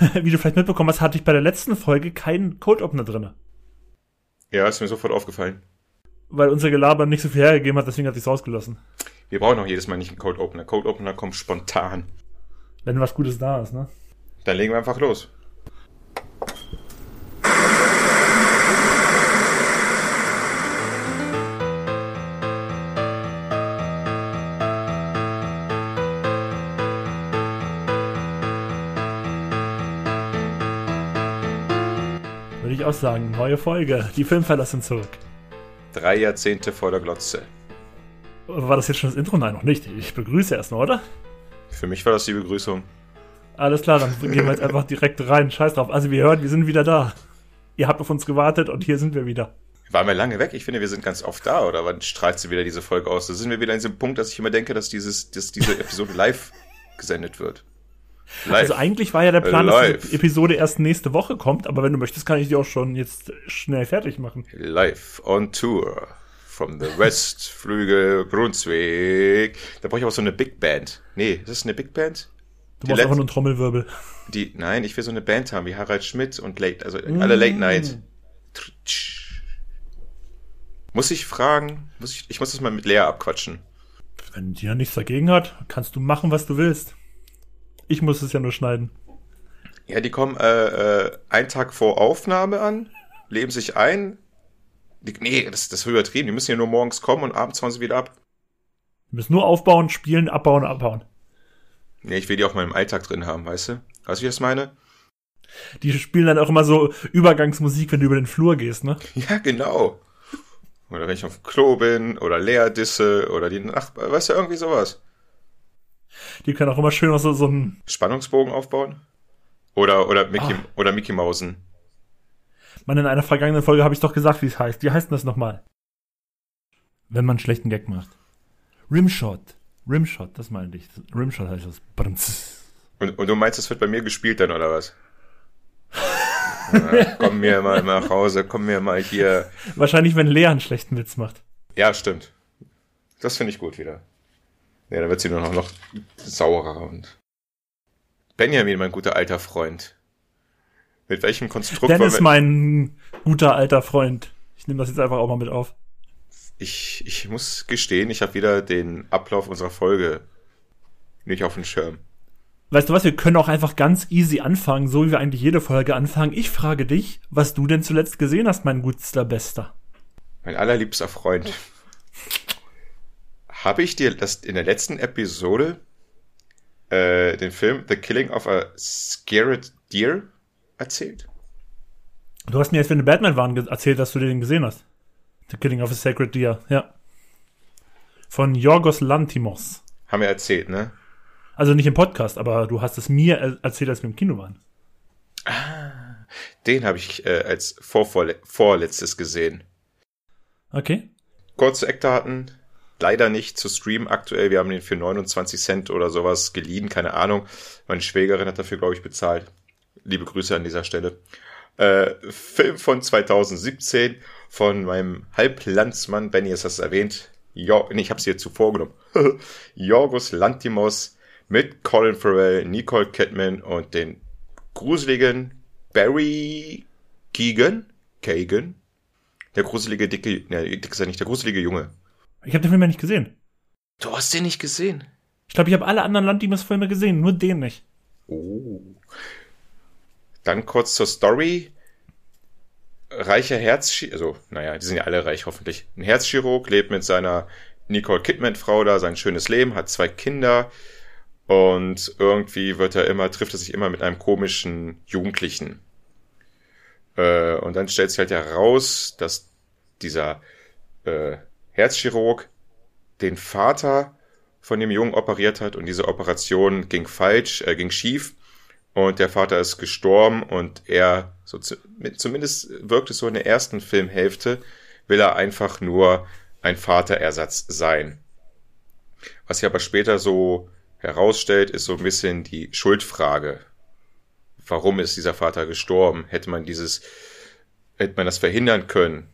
wie du vielleicht mitbekommen hast, hatte ich bei der letzten Folge keinen Code-Opener drin. Ja, ist mir sofort aufgefallen. Weil unser Gelaber nicht so viel hergegeben hat, deswegen hat sich's rausgelassen. Wir brauchen auch jedes Mal nicht einen Code Opener. Code Opener kommt spontan. Wenn was Gutes da ist, ne? Dann legen wir einfach los. Ich auch sagen. Neue Folge. Die Filmfeller sind zurück. Drei Jahrzehnte vor der Glotze. War das jetzt schon das Intro? Nein, noch nicht. Ich begrüße erstmal, oder? Für mich war das die Begrüßung. Alles klar, dann gehen wir jetzt einfach direkt rein. Scheiß drauf. Also, wie ihr hört, wir sind wieder da. Ihr habt auf uns gewartet und hier sind wir wieder. Waren wir lange weg? Ich finde, wir sind ganz oft da, oder wann strahlt sie wieder diese Folge aus? Da sind wir wieder in diesem Punkt, dass ich immer denke, dass, dieses, dass diese Episode live gesendet wird. Live. Also eigentlich war ja der Plan, live. dass die Episode erst nächste Woche kommt, aber wenn du möchtest, kann ich die auch schon jetzt schnell fertig machen. Live on Tour from the Westflügel Brunswick. Da brauche ich auch so eine Big Band. Nee, ist das eine Big Band? Du brauchst einfach nur einen Trommelwirbel. Die, nein, ich will so eine Band haben wie Harald Schmidt und Late, also mm. alle Late Night. Muss ich fragen? Muss ich, ich muss das mal mit Lea abquatschen. Wenn die ja nichts dagegen hat, kannst du machen, was du willst. Ich muss es ja nur schneiden. Ja, die kommen äh, äh, einen Tag vor Aufnahme an, leben sich ein. Die, nee, das, das ist übertrieben. Die müssen ja nur morgens kommen und abends hauen sie wieder ab. Die müssen nur aufbauen, spielen, abbauen, abbauen. Nee, ich will die auch mal im Alltag drin haben, weißt du? Weißt du, wie ich das meine? Die spielen dann auch immer so Übergangsmusik, wenn du über den Flur gehst, ne? Ja, genau. Oder wenn ich auf dem Klo bin, oder Leerdisse, oder die Nachbarn, weißt du, irgendwie sowas. Die können auch immer schön so, so einen Spannungsbogen aufbauen. Oder, oder Mickey, ah. oder Mickey Mausen. Mann, in einer vergangenen Folge habe ich doch gesagt, wie es heißt. Wie heißt denn das nochmal? Wenn man einen schlechten Gag macht. Rimshot. Rimshot, das meine ich. Rimshot heißt das. Und, und du meinst, das wird bei mir gespielt dann, oder was? ja, komm mir mal nach Hause, komm mir mal hier. Wahrscheinlich, wenn Lea einen schlechten Witz macht. Ja, stimmt. Das finde ich gut wieder. Ja, dann wird sie nur noch, noch saurer und. Benjamin, mein guter alter Freund. Mit welchem Konstrukt Dennis, mein guter alter Freund. Ich nehme das jetzt einfach auch mal mit auf. Ich, ich muss gestehen, ich habe wieder den Ablauf unserer Folge nicht auf dem Schirm. Weißt du was, wir können auch einfach ganz easy anfangen, so wie wir eigentlich jede Folge anfangen. Ich frage dich, was du denn zuletzt gesehen hast, mein gutster Bester. Mein allerliebster Freund. Habe ich dir das in der letzten Episode äh, den Film The Killing of a Scared Deer erzählt? Du hast mir jetzt, wenn wir Batman waren, erzählt, dass du den gesehen hast. The Killing of a Sacred Deer, ja. Von Yorgos Lantimos. Haben wir erzählt, ne? Also nicht im Podcast, aber du hast es mir erzählt, als wir im Kino waren. Ah, den habe ich äh, als vorvorle vorletztes gesehen. Okay. Kurze Eckdaten leider nicht zu streamen aktuell. Wir haben den für 29 Cent oder sowas geliehen, keine Ahnung. Meine Schwägerin hat dafür, glaube ich, bezahlt. Liebe Grüße an dieser Stelle. Äh, Film von 2017 von meinem Halblandsmann, Benny ist das erwähnt. Jo, nee, ich habe es hier zuvor genommen. Jorgos Lantimos mit Colin Farrell, Nicole Kidman und den gruseligen Barry Keegan. Kagan. Der gruselige dicke, ne, dick ist ja nicht, der gruselige Junge. Ich habe den Film ja nicht gesehen. Du hast den nicht gesehen? Ich glaube, ich habe alle anderen Lantimos-Filme gesehen, nur den nicht. Oh. Dann kurz zur Story. Reicher Herzchirurg, also, naja, die sind ja alle reich, hoffentlich. Ein Herzchirurg lebt mit seiner Nicole Kidman-Frau da sein schönes Leben, hat zwei Kinder und irgendwie wird er immer, trifft er sich immer mit einem komischen Jugendlichen. Äh, und dann stellt sich halt heraus, dass dieser äh, Herzchirurg den Vater von dem Jungen operiert hat und diese Operation ging falsch, äh, ging schief und der Vater ist gestorben und er, so zu, zumindest wirkt es so in der ersten Filmhälfte, will er einfach nur ein Vaterersatz sein. Was sich aber später so herausstellt, ist so ein bisschen die Schuldfrage. Warum ist dieser Vater gestorben? Hätte man dieses, hätte man das verhindern können?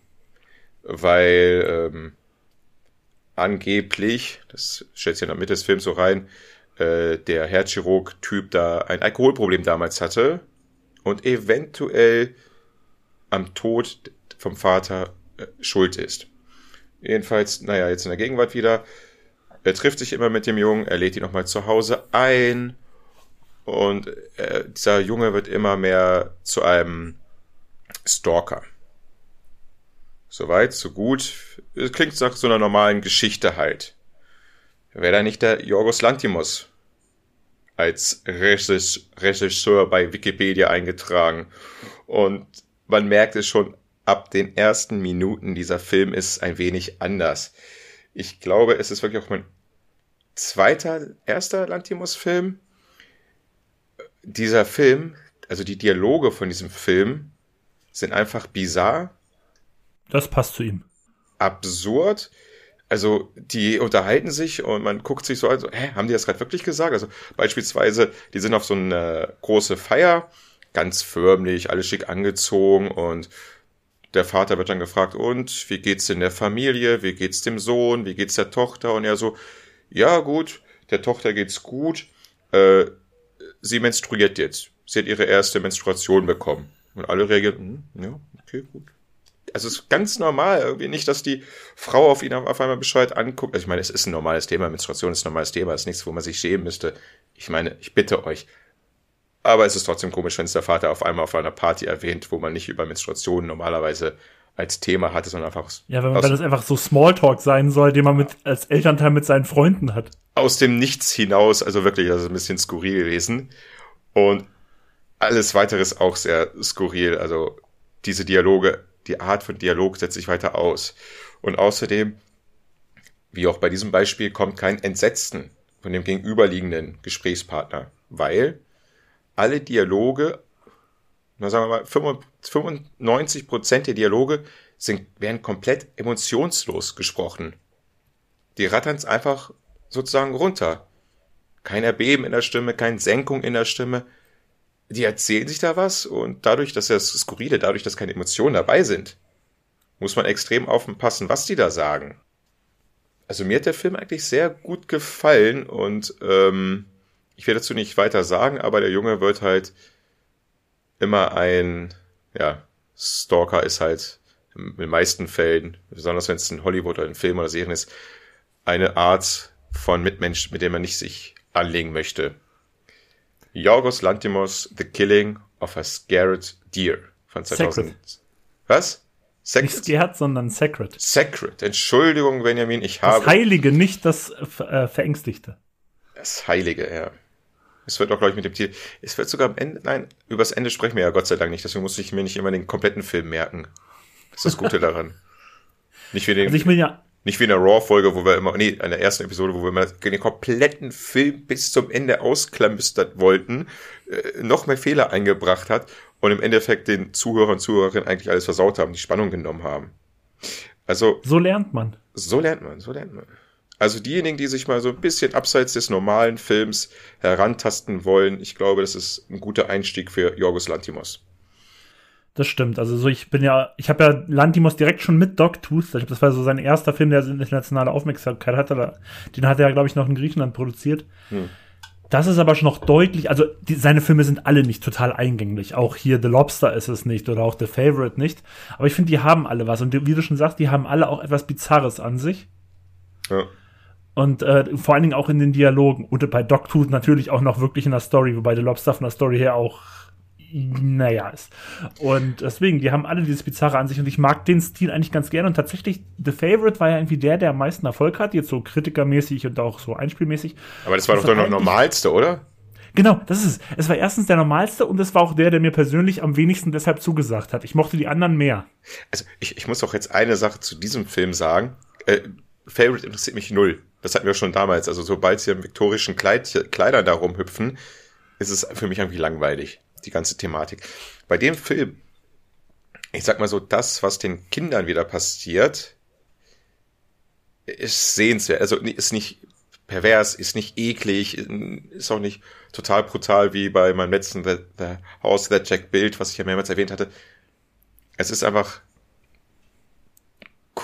Weil ähm, angeblich, das stellt sich in der Mitte des Films so rein, äh, der Herzchirurg-Typ da ein Alkoholproblem damals hatte und eventuell am Tod vom Vater äh, schuld ist. Jedenfalls, naja, jetzt in der Gegenwart wieder. Er trifft sich immer mit dem Jungen, er lädt ihn nochmal zu Hause ein und äh, dieser Junge wird immer mehr zu einem Stalker. Soweit, so gut. Es klingt nach so einer normalen Geschichte halt. Wäre da nicht der Jorgos Lantimos als Regisseur bei Wikipedia eingetragen. Und man merkt es schon ab den ersten Minuten, dieser Film ist ein wenig anders. Ich glaube, es ist wirklich auch mein zweiter, erster Lantimos-Film. Dieser Film, also die Dialoge von diesem Film, sind einfach bizarr. Das passt zu ihm. Absurd. Also die unterhalten sich und man guckt sich so an, so, hä, haben die das gerade wirklich gesagt? Also beispielsweise, die sind auf so eine große Feier, ganz förmlich, alles schick angezogen und der Vater wird dann gefragt, und wie geht's denn der Familie? Wie geht's dem Sohn? Wie geht's der Tochter? Und er so, ja gut, der Tochter geht's gut. Äh, sie menstruiert jetzt. Sie hat ihre erste Menstruation bekommen. Und alle reagieren, hm, ja, okay, gut also es ist ganz normal irgendwie nicht, dass die Frau auf ihn auf einmal bescheuert anguckt. Also ich meine, es ist ein normales Thema, Menstruation ist ein normales Thema, es ist nichts, wo man sich schämen müsste. Ich meine, ich bitte euch. Aber es ist trotzdem komisch, wenn es der Vater auf einmal auf einer Party erwähnt, wo man nicht über Menstruation normalerweise als Thema hatte, sondern einfach. Ja, wenn, man, wenn das einfach so Smalltalk sein soll, den man mit, als Elternteil mit seinen Freunden hat. Aus dem Nichts hinaus, also wirklich, das ist ein bisschen skurril gewesen. Und alles weitere ist auch sehr skurril. Also diese Dialoge die Art von Dialog setzt sich weiter aus. Und außerdem, wie auch bei diesem Beispiel, kommt kein Entsetzen von dem gegenüberliegenden Gesprächspartner, weil alle Dialoge, na sagen wir mal, 95 Prozent der Dialoge sind, werden komplett emotionslos gesprochen. Die rattern es einfach sozusagen runter. Kein Erbeben in der Stimme, keine Senkung in der Stimme die erzählen sich da was und dadurch, dass das Skurrile, dadurch, dass keine Emotionen dabei sind, muss man extrem aufpassen, was die da sagen. Also mir hat der Film eigentlich sehr gut gefallen und ähm, ich werde dazu nicht weiter sagen, aber der Junge wird halt immer ein, ja, Stalker ist halt in den meisten Fällen, besonders wenn es in Hollywood oder in Film oder Serien ist, eine Art von Mitmensch, mit dem man nicht sich anlegen möchte. Yorgos Lantimos The Killing of a Scared Deer von 2000. Sacred. Was? Sacred? Nicht scared, sondern sacred. Sacred. Entschuldigung, Benjamin, ich habe. Das Heilige, nicht das äh, Verängstigte. Das Heilige, ja. Es wird auch, glaube ich, mit dem Titel. Es wird sogar am Ende, nein, übers Ende sprechen wir ja Gott sei Dank nicht, deswegen muss ich mir nicht immer den kompletten Film merken. Das ist das Gute daran. Nicht wie den. Also ich will ja nicht wie in der Raw-Folge, wo wir immer, nee, in der ersten Episode, wo wir immer den kompletten Film bis zum Ende ausklamüstert wollten, äh, noch mehr Fehler eingebracht hat und im Endeffekt den Zuhörern und Zuhörerinnen eigentlich alles versaut haben, die Spannung genommen haben. Also. So lernt man. So lernt man, so lernt man. Also diejenigen, die sich mal so ein bisschen abseits des normalen Films herantasten wollen, ich glaube, das ist ein guter Einstieg für Jorgos Lantimos. Das stimmt. Also so, ich bin ja, ich habe ja Lantimos direkt schon mit Dogtooth. Ich glaube, das war so sein erster Film, der internationale Aufmerksamkeit hatte. Den hat er, glaube ich, noch in Griechenland produziert. Hm. Das ist aber schon noch deutlich, also die, seine Filme sind alle nicht total eingänglich. Auch hier The Lobster ist es nicht oder auch The Favorite nicht. Aber ich finde, die haben alle was. Und wie du schon sagst, die haben alle auch etwas Bizarres an sich. Ja. Und äh, vor allen Dingen auch in den Dialogen. Und bei Dogtooth natürlich auch noch wirklich in der Story, wobei The Lobster von der Story her auch naja ist. Und deswegen, die haben alle dieses Bizarre an sich und ich mag den Stil eigentlich ganz gerne und tatsächlich, The Favorite war ja irgendwie der, der am meisten Erfolg hat, jetzt so kritikermäßig und auch so einspielmäßig. Aber das war das doch der normalste, oder? Genau, das ist es. Es war erstens der normalste und es war auch der, der mir persönlich am wenigsten deshalb zugesagt hat. Ich mochte die anderen mehr. Also ich, ich muss auch jetzt eine Sache zu diesem Film sagen. Äh, Favorite interessiert mich null. Das hatten wir schon damals. Also sobald sie im viktorischen Kleid, Kleidern da rumhüpfen, ist es für mich irgendwie langweilig die ganze Thematik. Bei dem Film, ich sag mal so, das, was den Kindern wieder passiert, ist sehenswert. Also ist nicht pervers, ist nicht eklig, ist auch nicht total brutal wie bei meinem letzten The, The House That Jack Bild, was ich ja mehrmals erwähnt hatte. Es ist einfach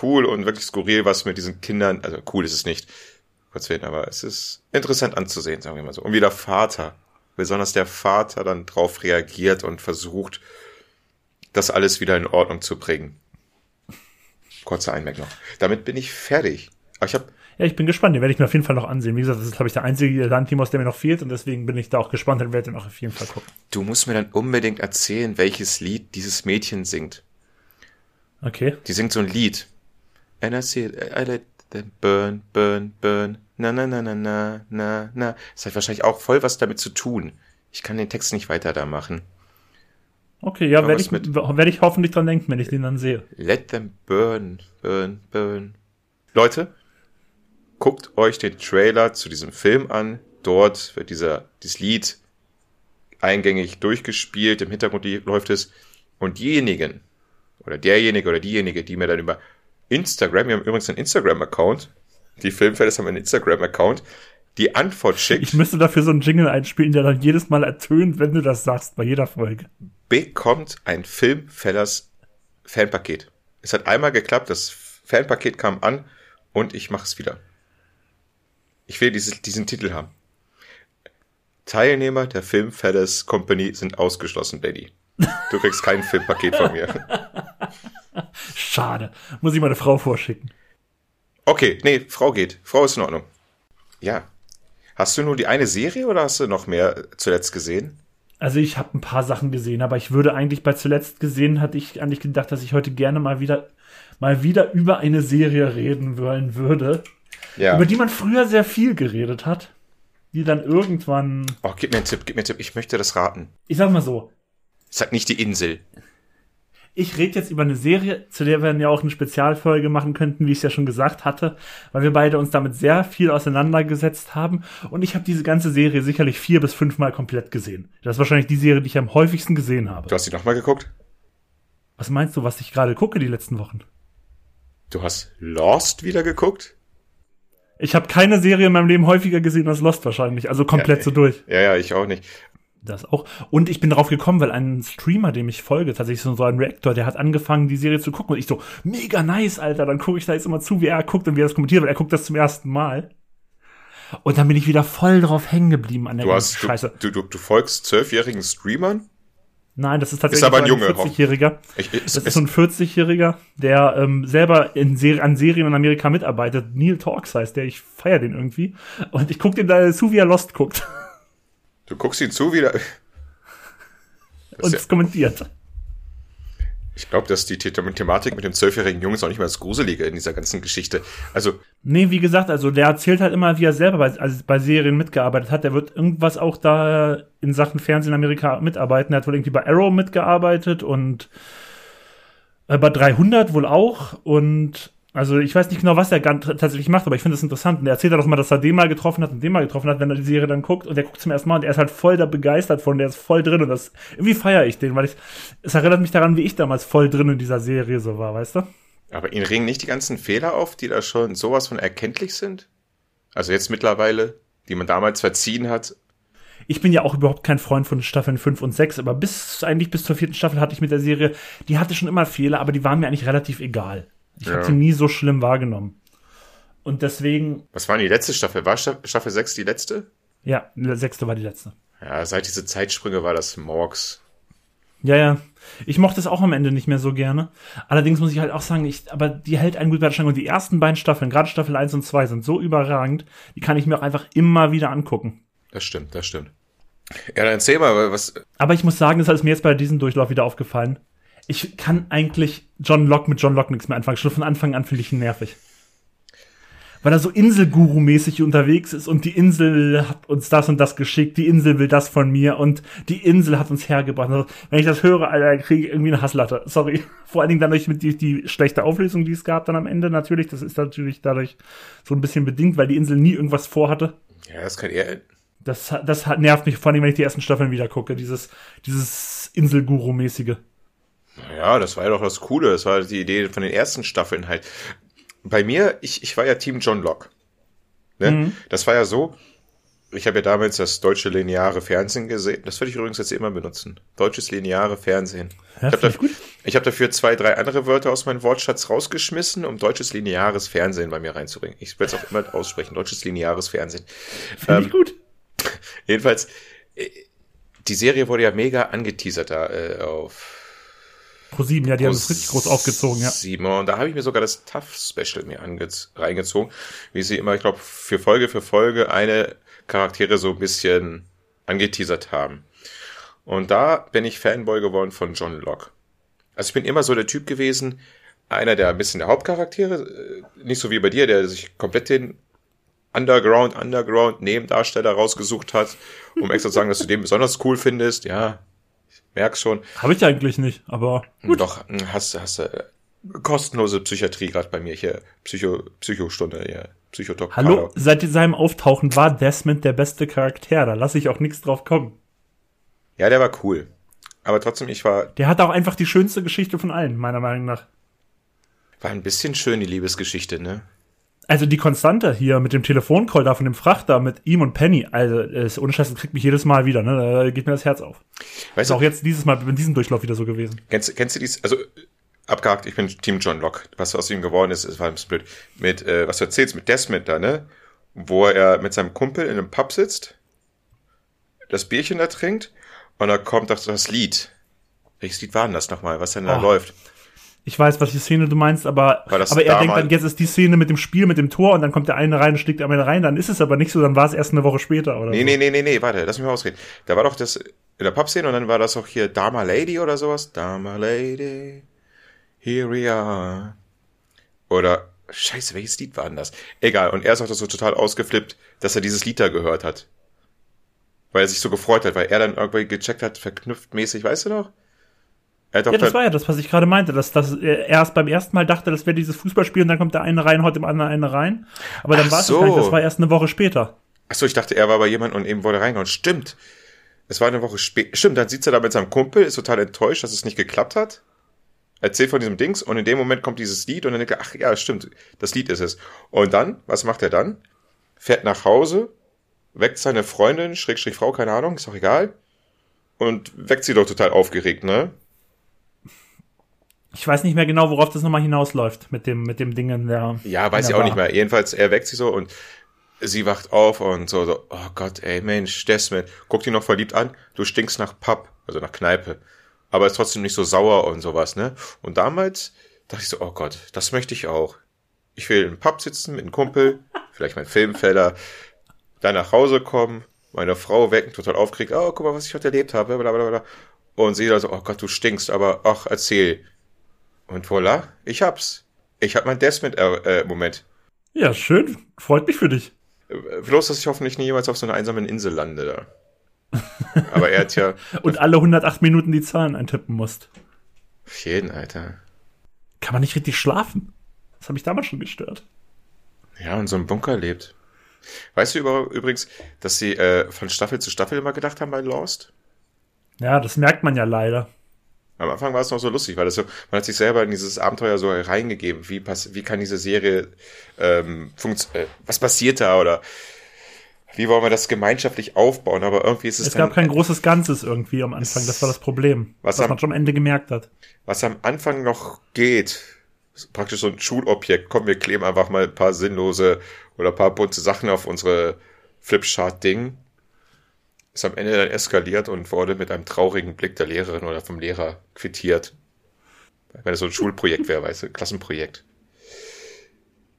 cool und wirklich skurril, was mit diesen Kindern, also cool ist es nicht, Gott aber es ist interessant anzusehen, sagen wir mal so. Und wie der Vater besonders der Vater dann drauf reagiert und versucht, das alles wieder in Ordnung zu bringen. Kurzer Einmerk noch. Damit bin ich fertig. Aber ich habe ja, ich bin gespannt. Den werde ich mir auf jeden Fall noch ansehen. Wie gesagt, das ist, glaube ich, der einzige Lantimos, der mir noch fehlt. Und deswegen bin ich da auch gespannt und werde den auch auf jeden Fall gucken. Du musst mir dann unbedingt erzählen, welches Lied dieses Mädchen singt. Okay. Die singt so ein Lied. And I see it, I let them burn, burn, burn. Na, na, na, na, na, na, na. Das hat wahrscheinlich auch voll was damit zu tun. Ich kann den Text nicht weiter da machen. Okay, ja, werde ich, werd ich hoffentlich dran denken, wenn ich den dann sehe. Let them burn, burn, burn. Leute, guckt euch den Trailer zu diesem Film an. Dort wird dieser, dieses Lied eingängig durchgespielt, im Hintergrund läuft es. Und diejenigen, oder derjenige oder diejenige, die mir dann über Instagram, wir haben übrigens einen Instagram-Account, die Filmfans haben einen Instagram-Account, die Antwort schickt. Ich müsste dafür so einen Jingle einspielen, der dann jedes Mal ertönt, wenn du das sagst, bei jeder Folge. Bekommt ein Filmfellers Fanpaket. Es hat einmal geklappt, das Fanpaket kam an und ich mache es wieder. Ich will dieses, diesen Titel haben. Teilnehmer der Filmfellers Company sind ausgeschlossen, Daddy. Du kriegst kein Filmpaket von mir. Schade. Muss ich meine Frau vorschicken. Okay, nee, Frau geht. Frau ist in Ordnung. Ja. Hast du nur die eine Serie oder hast du noch mehr zuletzt gesehen? Also ich habe ein paar Sachen gesehen, aber ich würde eigentlich bei zuletzt gesehen, hatte ich eigentlich gedacht, dass ich heute gerne mal wieder mal wieder über eine Serie reden wollen würde, ja. über die man früher sehr viel geredet hat, die dann irgendwann. Oh, gib mir einen Tipp, gib mir einen Tipp. Ich möchte das raten. Ich sag mal so. Sag nicht die Insel ich rede jetzt über eine Serie, zu der wir ja auch eine Spezialfolge machen könnten, wie ich es ja schon gesagt hatte, weil wir beide uns damit sehr viel auseinandergesetzt haben. Und ich habe diese ganze Serie sicherlich vier bis fünfmal komplett gesehen. Das ist wahrscheinlich die Serie, die ich am häufigsten gesehen habe. Du hast sie nochmal geguckt? Was meinst du, was ich gerade gucke die letzten Wochen? Du hast Lost wieder geguckt? Ich habe keine Serie in meinem Leben häufiger gesehen als Lost wahrscheinlich, also komplett ja, so durch. Ja, ja, ich auch nicht das auch. Und ich bin darauf gekommen, weil ein Streamer, dem ich folge, tatsächlich so ein Reactor, der hat angefangen, die Serie zu gucken. Und ich so, mega nice, Alter. Dann gucke ich da jetzt immer zu, wie er guckt und wie er das kommentiert, weil er guckt das zum ersten Mal. Und dann bin ich wieder voll drauf hängen geblieben an der du hast, Scheiße. Du, du, du folgst zwölfjährigen Streamern? Nein, das ist tatsächlich ist aber ein, so ein 40-Jähriger. Das ist so ein 40-Jähriger, der ähm, selber in Ser an Serien in Amerika mitarbeitet. Neil Talks heißt der. Ich feier den irgendwie. Und ich guck den da zu, wie er Lost guckt. Du guckst ihn zu, wie der. Und es ja, kommentiert. Ich glaube, dass die Thematik mit dem zwölfjährigen Jungen ist auch nicht mehr das Gruselige in dieser ganzen Geschichte. Also. Nee, wie gesagt, also der erzählt halt immer, wie er selber bei, also bei Serien mitgearbeitet hat. Der wird irgendwas auch da in Sachen Fernsehen in Amerika mitarbeiten. Er hat wohl irgendwie bei Arrow mitgearbeitet und äh, bei 300 wohl auch. Und also ich weiß nicht genau, was er tatsächlich macht, aber ich finde es interessant. Und er erzählt doch mal, dass er den mal getroffen hat und den mal getroffen hat, wenn er die Serie dann guckt. Und der guckt zum ersten Mal und er ist halt voll da begeistert von, der ist voll drin. Und das irgendwie feiere ich den, weil ich, es erinnert mich daran, wie ich damals voll drin in dieser Serie so war, weißt du? Aber ihn ringen nicht die ganzen Fehler auf, die da schon sowas von erkenntlich sind? Also jetzt mittlerweile, die man damals verziehen hat. Ich bin ja auch überhaupt kein Freund von Staffeln 5 und 6, aber bis, eigentlich bis zur vierten Staffel hatte ich mit der Serie, die hatte schon immer Fehler, aber die waren mir eigentlich relativ egal. Ich ja. habe sie nie so schlimm wahrgenommen. Und deswegen. Was war denn die letzte Staffel? War Staffel 6 die letzte? Ja, die sechste war die letzte. Ja, seit diese Zeitsprünge war das Morgs. Ja, ja. Ich mochte es auch am Ende nicht mehr so gerne. Allerdings muss ich halt auch sagen, ich, aber die hält einen gut bei der Stange. Und die ersten beiden Staffeln, gerade Staffel 1 und 2, sind so überragend, die kann ich mir auch einfach immer wieder angucken. Das stimmt, das stimmt. Ja, dann erzähl mal, was. Aber ich muss sagen, das ist mir jetzt bei diesem Durchlauf wieder aufgefallen ich kann eigentlich John Locke mit John Locke nichts mehr anfangen. Schon von Anfang an finde ich ihn nervig. Weil er so Inselguru-mäßig unterwegs ist und die Insel hat uns das und das geschickt, die Insel will das von mir und die Insel hat uns hergebracht. Also, wenn ich das höre, Alter, kriege ich irgendwie eine Hasslatte. Sorry. Vor allen Dingen dadurch mit die, die schlechte Auflösung, die es gab dann am Ende natürlich. Das ist natürlich dadurch so ein bisschen bedingt, weil die Insel nie irgendwas vorhatte. Ja, das kann eher. Das, das nervt mich, vor allem, wenn ich die ersten Staffeln wieder gucke. Dieses, dieses Inselguru-mäßige. Ja, das war ja doch das Coole. Das war die Idee von den ersten Staffeln halt. Bei mir, ich, ich war ja Team John Locke. Ne? Mhm. Das war ja so, ich habe ja damals das deutsche lineare Fernsehen gesehen. Das würde ich übrigens jetzt immer benutzen. Deutsches lineare Fernsehen. Ja, ich habe dafür, hab dafür zwei, drei andere Wörter aus meinem Wortschatz rausgeschmissen, um deutsches lineares Fernsehen bei mir reinzubringen. Ich werde es auch immer aussprechen. Deutsches lineares Fernsehen. Finde ähm, ich gut. Jedenfalls, die Serie wurde ja mega angeteasert da äh, auf Pro 7, ja, die haben es richtig groß aufgezogen, ja. 7. Und da habe ich mir sogar das Tough Special mir reingezogen, wie sie immer, ich glaube, für Folge für Folge eine Charaktere so ein bisschen angeteasert haben. Und da bin ich Fanboy geworden von John Locke. Also ich bin immer so der Typ gewesen, einer der ein bisschen der Hauptcharaktere, äh, nicht so wie bei dir, der sich komplett den Underground, Underground Nebendarsteller rausgesucht hat, um extra zu sagen, dass du den besonders cool findest. Ja, ich merk's schon. Habe ich eigentlich nicht, aber gut. Doch, hm, hast, hast du äh, kostenlose Psychiatrie gerade bei mir hier, Psycho, Psychostunde hier, Psychotalk. Hallo, seit seinem Auftauchen war Desmond der beste Charakter, da lasse ich auch nichts drauf kommen. Ja, der war cool. Aber trotzdem, ich war. Der hat auch einfach die schönste Geschichte von allen, meiner Meinung nach. War ein bisschen schön, die Liebesgeschichte, ne? Also die Konstante hier mit dem Telefoncall da von dem Frachter mit ihm und Penny, also ist ohne Scheiß, das kriegt mich jedes Mal wieder, ne? Da geht mir das Herz auf. Weißt ist du, auch jetzt dieses Mal in diesem Durchlauf wieder so gewesen. Kennst, kennst du dies, also abgehakt, ich bin Team John Locke. Was aus ihm geworden ist, ist war ein bisschen blöd. Mit, äh, was du erzählst mit Desmond da, ne? Wo er mit seinem Kumpel in einem Pub sitzt, das Bierchen da trinkt und da kommt doch das Lied. Welches Lied war denn das nochmal, was denn da oh. läuft? Ich weiß, was die Szene du meinst, aber, aber er denkt dann, jetzt ist die Szene mit dem Spiel, mit dem Tor und dann kommt der eine rein und schlägt der eine rein, dann ist es aber nicht so, dann war es erst eine Woche später, oder? Nee, so. nee, nee, nee, nee, warte, lass mich mal ausreden. Da war doch das in der Pub-Szene und dann war das auch hier Dama Lady oder sowas. Dama Lady, here we are. Oder, scheiße, welches Lied war denn das? Egal, und er ist auch so total ausgeflippt, dass er dieses Lied da gehört hat. Weil er sich so gefreut hat, weil er dann irgendwie gecheckt hat, verknüpft mäßig, weißt du noch? Ja, das war ja das, was ich gerade meinte, dass, dass er erst beim ersten Mal dachte, das wäre dieses Fußballspiel und dann kommt der eine rein, haut dem anderen eine rein. Aber dann war es so. gar nicht, das war erst eine Woche später. Achso, ich dachte, er war bei jemandem und eben wurde reingehauen. Stimmt. Es war eine Woche später. Stimmt, dann sitzt er da mit seinem Kumpel, ist total enttäuscht, dass es nicht geklappt hat. Erzählt von diesem Dings und in dem Moment kommt dieses Lied und dann denkt er, ach ja, stimmt, das Lied ist es. Und dann, was macht er dann? Fährt nach Hause, weckt seine Freundin, Schrägstrich Frau, keine Ahnung, ist auch egal. Und weckt sie doch total aufgeregt, ne? Ich weiß nicht mehr genau, worauf das nochmal hinausläuft mit dem, mit dem Ding in der. Ja, weiß ich auch Bar. nicht mehr. Jedenfalls, er weckt sie so und sie wacht auf und so, so, oh Gott, ey, Mensch, Desmond, guckt ihn noch verliebt an, du stinkst nach Pub, also nach Kneipe. Aber ist trotzdem nicht so sauer und sowas, ne? Und damals dachte ich so, oh Gott, das möchte ich auch. Ich will im Pub sitzen mit einem Kumpel, vielleicht mein Filmfeller, dann nach Hause kommen, meine Frau wecken, total aufgeregt, oh, guck mal, was ich heute erlebt habe, bla, bla, bla. Und sie da so, oh Gott, du stinkst, aber ach, erzähl. Und voilà, ich hab's. Ich hab mein Desmond-Moment. Äh, ja, schön. Freut mich für dich. Äh, bloß, dass ich hoffentlich nie jemals auf so einer einsamen Insel lande da. Aber er hat ja. Und alle 108 Minuten die Zahlen eintippen musst. Auf jeden, Alter. Kann man nicht richtig schlafen? Das hat mich damals schon gestört. Ja, in so einem Bunker lebt. Weißt du über, übrigens, dass sie äh, von Staffel zu Staffel immer gedacht haben bei Lost? Ja, das merkt man ja leider. Am Anfang war es noch so lustig, weil das so, man hat sich selber in dieses Abenteuer so reingegeben. Wie, pass, wie kann diese Serie, ähm, äh, was passiert da oder wie wollen wir das gemeinschaftlich aufbauen? Aber irgendwie ist es. Es gab kein großes Ganzes irgendwie am Anfang, das war das Problem, was, was am, man schon am Ende gemerkt hat. Was am Anfang noch geht, praktisch so ein Schulobjekt. Komm, wir kleben einfach mal ein paar sinnlose oder ein paar bunte Sachen auf unsere Flipchart-Ding ist am Ende dann eskaliert und wurde mit einem traurigen Blick der Lehrerin oder vom Lehrer quittiert. Wenn es so ein Schulprojekt wäre, weißt du, Klassenprojekt.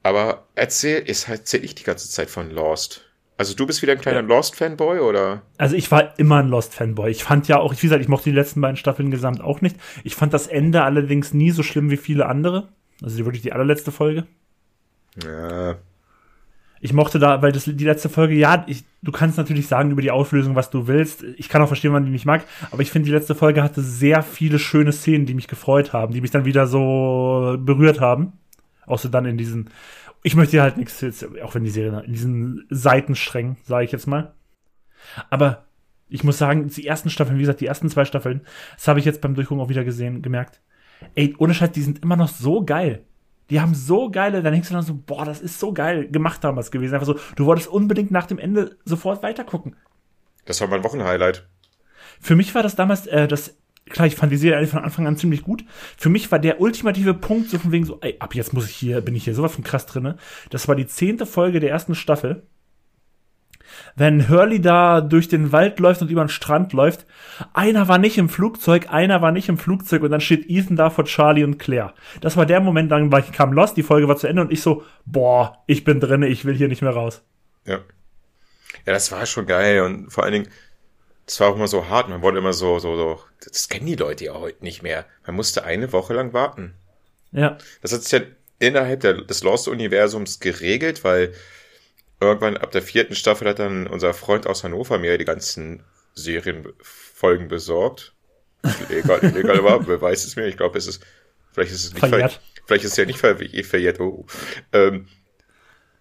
Aber erzähl, ist halt, erzähl ich die ganze Zeit von Lost. Also du bist wieder ein kleiner ja. Lost-Fanboy, oder? Also ich war immer ein Lost-Fanboy. Ich fand ja auch, wie gesagt, ich mochte die letzten beiden Staffeln gesamt auch nicht. Ich fand das Ende allerdings nie so schlimm wie viele andere. Also wirklich die allerletzte Folge. Ja, ich mochte da, weil das die letzte Folge, ja, ich, du kannst natürlich sagen über die Auflösung, was du willst. Ich kann auch verstehen, wann die nicht mag, aber ich finde, die letzte Folge hatte sehr viele schöne Szenen, die mich gefreut haben, die mich dann wieder so berührt haben. Außer dann in diesen, ich möchte halt nichts, auch wenn die Serie in diesen Seitensträngen, sage ich jetzt mal. Aber ich muss sagen, die ersten Staffeln, wie gesagt, die ersten zwei Staffeln, das habe ich jetzt beim Durchgucken auch wieder gesehen, gemerkt. Ey, ohne Scheiß, die sind immer noch so geil. Die haben so geile, dann denkst du dann so, boah, das ist so geil gemacht damals gewesen. Einfach so, du wolltest unbedingt nach dem Ende sofort weitergucken. Das war mein Wochenhighlight. Für mich war das damals, äh, das, klar, ich fand die Serie von Anfang an ziemlich gut. Für mich war der ultimative Punkt so von wegen so, ey, ab jetzt muss ich hier, bin ich hier sowas von krass drinne. Das war die zehnte Folge der ersten Staffel. Wenn Hurley da durch den Wald läuft und über den Strand läuft. Einer war nicht im Flugzeug, einer war nicht im Flugzeug und dann steht Ethan da vor Charlie und Claire. Das war der Moment, dann war ich kam Lost, die Folge war zu Ende und ich so, boah, ich bin drinne, ich will hier nicht mehr raus. Ja. Ja, das war schon geil und vor allen Dingen, das war auch immer so hart. Man wurde immer so, so, so, das kennen die Leute ja heute nicht mehr. Man musste eine Woche lang warten. Ja. Das hat sich ja innerhalb der, des Lost-Universums geregelt, weil irgendwann ab der vierten Staffel hat dann unser Freund aus Hannover mir die ganzen Serienfolgen besorgt. Illegal, illegal war, wer weiß es mir. Ich glaube, es ist, vielleicht ist es nicht verjährt. Ver, vielleicht ist es ja nicht ver, verjährt. Oh. Ähm,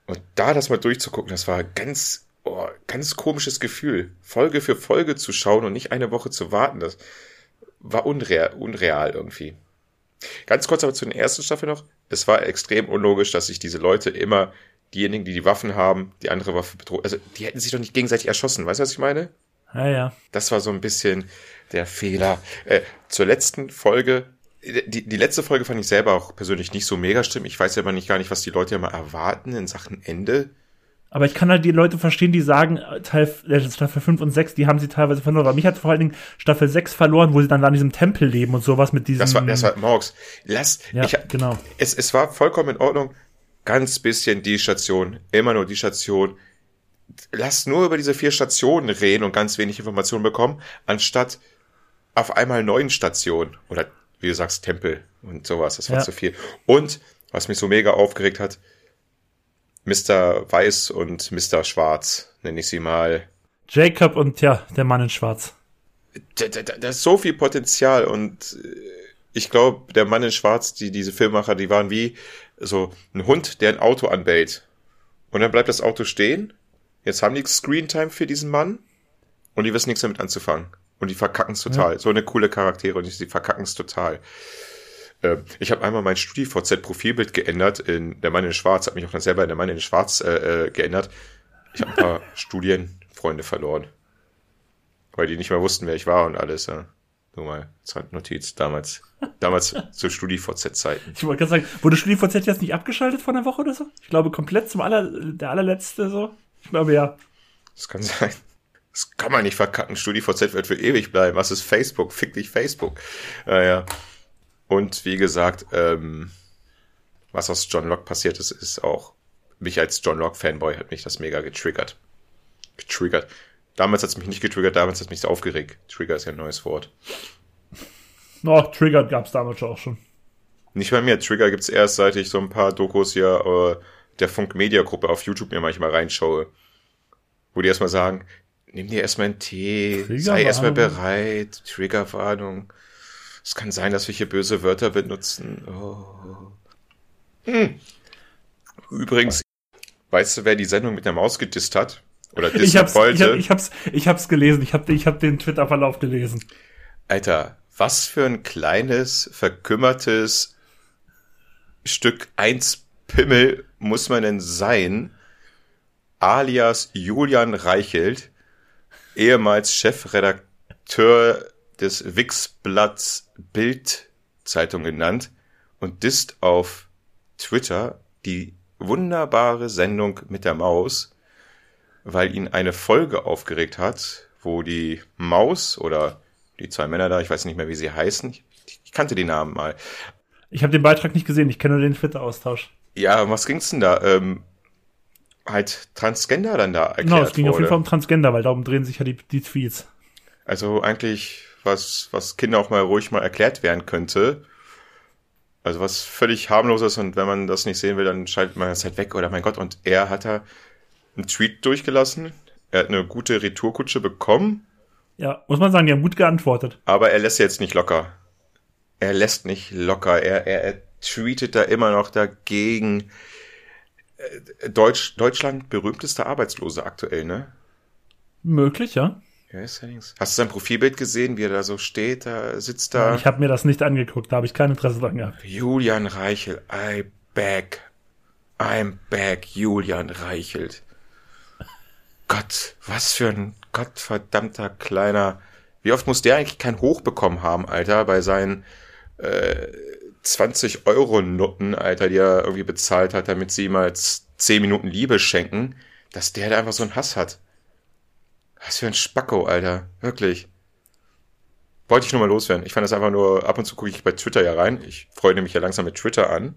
und da das mal durchzugucken, das war ganz oh, ganz komisches Gefühl, Folge für Folge zu schauen und nicht eine Woche zu warten. Das war unreal, unreal irgendwie. Ganz kurz aber zu den ersten Staffel noch. Es war extrem unlogisch, dass sich diese Leute immer, diejenigen, die die Waffen haben, die andere Waffe bedrohen, also die hätten sich doch nicht gegenseitig erschossen. Weißt du, was ich meine? Ja, ja. Das war so ein bisschen der Fehler. Äh, zur letzten Folge die, die letzte Folge fand ich selber auch persönlich nicht so mega schlimm. Ich weiß ja aber nicht gar nicht, was die Leute immer erwarten in Sachen Ende. Aber ich kann halt die Leute verstehen, die sagen, Teil, äh, Staffel 5 und 6, die haben sie teilweise verloren. Aber mich hat vor allen Dingen Staffel 6 verloren, wo sie dann da in diesem Tempel leben und sowas mit diesem. Das war, das war Morgs. Lass, ja, ich, genau. Es, es war vollkommen in Ordnung. Ganz bisschen die Station, immer nur die Station. Lass nur über diese vier Stationen reden und ganz wenig Informationen bekommen, anstatt auf einmal neun Stationen oder wie du sagst, Tempel und sowas. Das war ja. zu viel. Und was mich so mega aufgeregt hat, Mr. Weiß und Mr. Schwarz, nenne ich sie mal. Jacob und ja, der Mann in Schwarz. Da, da, da ist so viel Potenzial und äh, ich glaube, der Mann in Schwarz, die diese Filmmacher, die waren wie so ein Hund, der ein Auto anbellt. Und dann bleibt das Auto stehen. Jetzt haben die Screentime für diesen Mann und die wissen nichts damit anzufangen. Und die verkacken es total. Ja. So eine coole Charaktere und die verkacken es total. Äh, ich habe einmal mein StudiVZ-Profilbild geändert in Der Mann in Schwarz, habe mich auch dann selber in Der Mann in Schwarz äh, äh geändert. Ich habe ein paar Studienfreunde verloren. Weil die nicht mehr wussten, wer ich war und alles. Ja. Nur mal Notiz damals. Damals zu StudiVZ-Zeiten. Ich wollte gerade sagen, wurde StudiVZ jetzt nicht abgeschaltet vor einer Woche oder so? Ich glaube, komplett zum aller, der allerletzte so. Ich glaube ja. Das kann sein. Das kann man nicht verkacken. StudiVZ wird für ewig bleiben. Was ist Facebook? Fick dich Facebook. Naja. Und wie gesagt, ähm, was aus John Locke passiert ist, ist auch, mich als John Locke-Fanboy hat mich das mega getriggert. Getriggert. Damals hat es mich nicht getriggert, damals hat es mich so aufgeregt. Trigger ist ja ein neues Wort. Oh, Trigger gab es damals auch schon. Nicht bei mir. Trigger gibt's erst, seit ich so ein paar Dokus hier äh, der Funk Media Gruppe auf YouTube mir manchmal reinschaue. Wo die erstmal sagen, nimm dir erstmal einen Tee, sei erstmal bereit, Triggerwarnung. Es kann sein, dass wir hier böse Wörter benutzen. Oh. Hm. Übrigens, weißt du, wer die Sendung mit der Maus gedisst hat? Oder ich hab's, wollte? Ich, hab, ich, hab's, ich hab's gelesen. Ich hab, ich hab den Twitter-Verlauf gelesen. Alter, was für ein kleines, verkümmertes Stück eins Pimmel muss man denn sein, alias Julian Reichelt, ehemals Chefredakteur des Wixblatts Bild-Zeitung genannt und disst auf Twitter die wunderbare Sendung mit der Maus, weil ihn eine Folge aufgeregt hat, wo die Maus oder die zwei Männer da, ich weiß nicht mehr, wie sie heißen, ich, ich kannte die Namen mal. Ich habe den Beitrag nicht gesehen, ich kenne nur den Twitter-Austausch. Ja, was ging's denn da? Ähm, halt Transgender dann da erklärt Genau, es ging wurde. auf jeden Fall um Transgender, weil darum drehen sich ja die, die Tweets. Also eigentlich was, was Kinder auch mal ruhig mal erklärt werden könnte. Also was völlig harmloses und wenn man das nicht sehen will, dann schaltet man das halt weg oder mein Gott. Und er hat da einen Tweet durchgelassen. Er hat eine gute Retourkutsche bekommen. Ja, muss man sagen, die haben gut geantwortet. Aber er lässt jetzt nicht locker. Er lässt nicht locker. Er, er, er tweetet da immer noch dagegen. Äh, Deutsch, Deutschland berühmtester Arbeitslose aktuell, ne? Möglich, ja. Ja, ist nichts. Hast du sein Profilbild gesehen, wie er da so steht, da sitzt da? Ich habe mir das nicht angeguckt, da habe ich kein Interesse dran gehabt. Julian Reichel, I back. I'm back, Julian Reichelt. Gott, was für ein gottverdammter kleiner. Wie oft muss der eigentlich kein Hoch bekommen haben, Alter, bei seinen äh, 20 Euro Nutten, Alter, die er irgendwie bezahlt hat, damit sie ihm als 10 Minuten Liebe schenken, dass der da einfach so einen Hass hat. Was für ein Spacko, Alter. Wirklich. Wollte ich nur mal loswerden. Ich fand das einfach nur, ab und zu gucke ich bei Twitter ja rein. Ich freue mich ja langsam mit Twitter an.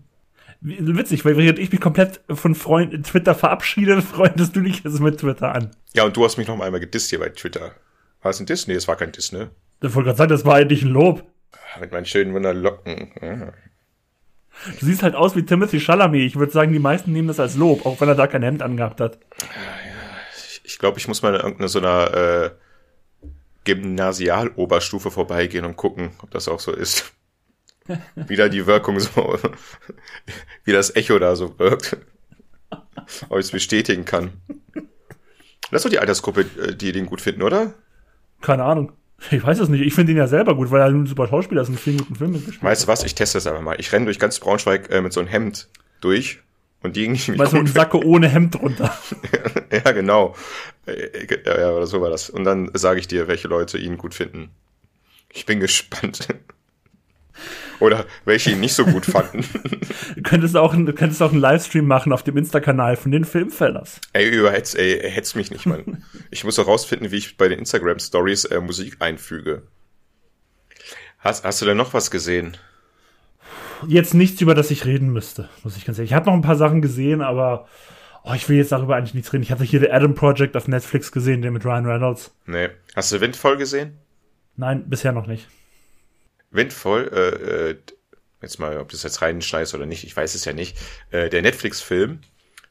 Witzig, weil während ich mich komplett von Freund Twitter verabschiede, freundest du dich jetzt mit Twitter an. Ja, und du hast mich noch einmal gedisst hier bei Twitter. War es ein Diss? Nee, es war kein Diss, ne? Ich wollte gerade sagen, das war eigentlich ein Lob. Mit meinen schönen Wunderlocken. Ja. Du siehst halt aus wie Timothy Chalamet. Ich würde sagen, die meisten nehmen das als Lob, auch wenn er da kein Hemd angehabt hat. Ich, ich glaube, ich muss mal in irgendeiner so einer äh, Gymnasialoberstufe vorbeigehen und gucken, ob das auch so ist. Wie da die Wirkung so, wie das Echo da so wirkt. Ob ich es bestätigen kann. Das ist doch die Altersgruppe, äh, die den gut finden, oder? Keine Ahnung. Ich weiß es nicht. Ich finde ihn ja selber gut, weil er ein super Schauspieler ist und vielen guten Film mitgespielt Weißt du was? Ich teste das einfach mal. Ich renne durch ganz Braunschweig äh, mit so einem Hemd durch und die irgendwie Weil so ein Sacke ohne Hemd drunter. ja, genau. Äh, ja, oder so war das. Und dann sage ich dir, welche Leute ihn gut finden. Ich bin gespannt. Oder welche ihn nicht so gut fanden. du könntest auch, du könntest auch einen Livestream machen auf dem Insta-Kanal von den Filmfellers. Ey, überhetz, ey, hetz mich nicht, Mann. ich muss herausfinden, wie ich bei den Instagram-Stories äh, Musik einfüge. Hast, hast du denn noch was gesehen? Jetzt nichts, über das ich reden müsste, muss ich ganz ehrlich. Ich habe noch ein paar Sachen gesehen, aber oh, ich will jetzt darüber eigentlich nichts reden. Ich hatte hier The Adam Project auf Netflix gesehen, den mit Ryan Reynolds. Nee. Hast du Windvoll gesehen? Nein, bisher noch nicht. Windvoll, äh, äh, jetzt mal, ob das jetzt reinschneist oder nicht, ich weiß es ja nicht, äh, der Netflix-Film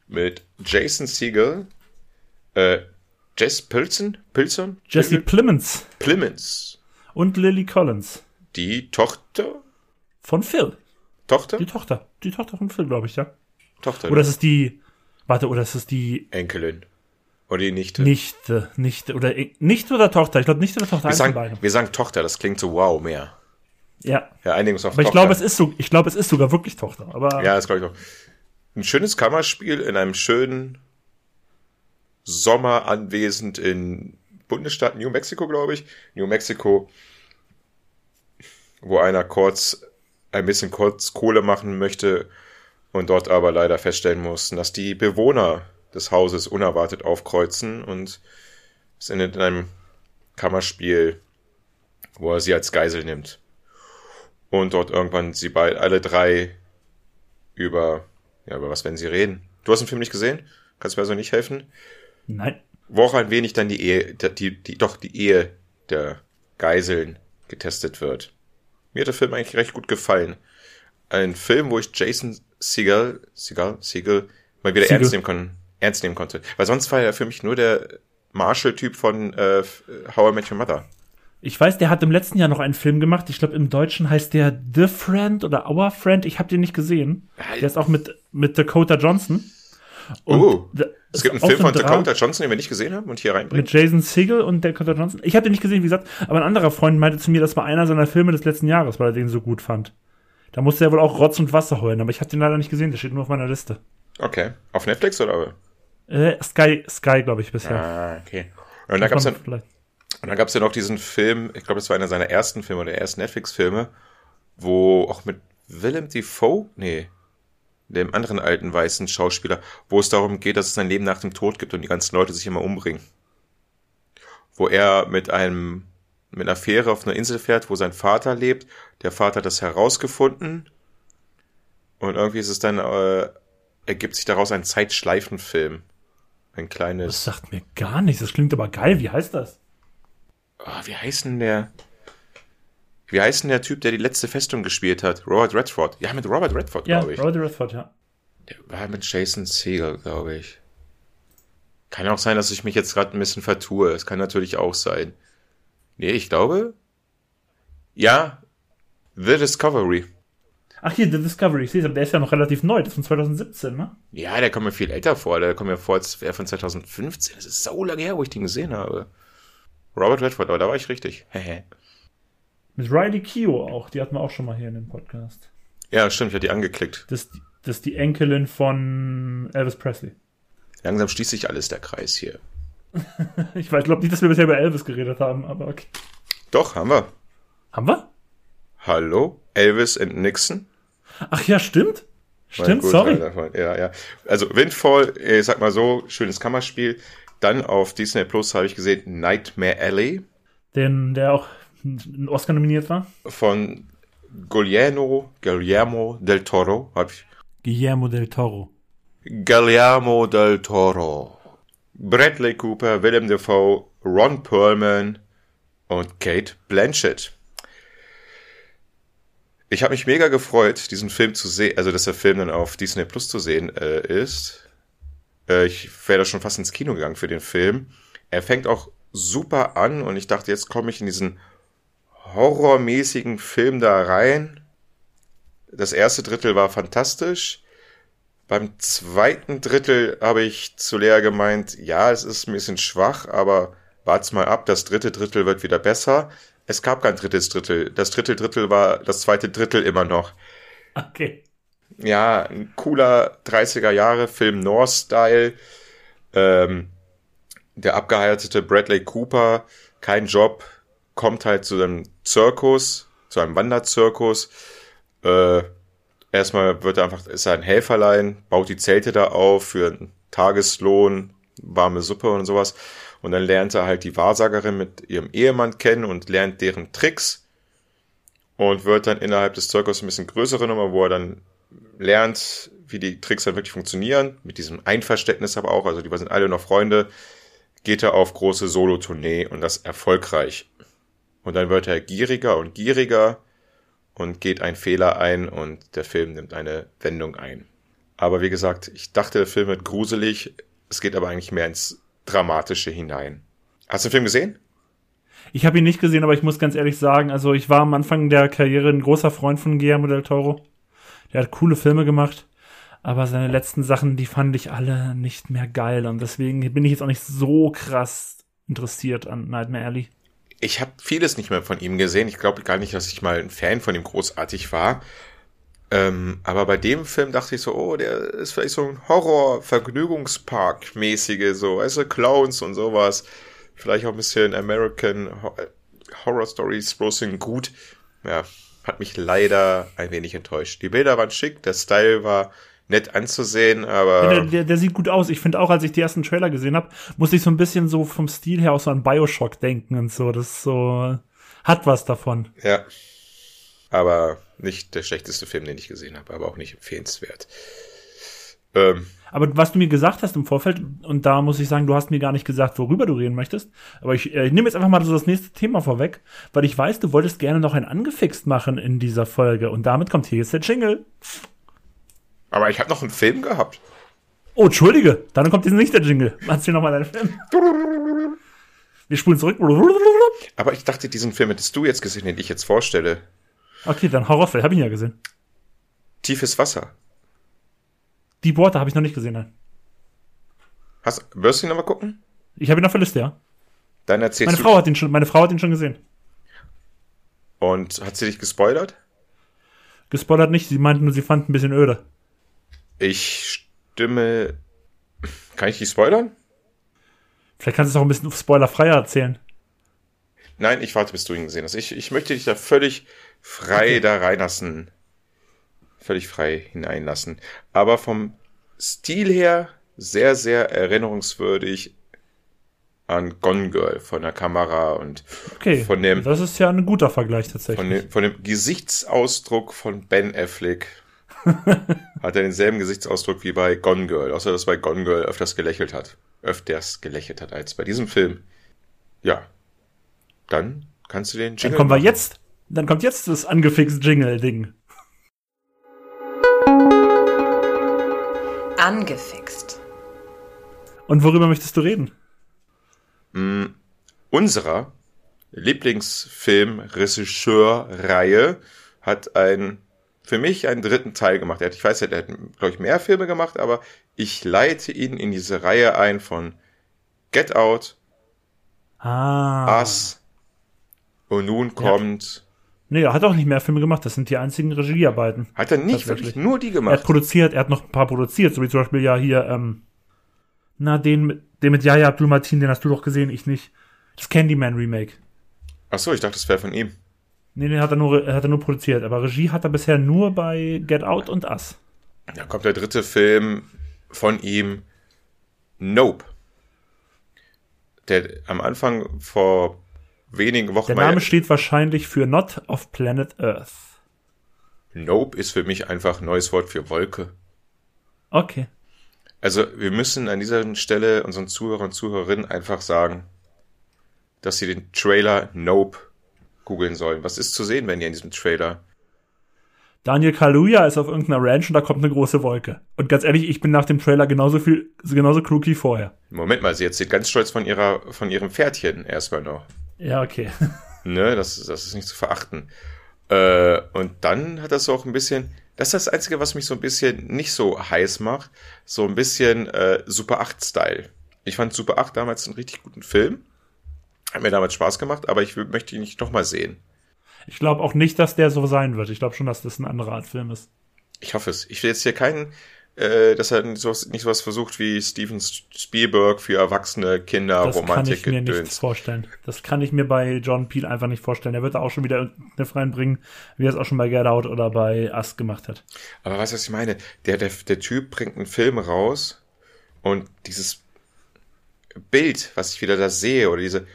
mit Jason Segel, äh, Jess Pilson? Pilson? Jesse Plimons. Plimons. Und Lily Collins. Die Tochter? Von Phil. Tochter? Die Tochter. Die Tochter von Phil, glaube ich, ja. Tochter. Oder ist es die, warte, oder ist es die Enkelin? Oder die Nichte? Nichte, Nichte, oder, Nichte oder Tochter? Ich glaube, Nichte oder Tochter. Wir sagen, wir sagen Tochter, das klingt so wow mehr. Ja. Ja, einigen uns auf Aber ich glaube, es ist so, ich glaube, es ist sogar wirklich Tochter. Aber ja, das glaube ich auch. Ein schönes Kammerspiel in einem schönen Sommer anwesend in Bundesstaat New Mexico, glaube ich. New Mexico, wo einer kurz ein bisschen kurz Kohle machen möchte und dort aber leider feststellen muss, dass die Bewohner des Hauses unerwartet aufkreuzen und es endet in einem Kammerspiel, wo er sie als Geisel nimmt und dort irgendwann sie beide, alle drei über, ja, über was werden sie reden? Du hast den Film nicht gesehen? Kannst du mir also nicht helfen? Nein. Wo auch ein wenig dann die Ehe, die, die, doch die Ehe der Geiseln getestet wird. Mir hat der Film eigentlich recht gut gefallen. Ein Film, wo ich Jason Segel, Segel, Segel mal wieder Siegel. ernst nehmen, kon ernst nehmen konnte. Weil sonst war er für mich nur der Marshall-Typ von äh, How I Met Your Mother. Ich weiß, der hat im letzten Jahr noch einen Film gemacht. Ich glaube, im Deutschen heißt der The Friend oder Our Friend. Ich habe den nicht gesehen. Der ist auch mit, mit Dakota Johnson. Und oh, es gibt einen Film von Dakota Johnson, den wir nicht gesehen haben und hier reinbringen. Mit Jason Segel und Dakota Johnson. Ich habe den nicht gesehen, wie gesagt, aber ein anderer Freund meinte zu mir, das war einer seiner Filme des letzten Jahres, weil er den so gut fand. Da musste er wohl auch Rotz und Wasser heulen, aber ich habe den leider nicht gesehen, der steht nur auf meiner Liste. Okay. Auf Netflix oder? Äh, Sky, Sky, glaube ich, bisher. Ah, okay. Und da gab's dann, vielleicht. Und dann gab es ja noch diesen Film, ich glaube, das war einer seiner ersten Filme oder ersten Netflix-Filme, wo auch mit Willem Dafoe, nee, dem anderen alten weißen Schauspieler, wo es darum geht, dass es ein Leben nach dem Tod gibt und die ganzen Leute sich immer umbringen. Wo er mit einem, mit einer Fähre auf einer Insel fährt, wo sein Vater lebt. Der Vater hat das herausgefunden. Und irgendwie ist es dann, äh, ergibt sich daraus ein Zeitschleifenfilm. Ein kleines. Das sagt mir gar nichts. Das klingt aber geil. Wie heißt das? Oh, wie heißt denn der? Wie heißt denn der Typ, der die letzte Festung gespielt hat? Robert Redford. Ja, mit Robert Redford, ja, glaube ich. Robert Redford, ja. Der war mit Jason Segel, glaube ich. Kann auch sein, dass ich mich jetzt gerade ein bisschen vertue. Es kann natürlich auch sein. Nee, ich glaube. Ja, The Discovery. Ach hier, The Discovery. Ich sehe es, der ist ja noch relativ neu. Das ist von 2017, ne? Ja, der kommt mir viel älter vor. Der kommt mir vor, als wäre von 2015. Das ist so lange her, wo ich den gesehen habe. Robert Redford, aber da war ich richtig. Mit Riley Keough auch, die hatten wir auch schon mal hier in dem Podcast. Ja, stimmt, ich hatte die angeklickt. Das, das ist die Enkelin von Elvis Presley. Langsam schließt sich alles der Kreis hier. ich weiß, glaube nicht, dass wir bisher über Elvis geredet haben, aber okay. Doch, haben wir. Haben wir? Hallo, Elvis und Nixon. Ach ja, stimmt. Stimmt, sorry. Ja, ja. Also Windfall, ich sag mal so, schönes Kammerspiel Dann auf Disney Plus habe ich gesehen Nightmare Alley. Den, der auch ein Oscar nominiert war. Von Guillermo, Guillermo del Toro. Hab ich. Guillermo del Toro. Guillermo del Toro. Bradley Cooper, Willem Dafoe, Ron Perlman und Kate Blanchett. Ich habe mich mega gefreut, diesen Film zu sehen, also dass der Film dann auf Disney Plus zu sehen äh, ist. Äh, ich wäre da schon fast ins Kino gegangen für den Film. Er fängt auch super an und ich dachte, jetzt komme ich in diesen horrormäßigen Film da rein. Das erste Drittel war fantastisch. Beim zweiten Drittel habe ich zu Lea gemeint, ja, es ist ein bisschen schwach, aber wart's mal ab, das dritte Drittel wird wieder besser. Es gab kein drittes Drittel. Das dritte Drittel war das zweite Drittel immer noch. Okay. Ja, ein cooler 30er Jahre Film North-Style. Ähm, der abgeheiratete Bradley Cooper, kein Job, kommt halt zu einem Zirkus, zu einem Wanderzirkus. Äh, erstmal wird er einfach, ist er ein Helferlein, baut die Zelte da auf für einen Tageslohn, warme Suppe und sowas. Und dann lernt er halt die Wahrsagerin mit ihrem Ehemann kennen und lernt deren Tricks. Und wird dann innerhalb des Zirkus ein bisschen größere Nummer, wo er dann lernt, wie die Tricks dann wirklich funktionieren. Mit diesem Einverständnis aber auch. Also die sind alle noch Freunde. Geht er auf große Solo-Tournee und das erfolgreich. Und dann wird er gieriger und gieriger und geht ein Fehler ein und der Film nimmt eine Wendung ein. Aber wie gesagt, ich dachte, der Film wird gruselig. Es geht aber eigentlich mehr ins Dramatische hinein. Hast du den Film gesehen? Ich habe ihn nicht gesehen, aber ich muss ganz ehrlich sagen, also ich war am Anfang der Karriere ein großer Freund von Guillermo del Toro. Der hat coole Filme gemacht, aber seine letzten Sachen, die fand ich alle nicht mehr geil und deswegen bin ich jetzt auch nicht so krass interessiert an Nightmare Alley. Ich habe vieles nicht mehr von ihm gesehen. Ich glaube gar nicht, dass ich mal ein Fan von ihm großartig war. Ähm, aber bei dem Film dachte ich so, oh, der ist vielleicht so ein Horror-Vergnügungspark-mäßige, so, du, Clowns und sowas. Vielleicht auch ein bisschen American Horror Stories, bloß gut. Ja, hat mich leider ein wenig enttäuscht. Die Bilder waren schick, der Style war nett anzusehen, aber. Ja, der, der, der, sieht gut aus. Ich finde auch, als ich die ersten Trailer gesehen habe, musste ich so ein bisschen so vom Stil her auch so an Bioshock denken und so. Das so hat was davon. Ja. Aber nicht der schlechteste Film, den ich gesehen habe, aber auch nicht empfehlenswert. Ähm, aber was du mir gesagt hast im Vorfeld, und da muss ich sagen, du hast mir gar nicht gesagt, worüber du reden möchtest, aber ich, äh, ich nehme jetzt einfach mal so das nächste Thema vorweg, weil ich weiß, du wolltest gerne noch ein Angefixt machen in dieser Folge und damit kommt hier jetzt der Jingle. Aber ich habe noch einen Film gehabt. Oh, entschuldige, dann kommt jetzt nicht der Jingle. Erzähl noch mal deinen Film. Wir spulen zurück. Aber ich dachte, diesen Film hättest du jetzt gesehen, den ich jetzt vorstelle. Okay, dann Horrorfilm, habe ich ihn ja gesehen. Tiefes Wasser. Die Worte habe ich noch nicht gesehen, nein. Hast, wirst du ihn nochmal gucken? Ich habe ihn auf der Liste, ja. Dann erzählst meine. Frau hat ihn schon, meine Frau hat ihn schon gesehen. Und hat sie dich gespoilert? Gespoilert nicht, sie meinten nur, sie fand ein bisschen öde. Ich stimme. Kann ich die spoilern? Vielleicht kannst du es auch ein bisschen spoilerfreier erzählen. Nein, ich warte, bis du ihn gesehen hast. Ich, ich möchte dich da völlig frei okay. da reinlassen. Völlig frei hineinlassen. Aber vom Stil her sehr, sehr erinnerungswürdig an Gone Girl von der Kamera und okay, von dem. Das ist ja ein guter Vergleich tatsächlich. Von dem, von dem Gesichtsausdruck von Ben Affleck hat er denselben Gesichtsausdruck wie bei Gone Girl, außer dass bei Gone Girl öfters gelächelt hat. Öfters gelächelt hat als bei diesem Film. Ja. Dann kannst du den Jingle. Dann kommen wir jetzt. Dann kommt jetzt das angefixt Jingle-Ding. Angefixt. Und worüber möchtest du reden? Mm, unserer Lieblingsfilm-Regisseur-Reihe hat ein für mich einen dritten Teil gemacht. Er hat, ich weiß, er hat, glaube ich, mehr Filme gemacht, aber ich leite ihn in diese Reihe ein von Get Out, ah. Us und nun kommt. Nee, er hat auch nicht mehr Filme gemacht. Das sind die einzigen Regiearbeiten. Hat er nicht wirklich nur die gemacht? Er hat produziert, er hat noch ein paar produziert, so wie zum Beispiel ja hier, ähm, na, den, den mit Yaya Abdul Martin, den hast du doch gesehen, ich nicht. Das Candyman Remake. Ach so, ich dachte, das wäre von ihm. Nee, den hat er, nur, hat er nur produziert. Aber Regie hat er bisher nur bei Get Out und Us. Da kommt der dritte Film von ihm, Nope. der am Anfang vor wenigen Wochen. Der Name steht wahrscheinlich für Not of Planet Earth. Nope ist für mich einfach ein neues Wort für Wolke. Okay. Also wir müssen an dieser Stelle unseren Zuhörern und Zuhörerinnen einfach sagen, dass sie den Trailer Nope googeln sollen. Was ist zu sehen, wenn ihr in diesem Trailer? Daniel Kaluuya ist auf irgendeiner Ranch und da kommt eine große Wolke. Und ganz ehrlich, ich bin nach dem Trailer genauso viel, genauso klug wie vorher. Moment mal, sie erzählt ganz stolz von ihrer, von ihrem Pferdchen erstmal noch. Ja, okay. Ne, das, das ist nicht zu verachten. Äh, und dann hat das auch ein bisschen, das ist das Einzige, was mich so ein bisschen nicht so heiß macht, so ein bisschen äh, Super 8-Style. Ich fand Super 8 damals einen richtig guten Film. Hat mir damals Spaß gemacht, aber ich möchte ihn nicht nochmal sehen. Ich glaube auch nicht, dass der so sein wird. Ich glaube schon, dass das eine andere Art Film ist. Ich hoffe es. Ich will jetzt hier keinen äh, dass er nicht sowas, nicht sowas versucht wie Steven Spielberg für erwachsene Kinder das Romantik kann ich mir nicht vorstellen. Das kann ich mir bei John Peel einfach nicht vorstellen. Er wird da auch schon wieder irgendeine reinbringen, wie er es auch schon bei Get Out oder bei Us gemacht hat. Aber weißt du, was ich meine? Der, der, der Typ bringt einen Film raus und dieses Bild, was ich wieder da sehe, oder diese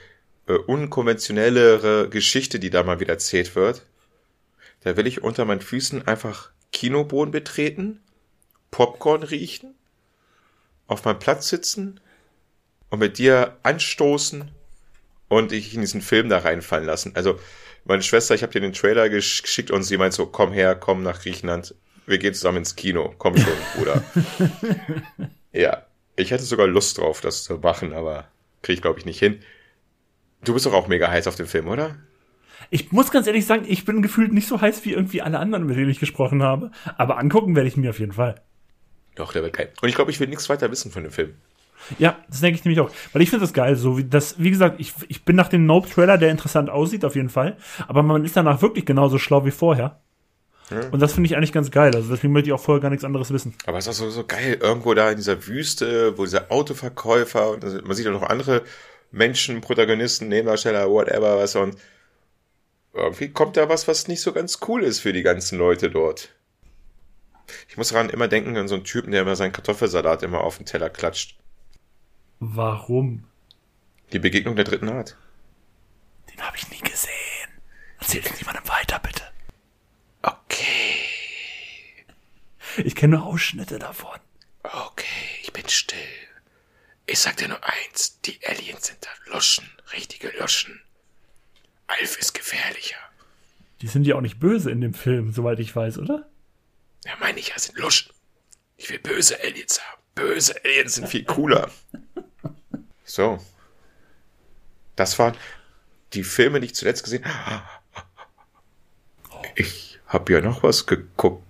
äh, unkonventionellere Geschichte, die da mal wieder erzählt wird, da will ich unter meinen Füßen einfach Kinoboden betreten Popcorn riechen, auf meinem Platz sitzen und mit dir anstoßen und ich in diesen Film da reinfallen lassen. Also meine Schwester, ich habe dir den Trailer geschickt und sie meint so, komm her, komm nach Griechenland, wir gehen zusammen ins Kino, komm schon, Bruder. ja, ich hätte sogar Lust drauf, das zu machen, aber kriege ich glaube ich nicht hin. Du bist doch auch mega heiß auf den Film, oder? Ich muss ganz ehrlich sagen, ich bin gefühlt nicht so heiß wie irgendwie alle anderen, mit denen ich gesprochen habe. Aber angucken werde ich mir auf jeden Fall. Doch, der wird geil. Und ich glaube, ich will nichts weiter wissen von dem Film. Ja, das denke ich nämlich auch. Weil ich finde das geil. So wie das, wie gesagt, ich, ich bin nach dem Nope-Trailer, der interessant aussieht, auf jeden Fall. Aber man ist danach wirklich genauso schlau wie vorher. Ja. Und das finde ich eigentlich ganz geil. Also deswegen möchte ich auch vorher gar nichts anderes wissen. Aber es ist auch so, so geil, irgendwo da in dieser Wüste, wo dieser Autoverkäufer und man sieht auch noch andere Menschen, Protagonisten, Nebendarsteller, whatever, was und irgendwie kommt da was, was nicht so ganz cool ist für die ganzen Leute dort. Ich muss daran immer denken an so einen Typen, der immer seinen Kartoffelsalat immer auf den Teller klatscht. Warum? Die Begegnung der dritten Art. Den habe ich nie gesehen. Erzähl es niemandem weiter, bitte. Okay. Ich kenne nur Ausschnitte davon. Okay, ich bin still. Ich sag dir nur eins, die Aliens sind da Luschen, richtige Luschen. Alf ist gefährlicher. Die sind ja auch nicht böse in dem Film, soweit ich weiß, oder? Ja, meine ich ja, sind Luschen. Ich will böse Aliens haben. Böse Aliens sind viel cooler. So. Das waren die Filme, die ich zuletzt gesehen habe. Ich habe ja noch was geguckt.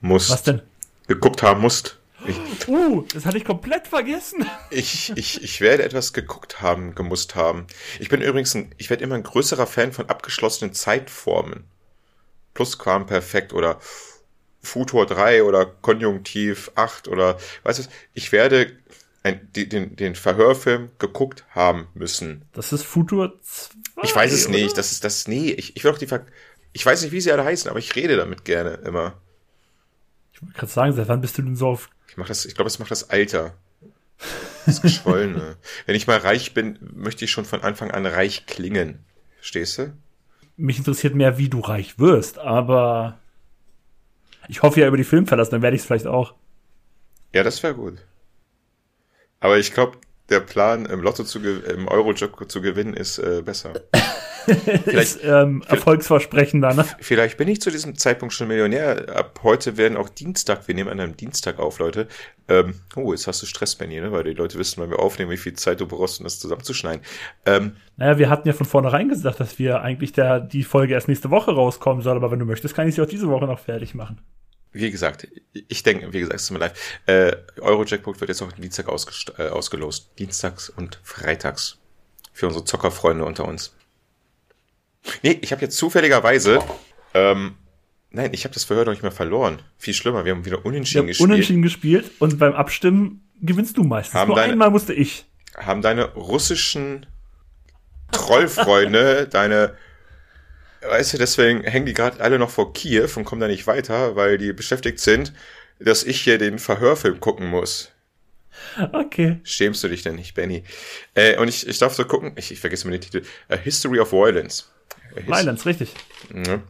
Musst. Was denn? Geguckt haben musst. Ich, uh, das hatte ich komplett vergessen. Ich, ich, ich werde etwas geguckt haben, gemusst haben. Ich bin übrigens ein, ich werde immer ein größerer Fan von abgeschlossenen Zeitformen. Plusquamperfekt oder Futur 3 oder Konjunktiv 8 oder weißt du, ich werde ein, den, den Verhörfilm geguckt haben müssen. Das ist Futur 2. Ich weiß es oder? nicht. Das ist das. Nee, ich, ich will doch die Ver Ich weiß nicht, wie sie alle heißen, aber ich rede damit gerne immer. Ich wollte gerade sagen, seit wann bist du denn so auf. Ich mach das, ich glaube, es macht das Alter. Das Geschwollene. Wenn ich mal reich bin, möchte ich schon von Anfang an reich klingen. Verstehst du? Mich interessiert mehr, wie du reich wirst, aber ich hoffe ja über die Filmverlass, dann werde ich es vielleicht auch. Ja, das wäre gut. Aber ich glaube, der Plan, im Lotto zu im Euro-Job zu gewinnen, ist äh, besser. vielleicht, ist, ähm, erfolgsversprechender, ne? Vielleicht bin ich zu diesem Zeitpunkt schon Millionär. Ab heute werden auch Dienstag, wir nehmen an einem Dienstag auf, Leute. Ähm, oh, jetzt hast du Stress, Benny, ne? Weil die Leute wissen, wenn wir aufnehmen, wie viel Zeit du brauchst, um das zusammenzuschneiden. Ähm, naja, wir hatten ja von vornherein gesagt, dass wir eigentlich der, die Folge erst nächste Woche rauskommen soll, aber wenn du möchtest, kann ich sie auch diese Woche noch fertig machen. Wie gesagt, ich denke, wie gesagt, es ist mir leid. Äh, Euro-Jackpot wird jetzt auch Dienstag äh, ausgelost. Dienstags und freitags. Für unsere Zockerfreunde unter uns. Nee, ich habe jetzt zufälligerweise. Ähm, nein, ich habe das Verhör noch nicht mehr verloren. Viel schlimmer, wir haben wieder unentschieden wir gespielt. Unentschieden gespielt und beim Abstimmen gewinnst du meistens. Haben Nur deine, einmal musste ich. Haben deine russischen Trollfreunde, deine weißt du, deswegen hängen die gerade alle noch vor Kiew und kommen da nicht weiter, weil die beschäftigt sind, dass ich hier den Verhörfilm gucken muss. Okay. Schämst du dich denn nicht, Benny? Äh, und ich, ich darf so gucken, ich, ich vergesse mir den Titel. A History of Violence. His- Violence, richtig. Ja.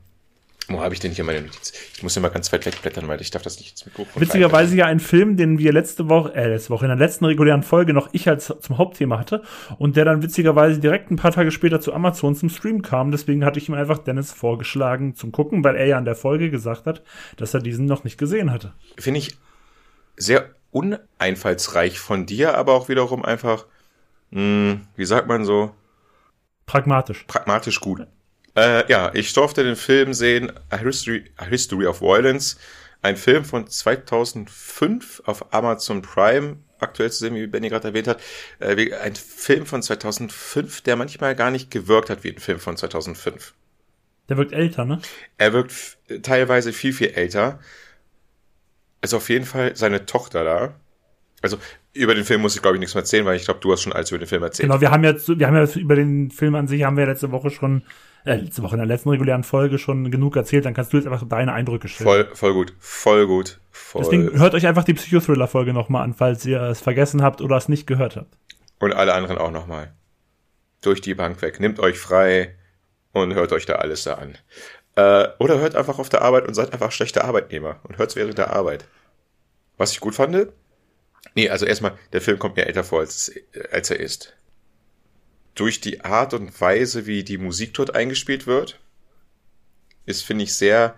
Wo habe ich denn hier meine Notiz? Ich muss immer ganz weit wegblättern, weil ich darf das nicht ins Mikrofon Witzigerweise ja ein Film, den wir letzte Woche, äh, letzte Woche in der letzten regulären Folge noch ich als zum Hauptthema hatte und der dann witzigerweise direkt ein paar Tage später zu Amazon zum Stream kam. Deswegen hatte ich ihm einfach Dennis vorgeschlagen zum Gucken, weil er ja in der Folge gesagt hat, dass er diesen noch nicht gesehen hatte. Finde ich sehr uneinfallsreich von dir, aber auch wiederum einfach, mh, wie sagt man so, Pragmatisch. pragmatisch gut. Äh, ja, ich durfte den Film sehen, A History, A History of Violence, ein Film von 2005 auf Amazon Prime, aktuell zu sehen, wie Benny gerade erwähnt hat. Äh, ein Film von 2005, der manchmal gar nicht gewirkt hat wie ein Film von 2005. Der wirkt älter, ne? Er wirkt teilweise viel, viel älter. Also auf jeden Fall seine Tochter da. Also über den Film muss ich glaube ich nichts mehr erzählen, weil ich glaube, du hast schon alles über den Film erzählt. Genau, wir haben jetzt, wir haben ja über den Film an sich haben wir letzte Woche schon, äh, letzte Woche in der letzten regulären Folge schon genug erzählt. Dann kannst du jetzt einfach deine Eindrücke schildern. Voll, voll gut, voll gut, voll. Deswegen hört euch einfach die Psychothriller-Folge nochmal an, falls ihr es vergessen habt oder es nicht gehört habt. Und alle anderen auch nochmal. Durch die Bank weg. Nehmt euch frei und hört euch da alles da an. Äh, oder hört einfach auf der Arbeit und seid einfach schlechte Arbeitnehmer und hört's während der Arbeit. Was ich gut fand? Nee, also erstmal, der Film kommt mir älter vor, als, als er ist. Durch die Art und Weise, wie die Musik dort eingespielt wird, ist, finde ich, sehr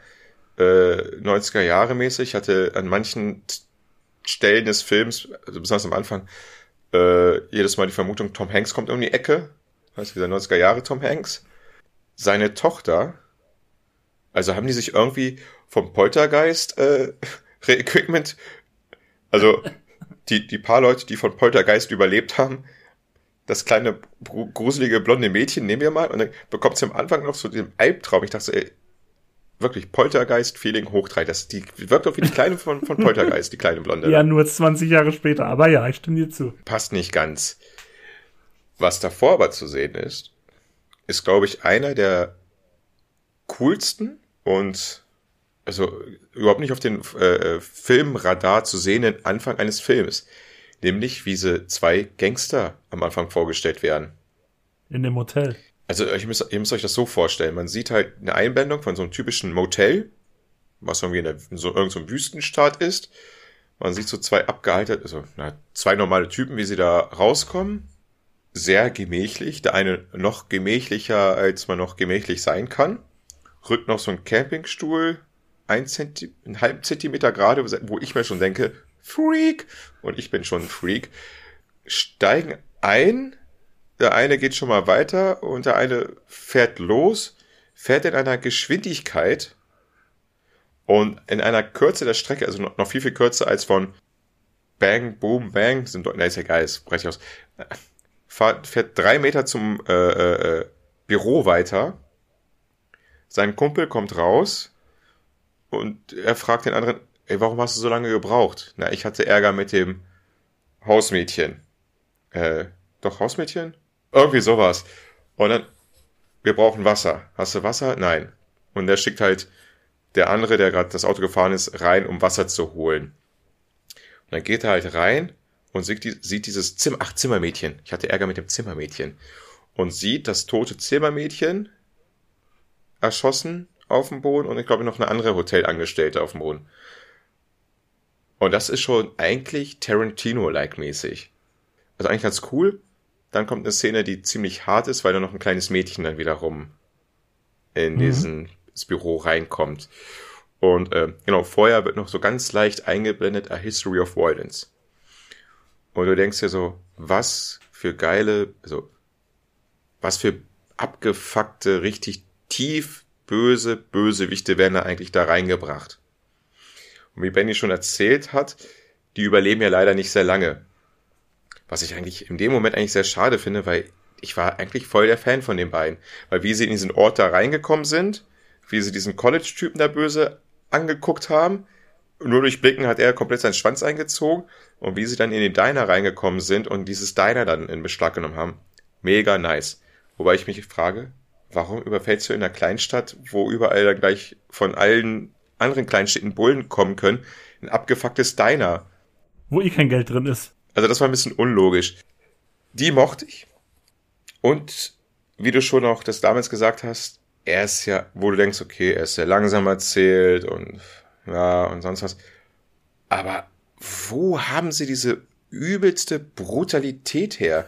äh, 90er Jahre mäßig. Ich hatte an manchen Stellen des Films, also besonders am Anfang, äh, jedes Mal die Vermutung, Tom Hanks kommt um die Ecke. Weißt du, dieser 90er Jahre Tom Hanks. Seine Tochter, also haben die sich irgendwie vom Poltergeist äh, Re-Equipment, also die, die paar Leute, die von Poltergeist überlebt haben, das kleine gru- gruselige blonde Mädchen nehmen wir mal und dann bekommt sie am Anfang noch so den Albtraum. Ich dachte so, ey, wirklich Poltergeist-Feeling hoch drei. Das, die wirkt doch wie die kleine von, von Poltergeist, die kleine blonde. Ja, nur 20 Jahre später. Aber ja, ich stimme dir zu. passt nicht ganz. Was davor aber zu sehen ist, ist, glaube ich, einer der coolsten und also überhaupt nicht auf den äh, Filmradar zu sehenden Anfang eines Films. Nämlich, wie sie zwei Gangster am Anfang vorgestellt werden. In dem Hotel. Also ihr müsst, ihr müsst euch das so vorstellen. Man sieht halt eine Einblendung von so einem typischen Motel, was irgendwie in, der, in so irgendeinem so einem Wüstenstaat ist. Man sieht so zwei abgehaltene, also na, zwei normale Typen, wie sie da rauskommen. Sehr gemächlich. Der eine noch gemächlicher, als man noch gemächlich sein kann. Rückt noch so ein Campingstuhl ein Zenti einen halben Zentimeter gerade, wo ich mir schon denke, Freak! Und ich bin schon ein Freak. Steigen ein, der eine geht schon mal weiter und der eine fährt los, fährt in einer Geschwindigkeit und in einer Kürze der Strecke, also noch viel, viel kürzer als von Bang, Boom, Bang, sind na ist ja geil, ist brech aus, fährt, fährt drei Meter zum äh, äh, äh, Büro weiter, sein Kumpel kommt raus und er fragt den anderen, ey, warum hast du so lange gebraucht? Na, ich hatte Ärger mit dem Hausmädchen. Äh, doch Hausmädchen? Irgendwie sowas. Und dann, wir brauchen Wasser. Hast du Wasser? Nein. Und der schickt halt der andere, der gerade das Auto gefahren ist, rein, um Wasser zu holen. Und dann geht er halt rein und sieht, sieht dieses Zimmer, ach, Zimmermädchen. Ich hatte Ärger mit dem Zimmermädchen. Und sieht das tote Zimmermädchen erschossen auf dem Boden und ich glaube noch eine andere Hotelangestellte auf dem Boden. Und das ist schon eigentlich Tarantino-like mäßig. Also eigentlich ganz cool. Dann kommt eine Szene, die ziemlich hart ist, weil da noch ein kleines Mädchen dann wiederum in Mhm. diesen Büro reinkommt. Und äh, genau, vorher wird noch so ganz leicht eingeblendet A History of Violence. Und du denkst dir so, was für geile, also was für abgefuckte, richtig tief böse Bösewichte werden da eigentlich da reingebracht. Und wie Benny schon erzählt hat, die überleben ja leider nicht sehr lange. Was ich eigentlich in dem Moment eigentlich sehr schade finde, weil ich war eigentlich voll der Fan von den beiden. Weil wie sie in diesen Ort da reingekommen sind, wie sie diesen College-Typen da böse angeguckt haben, nur durch Blicken hat er komplett seinen Schwanz eingezogen und wie sie dann in den Diner reingekommen sind und dieses Diner dann in Beschlag genommen haben. Mega nice. Wobei ich mich frage, warum überfällst du in einer Kleinstadt, wo überall dann gleich von allen anderen Kleinstädten Bullen kommen können, ein abgefucktes Diner? Wo eh kein Geld drin ist. Also das war ein bisschen unlogisch. Die mochte ich. Und wie du schon auch das damals gesagt hast, er ist ja, wo du denkst, okay, er ist sehr langsam erzählt und ja, und sonst was. Aber wo haben sie diese übelste Brutalität her?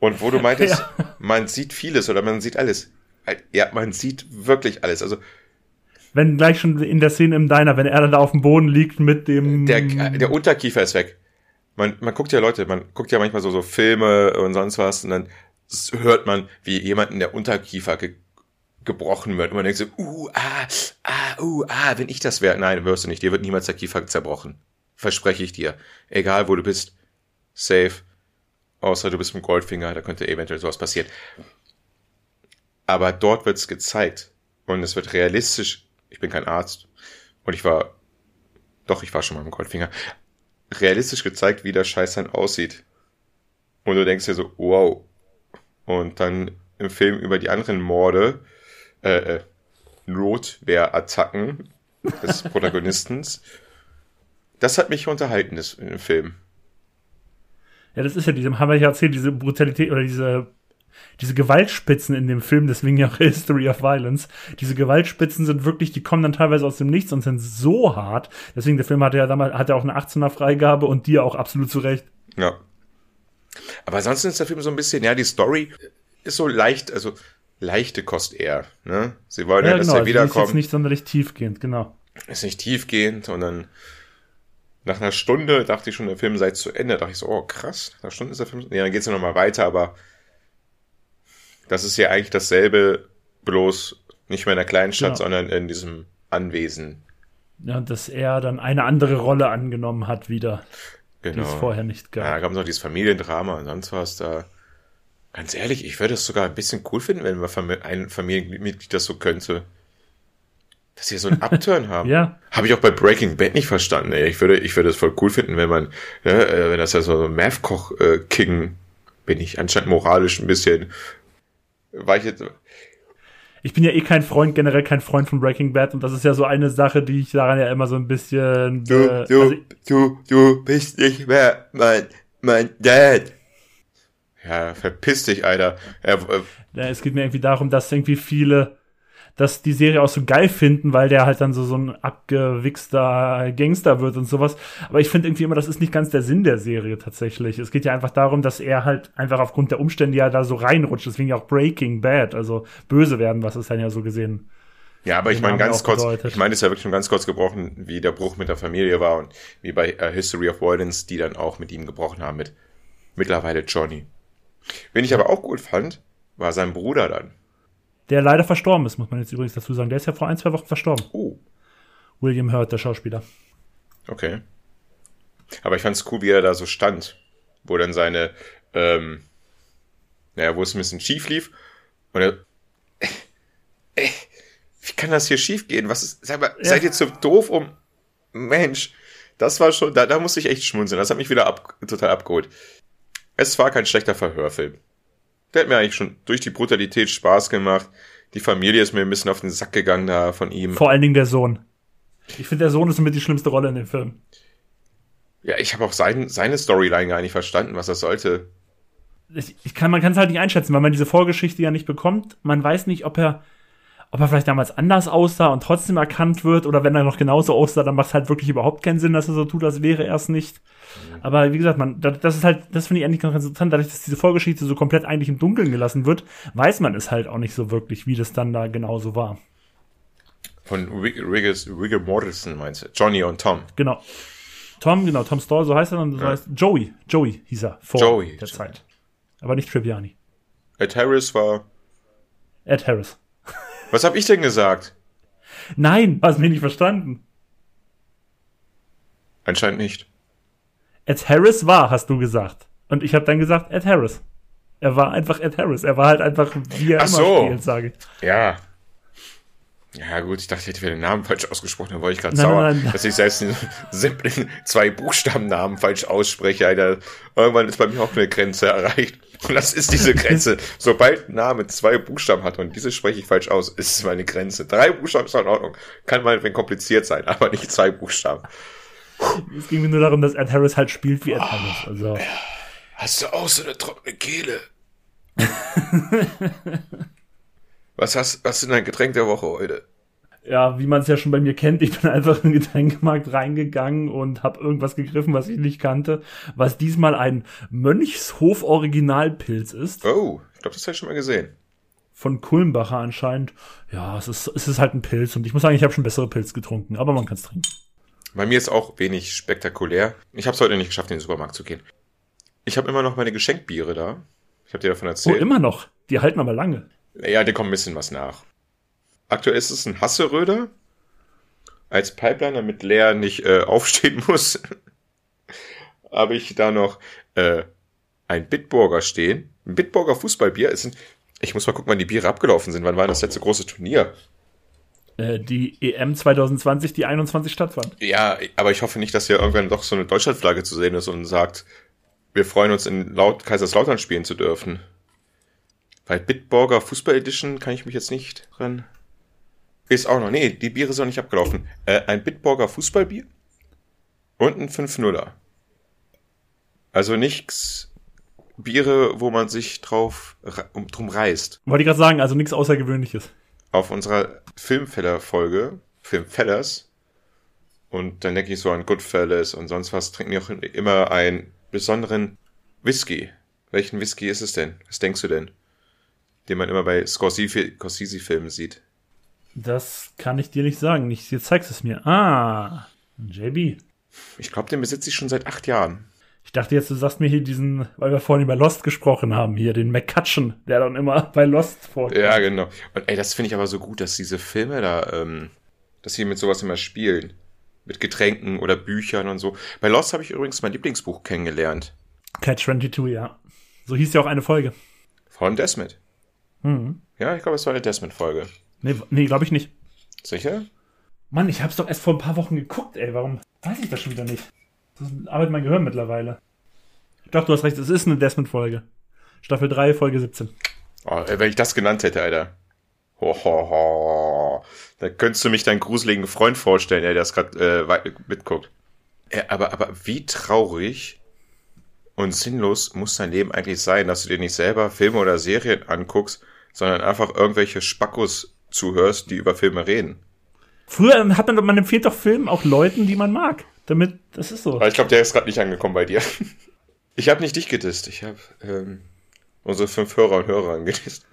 Und wo du meintest, ja. man sieht vieles oder man sieht alles. Ja, man sieht wirklich alles. Also wenn gleich schon in der Szene im Diner, wenn er dann da auf dem Boden liegt mit dem. Der, der Unterkiefer ist weg. Man, man guckt ja Leute, man guckt ja manchmal so, so Filme und sonst was und dann hört man, wie jemand in der Unterkiefer ge gebrochen wird und man denkt so, uh, ah, ah, uh, ah, wenn ich das wäre. Nein, wirst du nicht. Dir wird niemals der Kiefer zerbrochen. Verspreche ich dir. Egal wo du bist. Safe. Außer du bist mit Goldfinger, da könnte eventuell sowas passieren. Aber dort wird's gezeigt. Und es wird realistisch. Ich bin kein Arzt. Und ich war, doch, ich war schon mal mit Goldfinger. Realistisch gezeigt, wie der Scheiß dann aussieht. Und du denkst dir so, wow. Und dann im Film über die anderen Morde, äh, äh Notwehrattacken des Protagonistens. Das hat mich unterhalten, das, im Film. Ja, das ist ja diese, haben wir ja erzählt, diese Brutalität oder diese, diese Gewaltspitzen in dem Film, deswegen ja auch History of Violence. Diese Gewaltspitzen sind wirklich, die kommen dann teilweise aus dem Nichts und sind so hart. Deswegen, der Film hatte ja damals, hatte auch eine 18er Freigabe und die auch absolut zurecht. Ja. Aber ansonsten ist der Film so ein bisschen, ja, die Story ist so leicht, also leichte Kost eher. Ne? Sie wollen ja, ja dass genau, er wiederkommt. Also ist jetzt nicht sonderlich tiefgehend, genau. Ist nicht tiefgehend und dann nach einer Stunde dachte ich schon, der Film sei zu Ende. Da dachte ich so, oh krass, nach einer Stunde ist der Film. Ja, dann geht's ja nochmal weiter, aber das ist ja eigentlich dasselbe, bloß nicht mehr in der kleinen Stadt, genau. sondern in diesem Anwesen. Ja, dass er dann eine andere Rolle angenommen hat wieder. Genau. Die es vorher nicht gab. Ja, da gab es noch dieses Familiendrama und sonst was da. Ganz ehrlich, ich würde es sogar ein bisschen cool finden, wenn wir ein Familienmitglied das so könnte. Dass sie so einen Upturn haben. ja. Habe ich auch bei Breaking Bad nicht verstanden. Ey. Ich würde, ich würde es voll cool finden, wenn man, ne, äh, wenn das ja so ein Math-Koch-King äh, bin ich anscheinend moralisch ein bisschen war ich jetzt. Ich bin ja eh kein Freund, generell kein Freund von Breaking Bad und das ist ja so eine Sache, die ich daran ja immer so ein bisschen. Du, äh, du, also, du, du bist nicht mehr mein, mein Dad. Ja, verpiss dich, Alter. Ja, äh, ja, es geht mir irgendwie darum, dass irgendwie viele das die Serie auch so geil finden, weil der halt dann so, so ein abgewichster Gangster wird und sowas. Aber ich finde irgendwie immer, das ist nicht ganz der Sinn der Serie tatsächlich. Es geht ja einfach darum, dass er halt einfach aufgrund der Umstände ja da so reinrutscht. Deswegen ja auch Breaking Bad, also böse werden, was ist dann ja so gesehen. Ja, aber ich meine ganz kurz, bedeutet. ich meine es ja wirklich schon ganz kurz gebrochen, wie der Bruch mit der Familie war und wie bei uh, History of Violence, die dann auch mit ihm gebrochen haben, mit mittlerweile Johnny. Wen ich aber auch gut fand, war sein Bruder dann der leider verstorben ist, muss man jetzt übrigens dazu sagen. Der ist ja vor ein, zwei Wochen verstorben. Oh. William Hurt, der Schauspieler. Okay. Aber ich fand es cool, wie er da so stand, wo dann seine, ähm, naja, wo es ein bisschen schief lief. Und er, äh, äh, wie kann das hier schief gehen? Was ist, sag mal, ja. seid ihr zu doof um, Mensch, das war schon, da, da musste ich echt schmunzeln. Das hat mich wieder ab, total abgeholt. Es war kein schlechter Verhörfilm. Der hat mir eigentlich schon durch die Brutalität Spaß gemacht. Die Familie ist mir ein bisschen auf den Sack gegangen da von ihm. Vor allen Dingen der Sohn. Ich finde, der Sohn ist mit die schlimmste Rolle in dem Film. Ja, ich habe auch sein, seine Storyline gar nicht verstanden, was das sollte. Ich, ich kann, man kann es halt nicht einschätzen, weil man diese Vorgeschichte ja nicht bekommt. Man weiß nicht, ob er ob er vielleicht damals anders aussah und trotzdem erkannt wird oder wenn er noch genauso aussah, dann macht es halt wirklich überhaupt keinen Sinn, dass er so tut, als wäre er es nicht. Mhm. Aber wie gesagt, man, das ist halt, das finde ich eigentlich ganz interessant, dadurch, dass diese Vorgeschichte so komplett eigentlich im Dunkeln gelassen wird, weiß man es halt auch nicht so wirklich, wie das dann da genauso war. Von Rigger Morrison meinst du? Johnny und Tom. Genau. Tom, genau, Tom Stall, so heißt er, und so ja. heißt Joey. Joey hieß er vor Joey. der Zeit. Aber nicht Tribbiani. Ed Harris war. Ed Harris. Was hab ich denn gesagt? Nein, hast mich nicht verstanden. Anscheinend nicht. Ed Harris war, hast du gesagt. Und ich habe dann gesagt, Ed Harris. Er war einfach Ed Harris. Er war halt einfach, wie er Ach immer so. spielt, sage ich. Ja. Ja, gut, ich dachte, ich hätte wieder den Namen falsch ausgesprochen, da war ich gerade sauer, nein, nein. dass ich selbst den simplen zwei Buchstabennamen falsch ausspreche, Alter. Irgendwann ist bei mir auch eine Grenze erreicht. Und das ist diese Grenze. Sobald ein Name zwei Buchstaben hat und diese spreche ich falsch aus, ist es meine Grenze. Drei Buchstaben ist in Ordnung. Kann mal kompliziert sein, aber nicht zwei Buchstaben. es ging mir nur darum, dass Ed Harris halt spielt wie Ed Harris. Also. Hast du auch so eine trockene Kehle? was hast, was ist denn dein Getränk der Woche heute? Ja, wie man es ja schon bei mir kennt, ich bin einfach in den Getränkemarkt reingegangen und habe irgendwas gegriffen, was ich nicht kannte, was diesmal ein Mönchshof Originalpilz ist. Oh, ich glaube, das habe ich schon mal gesehen. Von Kulmbacher anscheinend. Ja, es ist, es ist halt ein Pilz und ich muss sagen, ich habe schon bessere Pilz getrunken, aber man kann es trinken. Bei mir ist auch wenig spektakulär. Ich habe es heute nicht geschafft, in den Supermarkt zu gehen. Ich habe immer noch meine Geschenkbiere da. Ich habe dir davon Oh, erzählt. immer noch. Die halten aber lange. Ja, dir kommt ein bisschen was nach. Aktuell ist es ein Hasseröder. Als Pipeline, damit Lea nicht äh, aufstehen muss, habe ich da noch äh, ein Bitburger stehen. Ein Bitburger Fußballbier. Es sind, ich muss mal gucken, wann die Biere abgelaufen sind. Wann war das letzte große Turnier? Äh, die EM 2020, die 21 stattfand. Ja, aber ich hoffe nicht, dass hier irgendwann doch so eine Deutschlandflagge zu sehen ist und sagt, wir freuen uns in Laut Kaiserslautern spielen zu dürfen. Bei Bitburger Fußball Edition kann ich mich jetzt nicht dran. Ist auch noch. Nee, die Biere sind noch nicht abgelaufen. Äh, ein Bitburger Fußballbier und ein 5-0er. Also nichts Biere, wo man sich drauf um, drum reißt. Wollte ich gerade sagen, also nichts Außergewöhnliches. Auf unserer Filmfeller-Folge, Filmfellers, und dann denke ich so an Goodfellas und sonst was, trinken die auch immer einen besonderen Whisky. Welchen Whisky ist es denn? Was denkst du denn? Den man immer bei Scorsese- Scorsese-Filmen sieht. Das kann ich dir nicht sagen. Ich, jetzt zeigst du es mir. Ah, JB. Ich glaube, den besitze ich schon seit acht Jahren. Ich dachte jetzt, du sagst mir hier diesen, weil wir vorhin über Lost gesprochen haben, hier den McCutcheon, der dann immer bei Lost vor. Ja, genau. Und ey, das finde ich aber so gut, dass diese Filme da, ähm, dass sie mit sowas immer spielen. Mit Getränken oder Büchern und so. Bei Lost habe ich übrigens mein Lieblingsbuch kennengelernt. Catch 22, ja. So hieß ja auch eine Folge. Von Desmond. Mhm. Ja, ich glaube, es war eine Desmond-Folge. Nee, nee glaube ich nicht. Sicher? Mann, ich hab's doch erst vor ein paar Wochen geguckt, ey. Warum weiß ich das schon wieder nicht? Das arbeitet mein Gehirn mittlerweile. Dachte, du hast recht, es ist eine Desmond-Folge. Staffel 3, Folge 17. Oh, ey, wenn ich das genannt hätte, Alter. Ho, ho, ho. Da könntest du mich deinen gruseligen Freund vorstellen, der das gerade äh, mitguckt. Ja, aber, aber wie traurig und sinnlos muss dein Leben eigentlich sein, dass du dir nicht selber Filme oder Serien anguckst, sondern einfach irgendwelche Spackos zuhörst, die über Filme reden. Früher hat man, man empfiehlt doch Filmen auch Leuten, die man mag. Damit, das ist so. Aber ich glaube, der ist gerade nicht angekommen bei dir. Ich habe nicht dich gedisst, ich habe ähm, unsere fünf Hörer und Hörerinnen gedisst.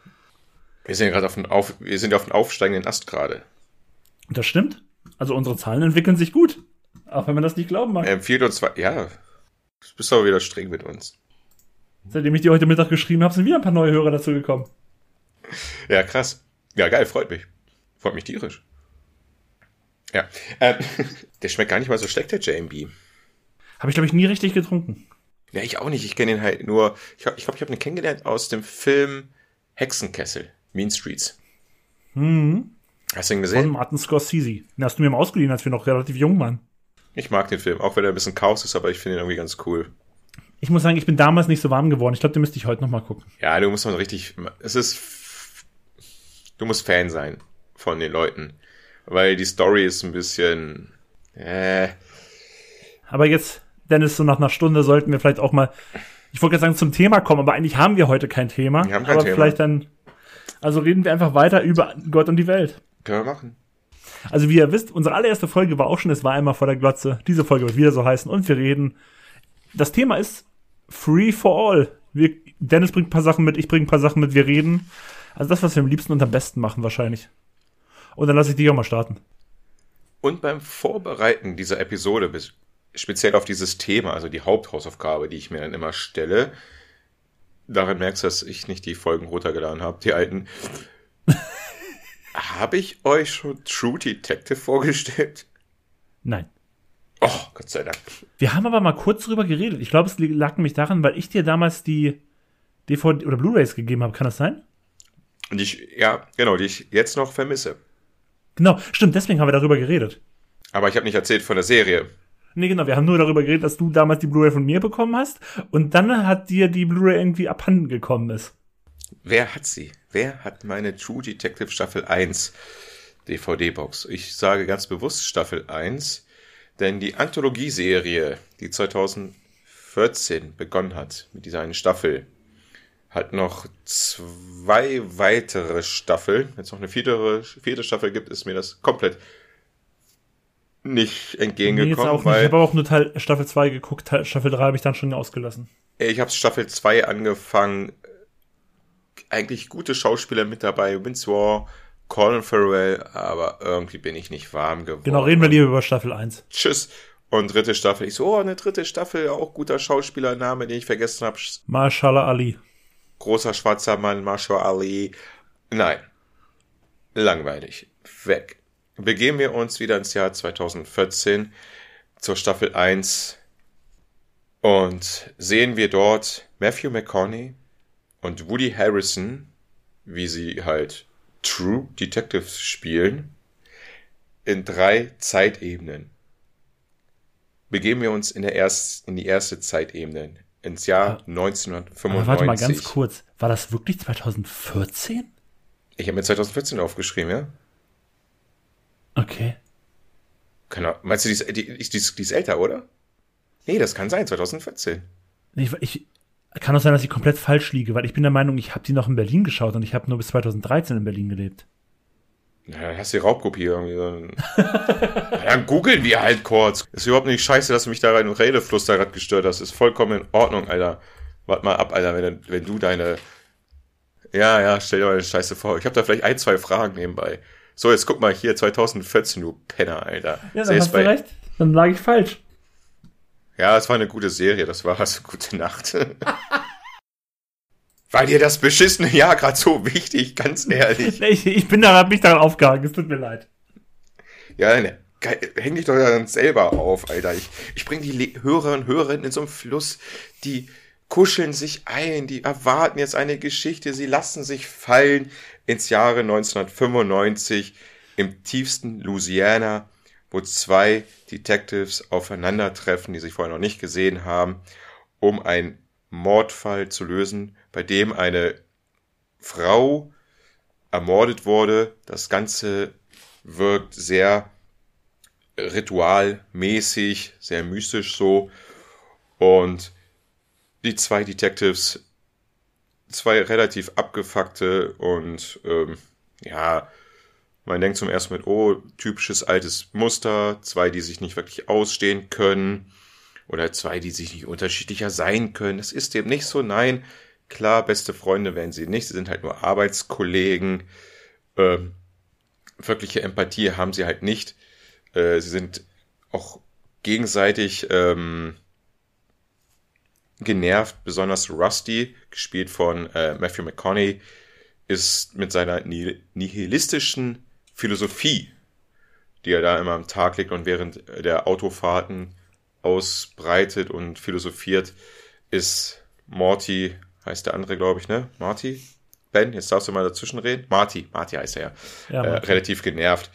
Wir sind ja gerade auf, auf, wir sind ja auf dem aufsteigenden Ast gerade. Das stimmt. Also unsere Zahlen entwickeln sich gut. Auch wenn man das nicht glauben mag. Er empfiehlt uns zwar, ja, du bist aber wieder streng mit uns. Seitdem ich dir heute Mittag geschrieben habe, sind wieder ein paar neue Hörer dazu gekommen. Ja, krass. Ja, geil, freut mich. Freut mich tierisch. Ja, ähm, der schmeckt gar nicht mal so schlecht, der JMB. Habe ich, glaube ich, nie richtig getrunken. Ja, ich auch nicht. Ich kenne ihn halt nur, ich glaube, ich, glaub, ich habe ihn kennengelernt aus dem Film Hexenkessel, Mean Streets. Mhm. Hast du ihn Von gesehen? Martin Scorsese. Den hast du mir mal ausgeliehen, als wir noch relativ jung waren. Ich mag den Film, auch wenn er ein bisschen Chaos ist, aber ich finde ihn irgendwie ganz cool. Ich muss sagen, ich bin damals nicht so warm geworden. Ich glaube, den müsste ich heute noch mal gucken. Ja, du musst mal richtig, es ist, du musst Fan sein von den Leuten, weil die Story ist ein bisschen, äh, Aber jetzt, Dennis, so nach einer Stunde sollten wir vielleicht auch mal, ich wollte gerade sagen, zum Thema kommen, aber eigentlich haben wir heute kein Thema. Wir haben kein aber Thema. vielleicht dann, also reden wir einfach weiter über Gott und die Welt. können wir machen. Also wie ihr wisst, unsere allererste Folge war auch schon, es war einmal vor der Glotze. Diese Folge wird wieder so heißen und wir reden. Das Thema ist Free for All. Wir, Dennis bringt ein paar Sachen mit, ich bringe ein paar Sachen mit, wir reden. Also das, was wir am liebsten und am besten machen wahrscheinlich. Und dann lasse ich dich auch mal starten. Und beim Vorbereiten dieser Episode, bis- speziell auf dieses Thema, also die Haupthausaufgabe, die ich mir dann immer stelle, daran merkst du, dass ich nicht die Folgen runtergeladen habe, die alten. habe ich euch schon True Detective vorgestellt? Nein. Oh, Gott sei Dank. Wir haben aber mal kurz drüber geredet. Ich glaube, es lag nämlich daran, weil ich dir damals die DVD oder Blu-rays gegeben habe. Kann das sein? Und ich, ja, genau, die ich jetzt noch vermisse. Genau, stimmt, deswegen haben wir darüber geredet. Aber ich habe nicht erzählt von der Serie. Nee, genau, wir haben nur darüber geredet, dass du damals die Blu-ray von mir bekommen hast und dann hat dir die Blu-ray irgendwie abhanden gekommen ist. Wer hat sie? Wer hat meine True Detective Staffel 1 DVD-Box? Ich sage ganz bewusst Staffel 1, Denn die Anthologieserie, die 2014 begonnen hat, mit dieser einen Staffel, hat noch zwei weitere Staffeln. Wenn es noch eine vierte, vierte Staffel gibt, ist mir das komplett nicht entgegengekommen. Nee, auch nicht. Ich habe auch nur Teil Staffel 2 geguckt, Teil, Staffel 3 habe ich dann schon ausgelassen. Ich habe Staffel 2 angefangen. Eigentlich gute Schauspieler mit dabei. War, Colin Farrell, aber irgendwie bin ich nicht warm geworden. Genau, reden wir lieber über Staffel 1. Tschüss. Und dritte Staffel. Ich so, oh, eine dritte Staffel, auch guter Schauspielername, den ich vergessen habe. Marshallah Ali. Großer schwarzer Mann, Marshall Ali. Nein. Langweilig. Weg. Begeben wir uns wieder ins Jahr 2014 zur Staffel 1 und sehen wir dort Matthew McConaughey und Woody Harrison, wie sie halt True Detectives spielen, in drei Zeitebenen. Begeben wir uns in, der erst, in die erste Zeitebene, ins Jahr 1995. Aber warte mal ganz kurz, war das wirklich 2014? Ich habe mir 2014 aufgeschrieben, ja. Okay. Keine Ahnung. Meinst du, die ist, die, die, die ist älter, oder? Nee, das kann sein, 2014. Ich, ich, kann auch sein, dass ich komplett falsch liege, weil ich bin der Meinung, ich habe die noch in Berlin geschaut und ich habe nur bis 2013 in Berlin gelebt. Ja, hast du die Raubkopie irgendwie. ja, dann googeln wir halt kurz. Ist überhaupt nicht scheiße, dass du mich da rein im Redefluss da gerade gestört hast. Ist vollkommen in Ordnung, Alter. Warte mal ab, Alter, wenn, wenn du deine. Ja, ja, stell dir mal eine Scheiße vor. Ich habe da vielleicht ein, zwei Fragen nebenbei. So, jetzt guck mal hier, 2014, du Penner, Alter. Ja, dann hast du recht. Dann lag ich falsch. Ja, es war eine gute Serie, das war also gute Nacht. War dir das beschissene Jahr gerade so wichtig, ganz ehrlich? ich, ich bin da, hab mich daran aufgehangen, es tut mir leid. Ja, ne, häng dich doch dann selber auf, Alter. Ich, ich bring die Le Hörer und Hörerinnen in so einen Fluss, die kuscheln sich ein, die erwarten jetzt eine Geschichte, sie lassen sich fallen ins Jahre 1995 im tiefsten Louisiana, wo zwei Detectives aufeinandertreffen, die sich vorher noch nicht gesehen haben, um einen Mordfall zu lösen, bei dem eine Frau ermordet wurde. Das Ganze wirkt sehr ritualmäßig, sehr mystisch so. Und die zwei Detectives zwei relativ abgefuckte und ähm, ja, man denkt zum ersten Mal, oh, typisches altes Muster, zwei, die sich nicht wirklich ausstehen können oder zwei, die sich nicht unterschiedlicher sein können. Das ist eben nicht so. Nein, klar, beste Freunde werden sie nicht. Sie sind halt nur Arbeitskollegen. Ähm, wirkliche Empathie haben sie halt nicht. Äh, sie sind auch gegenseitig ähm, genervt, besonders Rusty, gespielt von äh, Matthew McConaughey, ist mit seiner nihilistischen Philosophie, die er da immer am Tag legt und während der Autofahrten ausbreitet und philosophiert, ist Morty, heißt der andere, glaube ich, ne? Marty? Ben, jetzt darfst du mal dazwischen reden. Marty, Marty heißt er ja. ja äh, relativ genervt.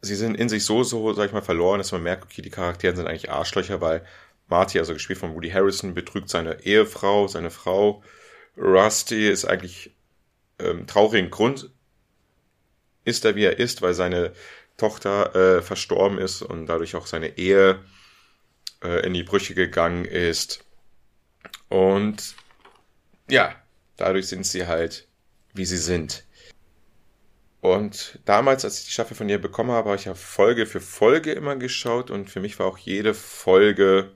Sie sind in sich so, so, sag ich mal, verloren, dass man merkt, okay, die Charaktere sind eigentlich Arschlöcher, weil Marty, also gespielt von Woody Harrison, betrügt seine Ehefrau, seine Frau. Rusty ist eigentlich ähm, traurigen Grund, ist er wie er ist, weil seine Tochter äh, verstorben ist und dadurch auch seine Ehe äh, in die Brüche gegangen ist. Und ja, dadurch sind sie halt, wie sie sind. Und damals, als ich die Staffel von ihr bekommen habe, habe ich ja Folge für Folge immer geschaut und für mich war auch jede Folge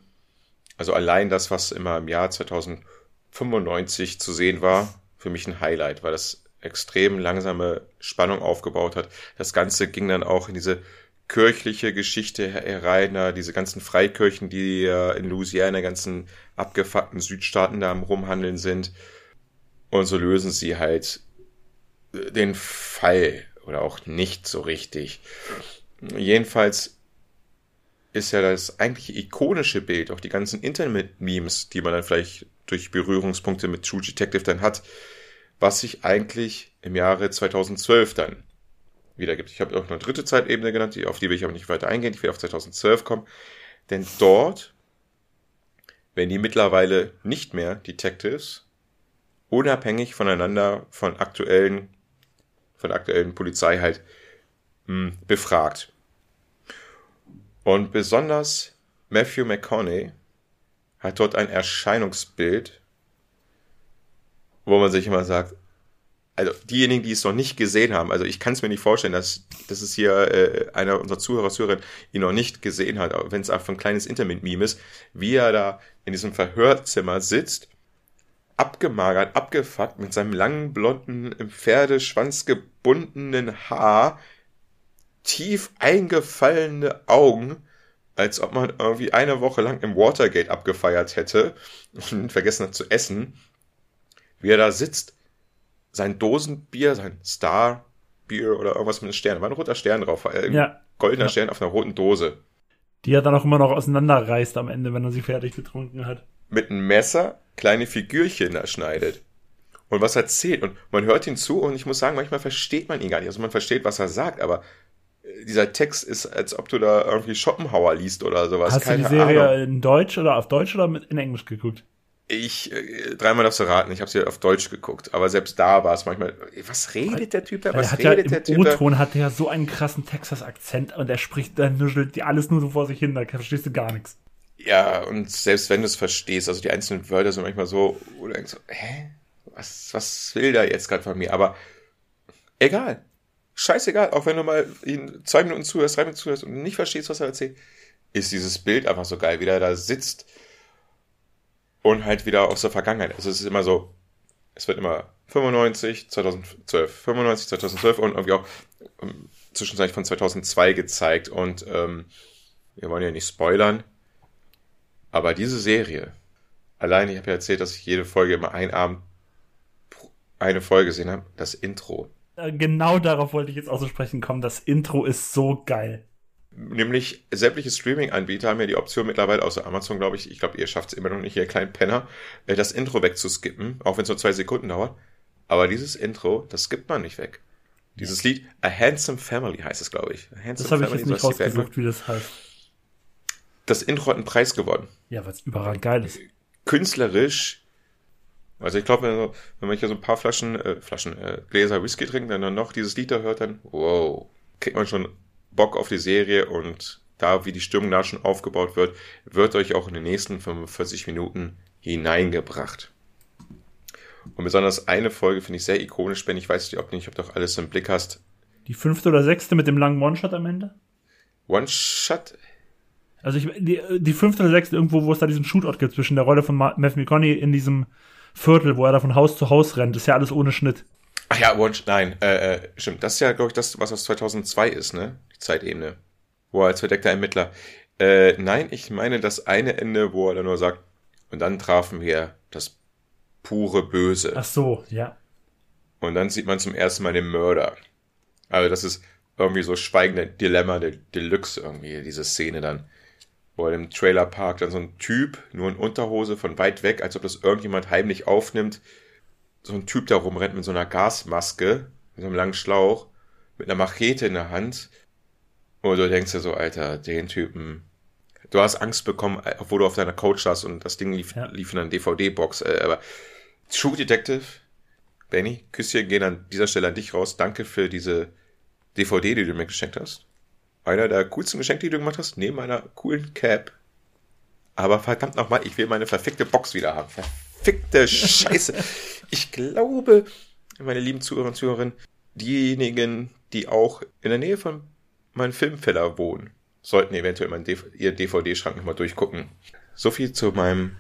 also allein das, was immer im Jahr 2095 zu sehen war, für mich ein Highlight, weil das extrem langsame Spannung aufgebaut hat. Das Ganze ging dann auch in diese kirchliche Geschichte herein, da diese ganzen Freikirchen, die in Louisiana, ganzen abgefuckten Südstaaten da am Rumhandeln sind. Und so lösen sie halt äh, den Fall oder auch nicht so richtig. Jedenfalls ist ja das eigentlich ikonische Bild, auch die ganzen Internet-Memes, die man dann vielleicht durch Berührungspunkte mit True Detective dann hat, was sich eigentlich im Jahre 2012 dann wiedergibt. Ich habe auch eine dritte Zeitebene genannt, auf die will ich aber nicht weiter eingehen, ich will auf 2012 kommen, denn dort werden die mittlerweile nicht mehr Detectives unabhängig voneinander von aktuellen, von der aktuellen Polizei halt mh, hm, befragt. Und besonders Matthew McConaughey hat dort ein Erscheinungsbild, wo man sich immer sagt, also diejenigen, die es noch nicht gesehen haben, also ich kann es mir nicht vorstellen, dass, dass es hier äh, einer unserer Zuhörer, Zuhörerinnen ihn noch nicht gesehen hat, wenn es einfach ein kleines Internet-Meme ist, wie er da in diesem Verhörzimmer sitzt, abgemagert, abgefuckt, mit seinem langen, blonden, im Pferdeschwanz gebundenen Haar, tief eingefallene Augen, als ob man irgendwie eine Woche lang im Watergate abgefeiert hätte und vergessen hat zu essen, wie er da sitzt sein Dosenbier, sein Starbier oder irgendwas mit einem Stern. War ein roter Stern drauf, ein ja. goldener ja. Stern auf einer roten Dose. Die er dann auch immer noch auseinanderreißt am Ende, wenn er sie fertig getrunken hat. Mit einem Messer kleine Figürchen erschneidet. Und was er erzählt. Und man hört ihn zu und ich muss sagen, manchmal versteht man ihn gar nicht. Also man versteht, was er sagt, aber dieser Text ist, als ob du da irgendwie Schopenhauer liest oder sowas. Hast Keine du die Serie Ahnung. in Deutsch oder auf Deutsch oder in Englisch geguckt? Ich, äh, dreimal darfst du raten, ich habe sie auf Deutsch geguckt, aber selbst da war es manchmal, was redet der Typ da? Was der redet ja, der Typ O-Ton hat ja so einen krassen Texas-Akzent und er spricht, dann nuschelt dir alles nur so vor sich hin, da verstehst du gar nichts. Ja, und selbst wenn du es verstehst, also die einzelnen Wörter sind manchmal so, wo du denkst, hä? Was, was will der jetzt gerade von mir? Aber egal. Scheißegal, auch wenn du mal ihn zwei Minuten zuhörst, drei Minuten zuhörst und nicht verstehst, was er erzählt, ist dieses Bild einfach so geil, wie der da sitzt und halt wieder aus der Vergangenheit. Also es ist immer so, es wird immer 95, 2012, 95, 2012 und irgendwie auch ähm, zwischenzeitlich von 2002 gezeigt und ähm, wir wollen ja nicht spoilern, aber diese Serie, allein ich habe ja erzählt, dass ich jede Folge immer einen Abend eine Folge gesehen habe, das Intro. Äh, genau darauf wollte ich jetzt auch zu sprechen kommen. Das Intro ist so geil. Nämlich sämtliche Streaming-Anbieter haben ja die Option mittlerweile, außer Amazon, glaube ich, ich glaube, ihr schafft es immer noch nicht, ihr kleinen Penner, äh, das Intro wegzuskippen, auch wenn es nur zwei Sekunden dauert. Aber dieses Intro, das skippt man nicht weg. Dieses Lied, A Handsome Family heißt es, glaube ich. das habe ich jetzt nicht rausgesucht, wie das heißt. Das Intro hat einen Preis gewonnen. Ja, was überall geil ist. Künstlerisch, also ich glaube, wenn, man hier so ein paar Flaschen, äh, Flaschen, äh, Gläser Whisky trinkt, dann noch dieses Lied da hört, dann, wow, kriegt man schon Bock auf die Serie und da, wie die Stimmung da schon aufgebaut wird, wird euch auch in den nächsten 45 Minuten hineingebracht. Und besonders eine Folge finde ich sehr ikonisch, Ben. Ich weiß nicht, ob du doch alles im Blick hast. Die fünfte oder sechste mit dem langen One-Shot am Ende? One-Shot? Also ich, die, die fünfte oder sechste, irgendwo, wo es da diesen Shootout gibt zwischen der Rolle von Matthew McConaughey in diesem Viertel, wo er da von Haus zu Haus rennt. Das ist ja alles ohne Schnitt. Ach ja, One, nein, äh, äh, stimmt. Das ist ja, glaube ich, das, was aus 2002 ist, ne? Zeitebene. Wo er als verdeckter Ermittler. Äh, nein, ich meine das eine Ende, wo er dann nur sagt, und dann trafen wir das pure Böse. Ach so, ja. Und dann sieht man zum ersten Mal den Mörder. Also das ist irgendwie so schweigende Dilemma der Deluxe irgendwie, diese Szene dann. Wo er im Trailerpark dann so ein Typ, nur in Unterhose von weit weg, als ob das irgendjemand heimlich aufnimmt, so ein Typ da rumrennt mit so einer Gasmaske, mit so einem langen Schlauch, mit einer Machete in der Hand. Und du denkst dir so, Alter, den Typen. Du hast Angst bekommen, obwohl du auf deiner Couch saßt und das Ding lief, ja. lief in einer DVD-Box. Äh, aber True Detective, Benny, Küsschen gehen an dieser Stelle an dich raus. Danke für diese DVD, die du mir geschenkt hast. Einer der coolsten Geschenke, die du gemacht hast, neben einer coolen Cap. Aber verdammt nochmal, ich will meine verfickte Box wieder haben. Verfickte Scheiße. Ich glaube, meine lieben Zuhörer und Zuhörerinnen, diejenigen, die auch in der Nähe von meinem Filmfeller wohnen, sollten eventuell meinen DV ihr DVD-Schrank nochmal durchgucken. So viel zu meinem,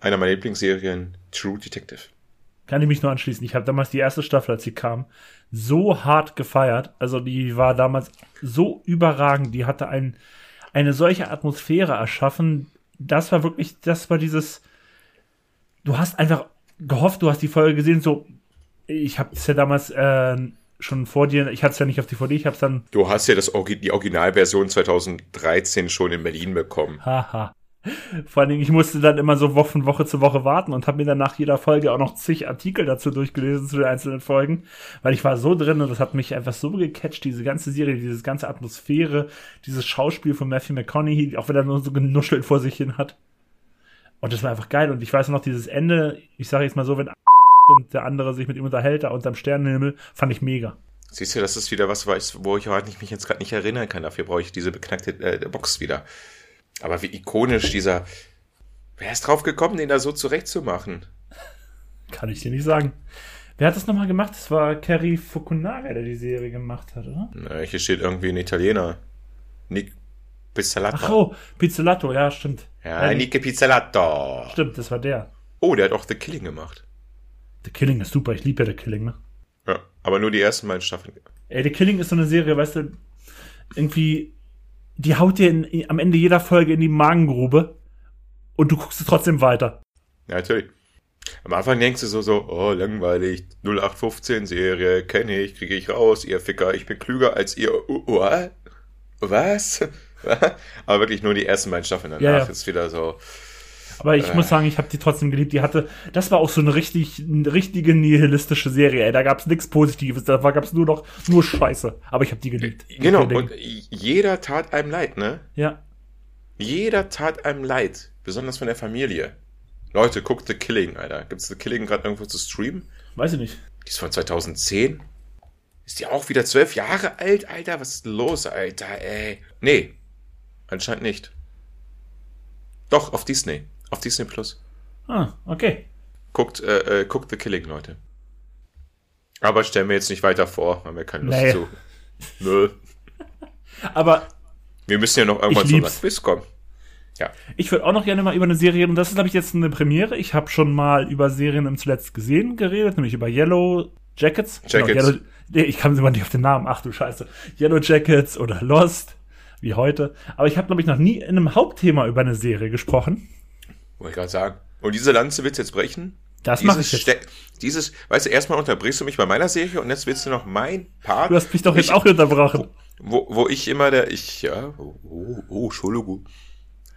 einer meiner Lieblingsserien, True Detective. Kann ich mich nur anschließen. Ich habe damals die erste Staffel, als sie kam, so hart gefeiert. Also die war damals so überragend. Die hatte ein, eine solche Atmosphäre erschaffen. Das war wirklich, das war dieses, du hast einfach gehofft, du hast die Folge gesehen, so, ich habe es ja damals äh, schon vor dir, ich hatte es ja nicht auf DVD, ich habe es dann. Du hast ja das, die Originalversion 2013 schon in Berlin bekommen. Haha. Vor allen Dingen, ich musste dann immer so von Woche zu Woche warten und habe mir dann nach jeder Folge auch noch zig Artikel dazu durchgelesen zu den einzelnen Folgen, weil ich war so drin und das hat mich einfach so gecatcht, diese ganze Serie, diese ganze Atmosphäre, dieses Schauspiel von Matthew McConaughey, auch wenn er nur so genuschelt vor sich hin hat. Und das war einfach geil. Und ich weiß noch, dieses Ende, ich sage jetzt mal so, wenn und der andere sich mit ihm unterhält, da unterm Sternenhimmel, fand ich mega. Siehst du, das ist wieder was, wo ich heute mich jetzt gerade nicht erinnern kann. Dafür brauche ich diese beknackte äh, Box wieder. Aber wie ikonisch dieser. Wer ist drauf gekommen, den da so zurechtzumachen? Kann ich dir nicht sagen. Wer hat das nochmal gemacht? Das war Kerry Fukunaga, der die Serie gemacht hat, oder? Na, hier steht irgendwie ein Italiener. Nick Pizzolato. Ach oh, Pizzolato, ja, stimmt. Ja, ja Nick Pizzolato. Stimmt, das war der. Oh, der hat auch The Killing gemacht. The Killing ist super, ich liebe ja The Killing, ne? Ja, aber nur die ersten beiden Staffeln. Ey, The Killing ist so eine Serie, weißt du, irgendwie, die haut dir in, am Ende jeder Folge in die Magengrube und du guckst es trotzdem weiter. Ja, natürlich. Am Anfang denkst du so, so, oh, langweilig, 0815 Serie, kenne ich, kriege ich raus, ihr Ficker, ich bin klüger als ihr. What? Was? Aber wirklich nur die ersten beiden Staffeln danach ja, ja. ist wieder so. Aber ich äh. muss sagen, ich habe die trotzdem geliebt. Die hatte, das war auch so eine richtig, eine richtige nihilistische Serie. Ey. Da gab es nichts Positives, da gab es nur noch nur Scheiße. Aber ich habe die geliebt. Genau. Und jeder tat einem leid, ne? Ja. Jeder tat einem leid, besonders von der Familie. Leute, guckt The Killing, Alter. Gibt's The Killing gerade irgendwo zu streamen? Weiß ich nicht. Die ist von 2010. Ist die auch wieder zwölf Jahre alt, Alter? Was ist los, Alter, ey? Nee, anscheinend nicht. Doch, auf Disney. Auf Disney Plus. Ah, okay. Guckt, äh, äh, guckt The Killing, Leute. Aber stellen wir jetzt nicht weiter vor, haben wir keine Lust nee. zu. Nö. Aber. Wir müssen ja noch irgendwann zu einer Quiz kommen. Ja. Ich würde auch noch gerne mal über eine Serie, und das ist, glaube ich, jetzt eine Premiere. Ich habe schon mal über Serien im zuletzt gesehen geredet, nämlich über Yellow Jackets. Jackets. Genau, Yellow, nee, ich kam immer nicht auf den Namen. Ach du Scheiße. Yellow Jackets oder Lost, wie heute. Aber ich habe, glaube ich, noch nie in einem Hauptthema über eine Serie gesprochen. Wollte ich gerade sagen. Und diese Lanze willst du jetzt brechen? Das mache ich jetzt. Dieses, weißt du, erstmal unterbrichst du mich bei meiner Serie und jetzt willst du noch mein Part. Du hast mich doch jetzt ich, auch unterbrochen. Wo, wo ich immer der, ich, ja, oh, oh, oh Entschuldigung.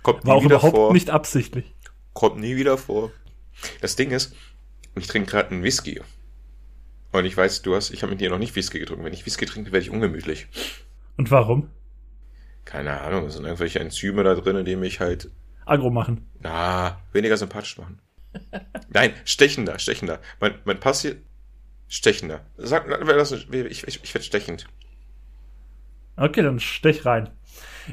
Kommt War auch überhaupt vor. nicht absichtlich. Kommt nie wieder vor. Das Ding ist, ich trinke gerade einen Whisky. Und ich weiß, du hast, ich habe mit dir noch nicht Whisky getrunken. Wenn ich Whisky trinke, werde ich ungemütlich. Und warum? Keine Ahnung, es sind irgendwelche Enzyme da drin, die mich halt. Agro machen. Na, weniger sympathisch machen. Nein, stechender, stechender. Mein, mein Pass hier, stechender. Sag, ich, ich, ich werde stechend. Okay, dann stech rein.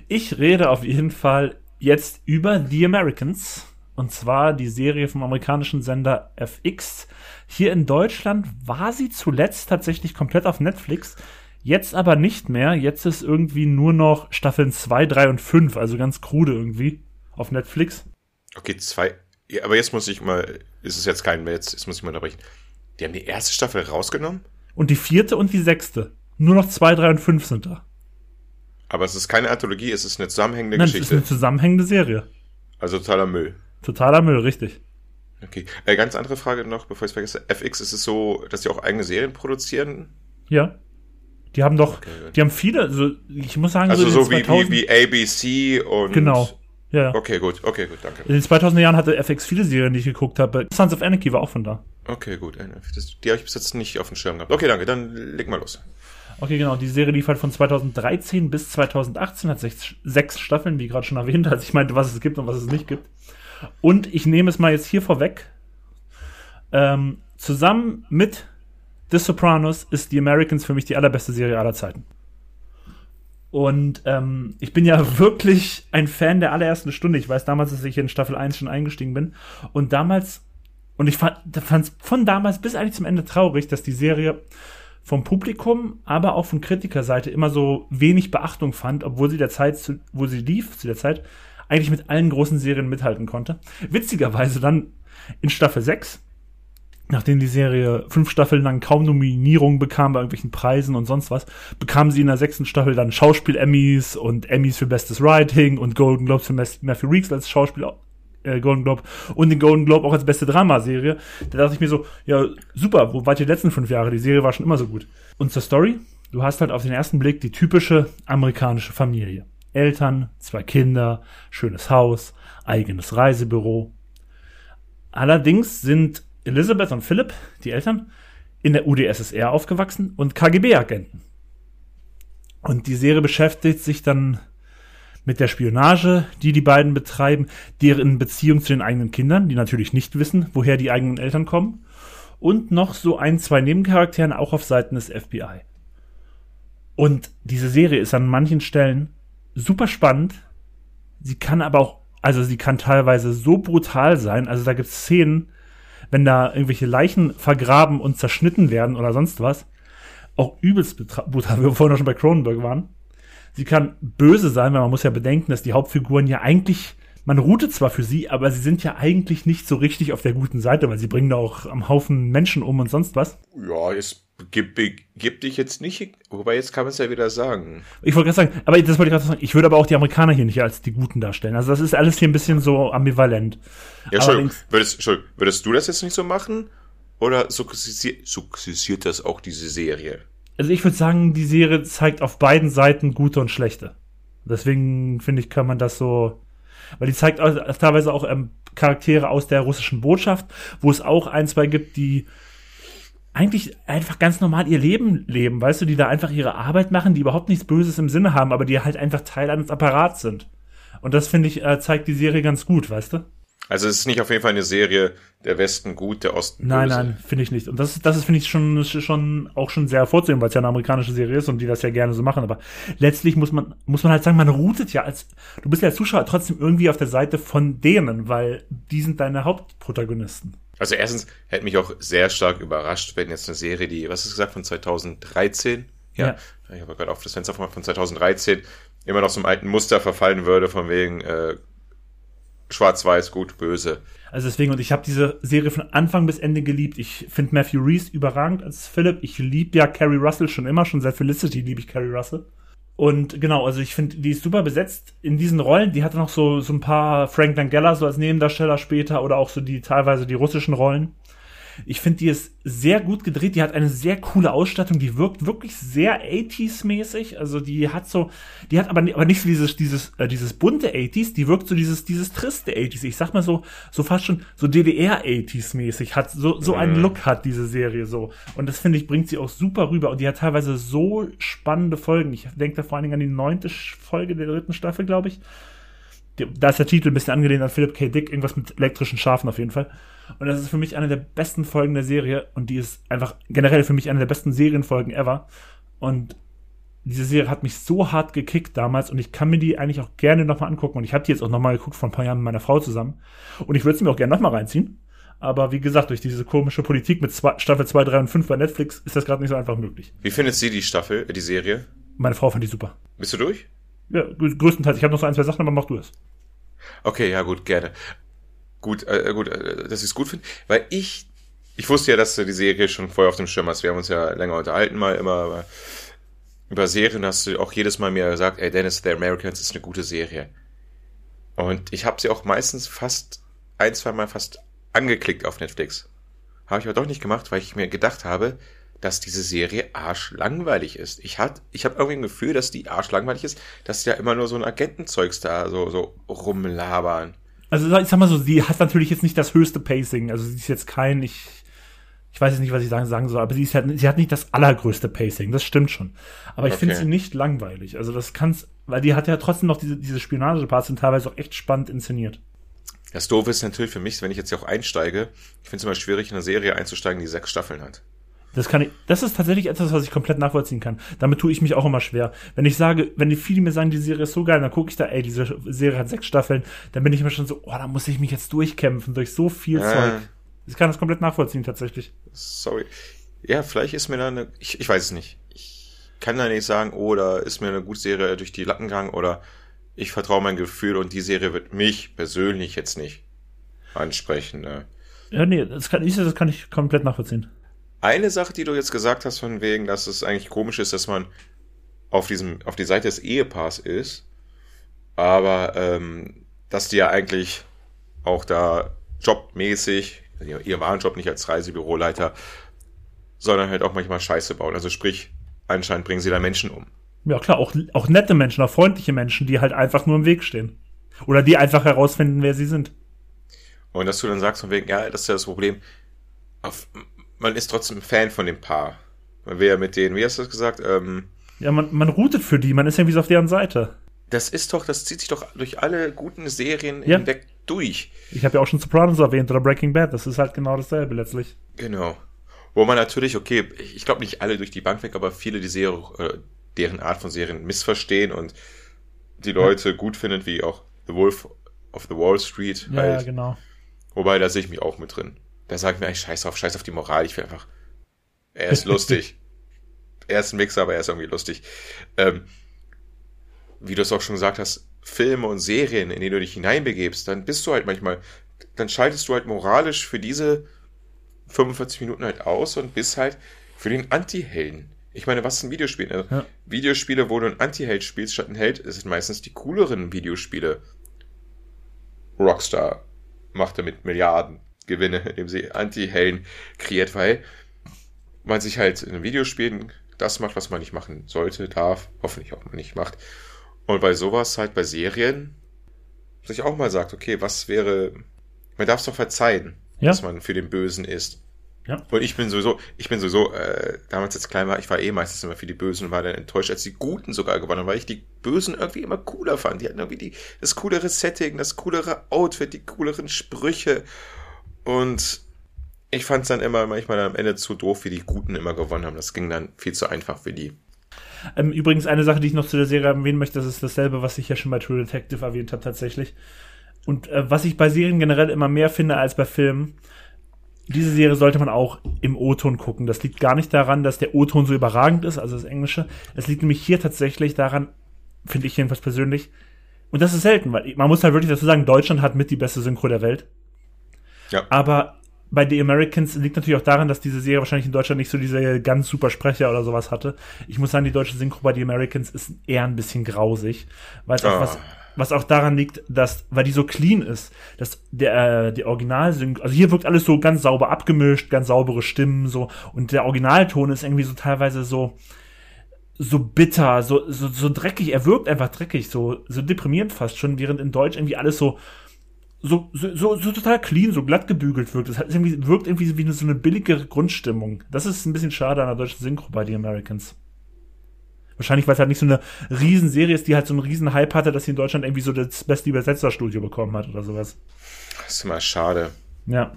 Ich rede auf jeden Fall jetzt über The Americans. Und zwar die Serie vom amerikanischen Sender FX. Hier in Deutschland war sie zuletzt tatsächlich komplett auf Netflix. Jetzt aber nicht mehr. Jetzt ist irgendwie nur noch Staffeln 2, 3 und 5. Also ganz krude irgendwie auf Netflix. Okay, zwei. Ja, aber jetzt muss ich mal. Ist es jetzt kein mehr? Jetzt, jetzt muss ich mal unterbrechen. Die haben die erste Staffel rausgenommen? Und die vierte und die sechste. Nur noch 2, 3 und 5 sind da. Aber es ist keine Anthologie, es ist eine zusammenhängende Nein, Geschichte. Es ist eine zusammenhängende Serie. Also totaler Müll. Totaler Müll, richtig. Okay. Äh, ganz andere Frage noch, bevor ich es vergesse. FX ist es so, dass sie auch eigene Serien produzieren? Ja. Die haben doch, okay, die haben viele, also ich muss sagen, also so, so wie, wie, wie ABC und. Genau. Ja. Okay, gut, okay, gut, danke. In den 2000er Jahren hatte FX viele Serien, die ich geguckt habe. Sons of Anarchy war auch von da. Okay, gut. Das, die habe ich bis jetzt nicht auf dem Schirm gehabt. Okay, danke, dann leg mal los. Okay, genau. Die Serie lief halt von 2013 bis 2018, hat sechs, sechs Staffeln, wie gerade schon erwähnt, als ich meinte, was es gibt und was es nicht gibt. Und ich nehme es mal jetzt hier vorweg. Ähm, zusammen mit The Sopranos ist The Americans für mich die allerbeste Serie aller Zeiten. Und ähm, ich bin ja wirklich ein Fan der allerersten Stunde. Ich weiß damals, dass ich in Staffel 1 schon eingestiegen bin. Und damals, und ich fand es von damals bis eigentlich zum Ende traurig, dass die Serie vom Publikum, aber auch von Kritikerseite immer so wenig Beachtung fand, obwohl sie der Zeit, wo sie lief, zu der Zeit, eigentlich mit allen großen Serien mithalten konnte. Witzigerweise dann in Staffel 6, nachdem die Serie fünf Staffeln lang kaum Nominierungen bekam bei irgendwelchen Preisen und sonst was, bekam sie in der sechsten Staffel dann Schauspiel-Emmys und Emmys für Bestes Writing und Golden Globes für Matthew Reeves als Schauspiel äh, Golden Globe und den Golden Globe auch als beste Dramaserie. Da dachte ich mir so, ja, super, wo ihr die letzten fünf Jahre? Die Serie war schon immer so gut. Und zur Story, du hast halt auf den ersten Blick die typische amerikanische Familie. Eltern, zwei Kinder, schönes Haus, eigenes Reisebüro. Allerdings sind Elizabeth und Philip, die Eltern, in der UdSSR aufgewachsen und KGB-Agenten. Und die Serie beschäftigt sich dann mit der Spionage, die die beiden betreiben, deren Beziehung zu den eigenen Kindern, die natürlich nicht wissen, woher die eigenen Eltern kommen, und noch so ein, zwei Nebencharakteren auch auf Seiten des FBI. Und diese Serie ist an manchen Stellen super spannend. Sie kann aber auch, also sie kann teilweise so brutal sein. Also da gibt es Szenen, wenn da irgendwelche Leichen vergraben und zerschnitten werden oder sonst was. Auch übelst brutal, wie wir vorhin schon bei Cronenberg waren. Sie kann böse sein, weil man muss ja bedenken, dass die Hauptfiguren ja eigentlich, man routet zwar für sie, aber sie sind ja eigentlich nicht so richtig auf der guten Seite, weil sie bringen da auch am Haufen Menschen um und sonst was. Ja, es gibt, gibt dich jetzt nicht, wobei jetzt kann man es ja wieder sagen. Ich wollte gerade sagen, aber das wollte ich gerade sagen, ich würde aber auch die Amerikaner hier nicht als die Guten darstellen. Also das ist alles hier ein bisschen so ambivalent. Ja, Entschuldigung, würdest, Entschuldigung, würdest du das jetzt nicht so machen? Oder sukzessiert, sukzessiert das auch diese Serie? Also ich würde sagen, die Serie zeigt auf beiden Seiten gute und schlechte. Deswegen finde ich, kann man das so, weil die zeigt teilweise auch ähm, Charaktere aus der russischen Botschaft, wo es auch ein, zwei gibt, die eigentlich einfach ganz normal ihr Leben leben, weißt du, die da einfach ihre Arbeit machen, die überhaupt nichts Böses im Sinne haben, aber die halt einfach Teil eines Apparats sind. Und das finde ich, äh, zeigt die Serie ganz gut, weißt du? Also es ist nicht auf jeden Fall eine Serie, der Westen gut, der Osten Nein, böse. nein, finde ich nicht. Und das, das ist, finde ich, schon, schon, auch schon sehr hervorzuheben, weil es ja eine amerikanische Serie ist und die das ja gerne so machen. Aber letztlich muss man, muss man halt sagen, man routet ja als, du bist ja als Zuschauer trotzdem irgendwie auf der Seite von denen, weil die sind deine Hauptprotagonisten. Also erstens hätte mich auch sehr stark überrascht, wenn jetzt eine Serie, die, was ist gesagt, von 2013? Ja. ja. Ich habe gerade auf das Fenster von 2013 immer noch zum alten Muster verfallen würde, von wegen, äh, Schwarz-Weiß, gut, böse. Also deswegen, und ich habe diese Serie von Anfang bis Ende geliebt. Ich finde Matthew Reese überragend als Philip. Ich liebe ja Carrie Russell schon immer, schon seit Felicity liebe ich Carrie Russell. Und genau, also ich finde, die ist super besetzt in diesen Rollen. Die hatte noch so, so ein paar Frank Langella so als Nebendarsteller später oder auch so die teilweise die russischen Rollen. Ich finde, die ist sehr gut gedreht. Die hat eine sehr coole Ausstattung. Die wirkt wirklich sehr 80s-mäßig. Also die hat so, die hat aber, aber nicht so dieses, dieses, äh, dieses bunte 80s. Die wirkt so dieses, dieses triste 80s. Ich sag mal so, so fast schon so DDR-80s-mäßig. Hat so, so einen mhm. Look hat diese Serie so. Und das finde ich, bringt sie auch super rüber. Und die hat teilweise so spannende Folgen. Ich denke da vor allen Dingen an die neunte Folge der dritten Staffel, glaube ich da ist der Titel ein bisschen angelehnt an Philip K. Dick, irgendwas mit elektrischen Schafen auf jeden Fall. Und das ist für mich eine der besten Folgen der Serie und die ist einfach generell für mich eine der besten Serienfolgen ever. Und diese Serie hat mich so hart gekickt damals und ich kann mir die eigentlich auch gerne nochmal angucken. Und ich habe die jetzt auch nochmal geguckt vor ein paar Jahren mit meiner Frau zusammen. Und ich würde sie mir auch gerne nochmal reinziehen. Aber wie gesagt, durch diese komische Politik mit zwei, Staffel 2, 3 und 5 bei Netflix ist das gerade nicht so einfach möglich. Wie findet sie die Staffel, die Serie? Meine Frau fand die super. Bist du durch? Ja, größtenteils. Ich habe noch so ein, zwei Sachen, aber mach du es. Okay, ja gut, gerne. Gut, äh, gut, äh, dass ich es gut finde, weil ich, ich wusste ja, dass du die Serie schon vorher auf dem Schirm hast. Wir haben uns ja länger unterhalten mal immer über Serien, hast du auch jedes Mal mir gesagt, ey Dennis, The Americans ist eine gute Serie. Und ich habe sie auch meistens fast ein, zwei Mal fast angeklickt auf Netflix. Habe ich aber doch nicht gemacht, weil ich mir gedacht habe, dass diese Serie arschlangweilig ist. Ich hat, ich habe irgendwie ein Gefühl, dass die arschlangweilig ist, dass ja immer nur so ein Agentenzeugs da so, so rumlabern. Also ich sag mal so, sie hat natürlich jetzt nicht das höchste Pacing. Also sie ist jetzt kein, ich, ich weiß jetzt nicht, was ich sagen, sagen soll, aber sie, ist halt, sie hat nicht das allergrößte Pacing, das stimmt schon. Aber ich okay. finde sie nicht langweilig. Also das kann's, weil die hat ja trotzdem noch diese, diese Spionageparts sind teilweise auch echt spannend inszeniert. Das Doofe ist natürlich für mich, wenn ich jetzt hier auch einsteige, ich finde es immer schwierig, in eine Serie einzusteigen, die sechs Staffeln hat. Das kann ich, das ist tatsächlich etwas, was ich komplett nachvollziehen kann. Damit tue ich mich auch immer schwer. Wenn ich sage, wenn die viele mir sagen, die Serie ist so geil, dann gucke ich da, ey, diese Serie hat sechs Staffeln, dann bin ich immer schon so, oh, da muss ich mich jetzt durchkämpfen durch so viel äh. Zeug. Ich kann das komplett nachvollziehen, tatsächlich. Sorry. Ja, vielleicht ist mir da eine, ich, ich weiß es nicht. Ich kann da nicht sagen, oh, da ist mir eine gute Serie durch die Latten gegangen oder ich vertraue mein Gefühl und die Serie wird mich persönlich jetzt nicht ansprechen. Ne? Ja, nee, das kann ich, das kann ich komplett nachvollziehen. Eine Sache, die du jetzt gesagt hast, von wegen, dass es eigentlich komisch ist, dass man auf diesem, auf die Seite des Ehepaars ist, aber ähm, dass die ja eigentlich auch da jobmäßig, ihr wahren Job nicht als Reisebüroleiter, sondern halt auch manchmal Scheiße bauen. Also sprich, anscheinend bringen sie da Menschen um. Ja klar, auch, auch nette Menschen, auch freundliche Menschen, die halt einfach nur im Weg stehen. Oder die einfach herausfinden, wer sie sind. Und dass du dann sagst von wegen, ja, das ist ja das Problem. Auf, man ist trotzdem Fan von dem Paar. Man will ja mit denen, wie hast du das gesagt? Ähm, ja, man, man routet für die, man ist ja wie so auf deren Seite. Das ist doch, das zieht sich doch durch alle guten Serien ja. hinweg durch. Ich habe ja auch schon Sopranos erwähnt oder Breaking Bad, das ist halt genau dasselbe letztlich. Genau. Wo man natürlich, okay, ich glaube nicht alle durch die Bank weg, aber viele die Serie, äh, deren Art von Serien missverstehen und die Leute ja. gut finden, wie auch The Wolf of the Wall Street. Ja, halt. genau. Wobei, da sehe ich mich auch mit drin. Da sage ich mir eigentlich scheiß auf, scheiß auf die Moral. Ich will einfach. Er ist lustig. er ist ein Mixer, aber er ist irgendwie lustig. Ähm, wie du es auch schon gesagt hast, Filme und Serien, in die du dich hineinbegebst, dann bist du halt manchmal, dann schaltest du halt moralisch für diese 45 Minuten halt aus und bist halt für den Anti-Helden. Ich meine, was sind Videospiele? Also ja. Videospiele, wo du einen Anti-Held spielst statt einen Held, sind meistens die cooleren Videospiele. Rockstar macht damit Milliarden Gewinne, indem sie Anti-Helden kreiert, weil man sich halt in einem Videospiel das macht, was man nicht machen sollte, darf, hoffentlich auch mal nicht macht. Und bei sowas halt bei Serien sich auch mal sagt, okay, was wäre, man darf es doch verzeihen, ja. dass man für den Bösen ist. Ja. Und ich bin sowieso, ich bin sowieso, äh, damals als klein war, ich war eh meistens immer für die Bösen und war dann enttäuscht, als die Guten sogar gewonnen haben, weil ich die Bösen irgendwie immer cooler fand. Die hatten irgendwie die, das coolere Setting, das coolere Outfit, die cooleren Sprüche. Und ich fand es dann immer manchmal am Ende zu doof, wie die Guten immer gewonnen haben. Das ging dann viel zu einfach für die. Ähm, übrigens, eine Sache, die ich noch zu der Serie erwähnen möchte, das ist dasselbe, was ich ja schon bei True Detective erwähnt habe, tatsächlich. Und äh, was ich bei Serien generell immer mehr finde als bei Filmen, diese Serie sollte man auch im O-Ton gucken. Das liegt gar nicht daran, dass der O-Ton so überragend ist, also das Englische. Es liegt nämlich hier tatsächlich daran, finde ich jedenfalls persönlich, und das ist selten, weil man muss halt wirklich dazu sagen, Deutschland hat mit die beste Synchro der Welt. Ja. Aber bei The Americans liegt natürlich auch daran, dass diese Serie wahrscheinlich in Deutschland nicht so diese ganz super Sprecher oder sowas hatte. Ich muss sagen, die deutsche Synchro bei The Americans ist eher ein bisschen grausig, weil es auch was was auch daran liegt, dass, weil die so clean ist, dass der, äh, der Originalsynchro, also hier wirkt alles so ganz sauber abgemischt, ganz saubere Stimmen, so, und der Originalton ist irgendwie so teilweise so, so bitter, so, so, so dreckig, er wirkt einfach dreckig, so, so deprimierend fast schon, während in Deutsch irgendwie alles so, so, so, so, so total clean, so glatt gebügelt wirkt. Das irgendwie, wirkt irgendwie wie so eine billige Grundstimmung. Das ist ein bisschen schade an der deutschen Synchro bei The Americans. Wahrscheinlich, weil es halt nicht so eine Riesenserie ist, die halt so einen riesen Hype hatte, dass sie in Deutschland irgendwie so das beste Übersetzerstudio bekommen hat oder sowas. Das ist immer schade. Ja.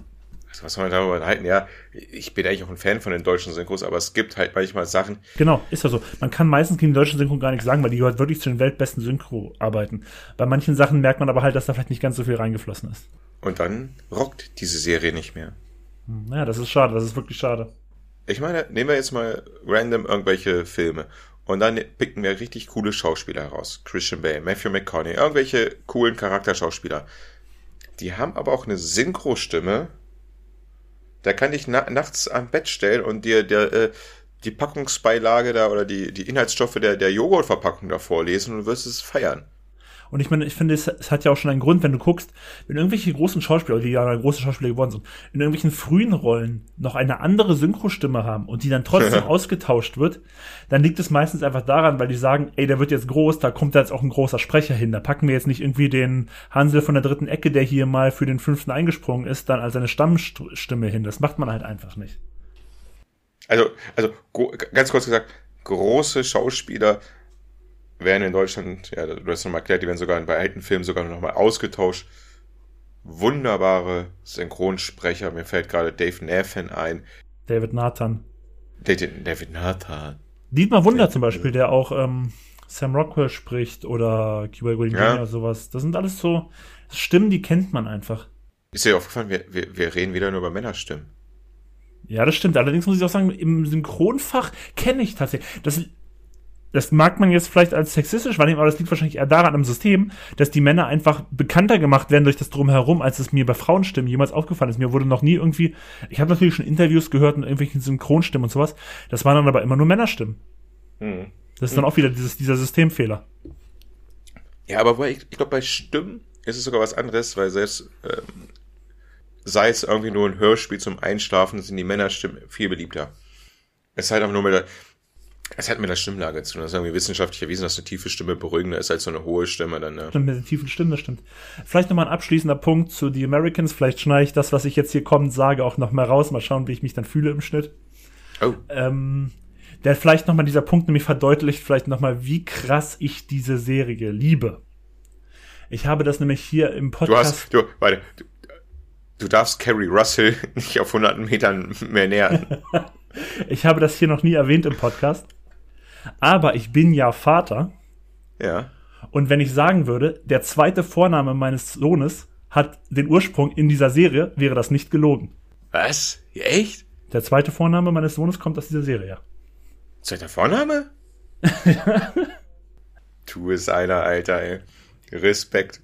Also was soll man darüber halten? Ja, ich bin eigentlich auch ein Fan von den deutschen Synchros, aber es gibt halt manchmal Sachen. Genau, ist ja so. Man kann meistens gegen die deutschen Synchro gar nichts sagen, weil die gehört wirklich zu den weltbesten Synchro arbeiten. Bei manchen Sachen merkt man aber halt, dass da vielleicht nicht ganz so viel reingeflossen ist. Und dann rockt diese Serie nicht mehr. Hm, ja, das ist schade, das ist wirklich schade. Ich meine, nehmen wir jetzt mal random irgendwelche Filme. Und dann picken wir richtig coole Schauspieler heraus. Christian Bale, Matthew McConaughey, irgendwelche coolen Charakterschauspieler. Die haben aber auch eine Synchro-Stimme. Da kann ich na nachts am Bett stellen und dir der, äh, die Packungsbeilage da oder die, die Inhaltsstoffe der, der Joghurtverpackung da vorlesen und wirst es feiern. Und ich meine, ich finde, es, es, hat ja auch schon einen Grund, wenn du guckst, wenn irgendwelche großen Schauspieler, die ja große Schauspieler geworden sind, in irgendwelchen frühen Rollen noch eine andere Synchrostimme haben und die dann trotzdem ausgetauscht wird, dann liegt es meistens einfach daran, weil die sagen, ey, der wird jetzt groß, da kommt da jetzt auch ein großer Sprecher hin. Da packen wir jetzt nicht irgendwie den Hansel von der dritten Ecke, der hier mal für den fünften eingesprungen ist, dann als seine Stammstimme hin. Das macht man halt einfach nicht. Also, also ganz kurz gesagt, große Schauspieler werden in Deutschland, ja, du hast nochmal erklärt, die werden sogar bei alten Filmen sogar nochmal ausgetauscht. Wunderbare Synchronsprecher. Mir fällt gerade Dave Nathan ein. David Nathan. David, David Nathan. Dietmar Wunder David, zum Beispiel, der auch ähm, Sam Rockwell spricht oder Cuba Gooding ja. Jr. sowas. Das sind alles so Stimmen, die kennt man einfach. Ist dir aufgefallen, wir, wir, wir reden wieder nur über Männerstimmen. Ja, das stimmt. Allerdings muss ich auch sagen, im Synchronfach kenne ich tatsächlich. Das das mag man jetzt vielleicht als sexistisch wahrnehmen, aber das liegt wahrscheinlich eher daran im System, dass die Männer einfach bekannter gemacht werden durch das Drumherum, als es mir bei Frauenstimmen jemals aufgefallen ist. Mir wurde noch nie irgendwie, ich habe natürlich schon Interviews gehört und irgendwelchen Synchronstimmen und sowas, das waren dann aber immer nur Männerstimmen. Hm. Das ist dann auch wieder dieses, dieser Systemfehler. Ja, aber ich, ich glaube, bei Stimmen ist es sogar was anderes, weil selbst ähm, sei es irgendwie nur ein Hörspiel zum Einschlafen, sind die Männerstimmen viel beliebter. Es ist halt auch nur mit der, es hat mit der Stimmlage zu tun. Das ist irgendwie wissenschaftlich erwiesen, dass eine tiefe Stimme beruhigender ist als so eine hohe Stimme. Dann, ja. Stimmt, mit der tiefen Stimme, das stimmt. Vielleicht nochmal ein abschließender Punkt zu The Americans. Vielleicht schneide ich das, was ich jetzt hier kommend sage, auch noch mal raus. Mal schauen, wie ich mich dann fühle im Schnitt. Oh. Ähm, der vielleicht nochmal dieser Punkt nämlich verdeutlicht, vielleicht nochmal, wie krass ich diese Serie liebe. Ich habe das nämlich hier im Podcast. Du hast, du, warte, du, du darfst Carrie Russell nicht auf hunderten Metern mehr nähern. ich habe das hier noch nie erwähnt im Podcast. Aber ich bin ja Vater. Ja. Und wenn ich sagen würde, der zweite Vorname meines Sohnes hat den Ursprung in dieser Serie, wäre das nicht gelogen. Was? Echt? Der zweite Vorname meines Sohnes kommt aus dieser Serie, ja. Zweiter Vorname? tu es einer, Alter, ey. Respekt.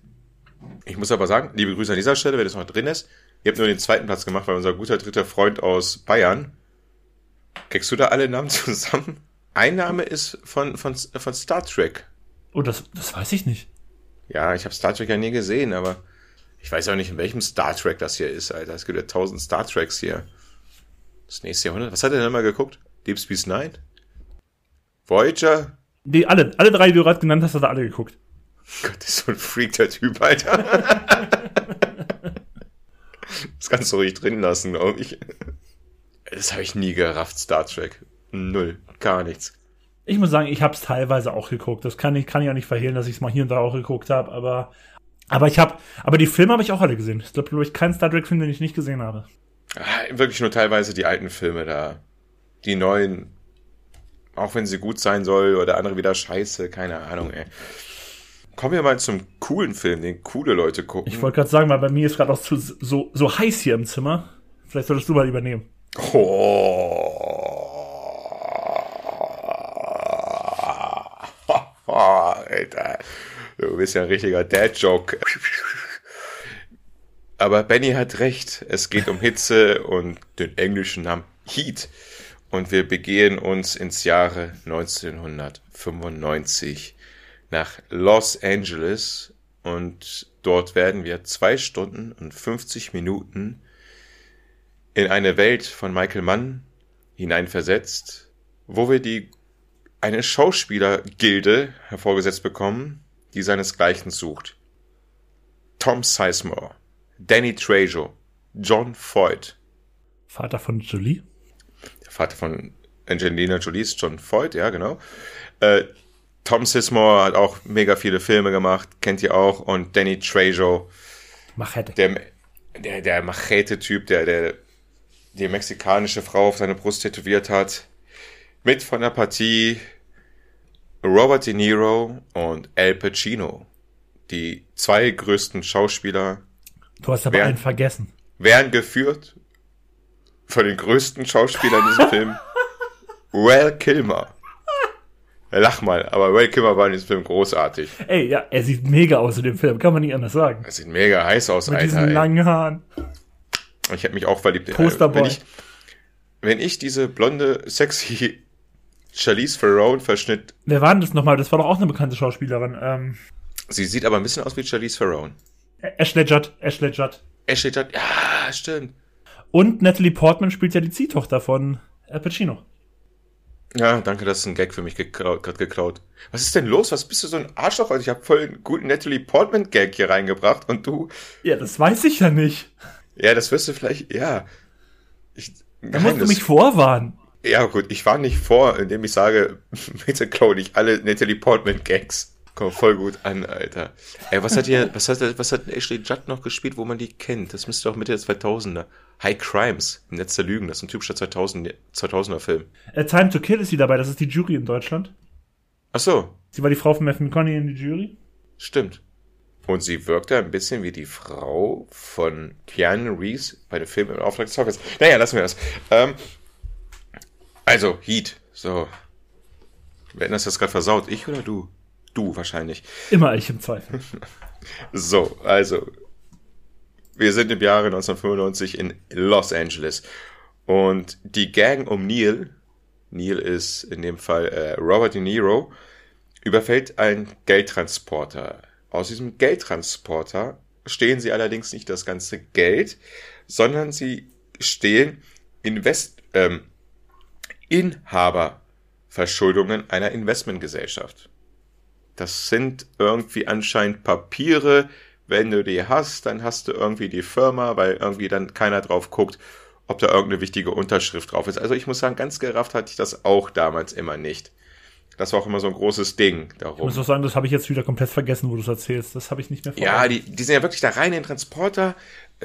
Ich muss aber sagen, liebe Grüße an dieser Stelle, wenn das noch drin ist. Ihr habt nur den zweiten Platz gemacht, weil unser guter dritter Freund aus Bayern. Kriegst du da alle Namen zusammen? Ein Name ist von, von, von Star Trek. Oh, das, das weiß ich nicht. Ja, ich habe Star Trek ja nie gesehen, aber ich weiß auch nicht, in welchem Star Trek das hier ist, Alter. Es gibt ja tausend Star Treks hier. Das nächste Jahrhundert. Was hat er denn mal geguckt? Deep Space Nine? Voyager? Die, alle, alle drei, die du gerade genannt hast, hat er alle geguckt. Gott, das ist so ein Freak, der Typ, Alter. das kannst du ruhig drin lassen, glaube ich. Das habe ich nie gerafft, Star Trek. Null, gar nichts. Ich muss sagen, ich habe es teilweise auch geguckt. Das kann ich, kann ich auch nicht verhehlen, dass ich es mal hier und da auch geguckt habe, aber, aber ich habe, aber die Filme habe ich auch alle gesehen. Ich glaube, ich keinen Star Trek-Film, den ich nicht gesehen habe. Ah, wirklich nur teilweise die alten Filme da. Die neuen, auch wenn sie gut sein soll oder andere wieder scheiße, keine Ahnung, ey. Kommen wir mal zum coolen Film, den coole Leute gucken. Ich wollte gerade sagen, weil bei mir ist gerade auch zu, so, so heiß hier im Zimmer. Vielleicht solltest du mal übernehmen. Oh. Alter. Du bist ja ein richtiger Dad-Joke. Aber Benny hat recht. Es geht um Hitze und den englischen Namen Heat. Und wir begehen uns ins Jahre 1995 nach Los Angeles. Und dort werden wir zwei Stunden und 50 Minuten in eine Welt von Michael Mann hineinversetzt, wo wir die eine Schauspielergilde hervorgesetzt bekommen, die seinesgleichen sucht. Tom Sizemore, Danny Trejo, John Foyt. Vater von Jolie? Der Vater von Angelina Jolie ist John Foyt, ja, genau. Äh, Tom Sizemore hat auch mega viele Filme gemacht, kennt ihr auch. Und Danny Trejo. Machete. Der, der, der Machete-Typ, der, der die mexikanische Frau auf seine Brust tätowiert hat. Mit von der Partie Robert De Niro und Al Pacino. Die zwei größten Schauspieler. Du hast aber werden, einen vergessen. Werden geführt von den größten Schauspielern in diesem Film. Well Kilmer. Lach mal, aber Ray Kilmer war in diesem Film großartig. Ey, ja, er sieht mega aus in dem Film, kann man nicht anders sagen. Er sieht mega heiß aus, Mit Alter. diesen ey. langen Haaren. Ich habe mich auch verliebt. Posterboy. Wenn ich, wenn ich diese blonde, sexy Charlize Theron verschnitt. Wer war denn das nochmal? Das war doch auch eine bekannte Schauspielerin. Ähm, Sie sieht aber ein bisschen aus wie Charlize Theron. Ashley Judd. Ashley Judd. Ashley Judd, ja, stimmt. Und Natalie Portman spielt ja die Ziehtochter von Al Pacino. Ja, danke, das ist ein Gag für mich gerade geklaut. Was ist denn los? Was bist du so ein Arschloch? Also ich habe voll einen guten Natalie Portman Gag hier reingebracht und du. Ja, das weiß ich ja nicht. Ja, das wirst du vielleicht, ja. Ich, da musst du mich vorwarnen. Ja, gut, ich war nicht vor, indem ich sage, bitte klau nicht alle Natalie Portman Gags. Kommt voll gut an, Alter. Ey, was hat hier, was hat, was hat Ashley Judd noch gespielt, wo man die kennt? Das müsste auch Mitte der 2000er. High Crimes, im Netz der Lügen, das ist ein typischer 2000, 2000er Film. A Time to Kill ist sie dabei, das ist die Jury in Deutschland. Ach so. Sie war die Frau von Matthew McConaughey in die Jury. Stimmt. Und sie wirkte ein bisschen wie die Frau von Keanu Reeves bei dem Film im Auftrag des Teufels. Naja, lassen wir das. Ähm, also, Heat. So. Wer hat das jetzt gerade versaut? Ich oder du? Du wahrscheinlich. Immer ich im Zweifel. so, also. Wir sind im Jahre 1995 in Los Angeles. Und die Gang um Neil, Neil ist in dem Fall äh, Robert De Niro, überfällt einen Geldtransporter. Aus diesem Geldtransporter stehlen sie allerdings nicht das ganze Geld, sondern sie stehlen Invest, ähm, Inhaberverschuldungen einer Investmentgesellschaft. Das sind irgendwie anscheinend Papiere. Wenn du die hast, dann hast du irgendwie die Firma, weil irgendwie dann keiner drauf guckt, ob da irgendeine wichtige Unterschrift drauf ist. Also ich muss sagen, ganz gerafft hatte ich das auch damals immer nicht. Das war auch immer so ein großes Ding darum. Ich muss auch sagen, das habe ich jetzt wieder komplett vergessen, wo du es erzählst. Das habe ich nicht mehr vor. Ja, die, die sind ja wirklich da rein in den Transporter,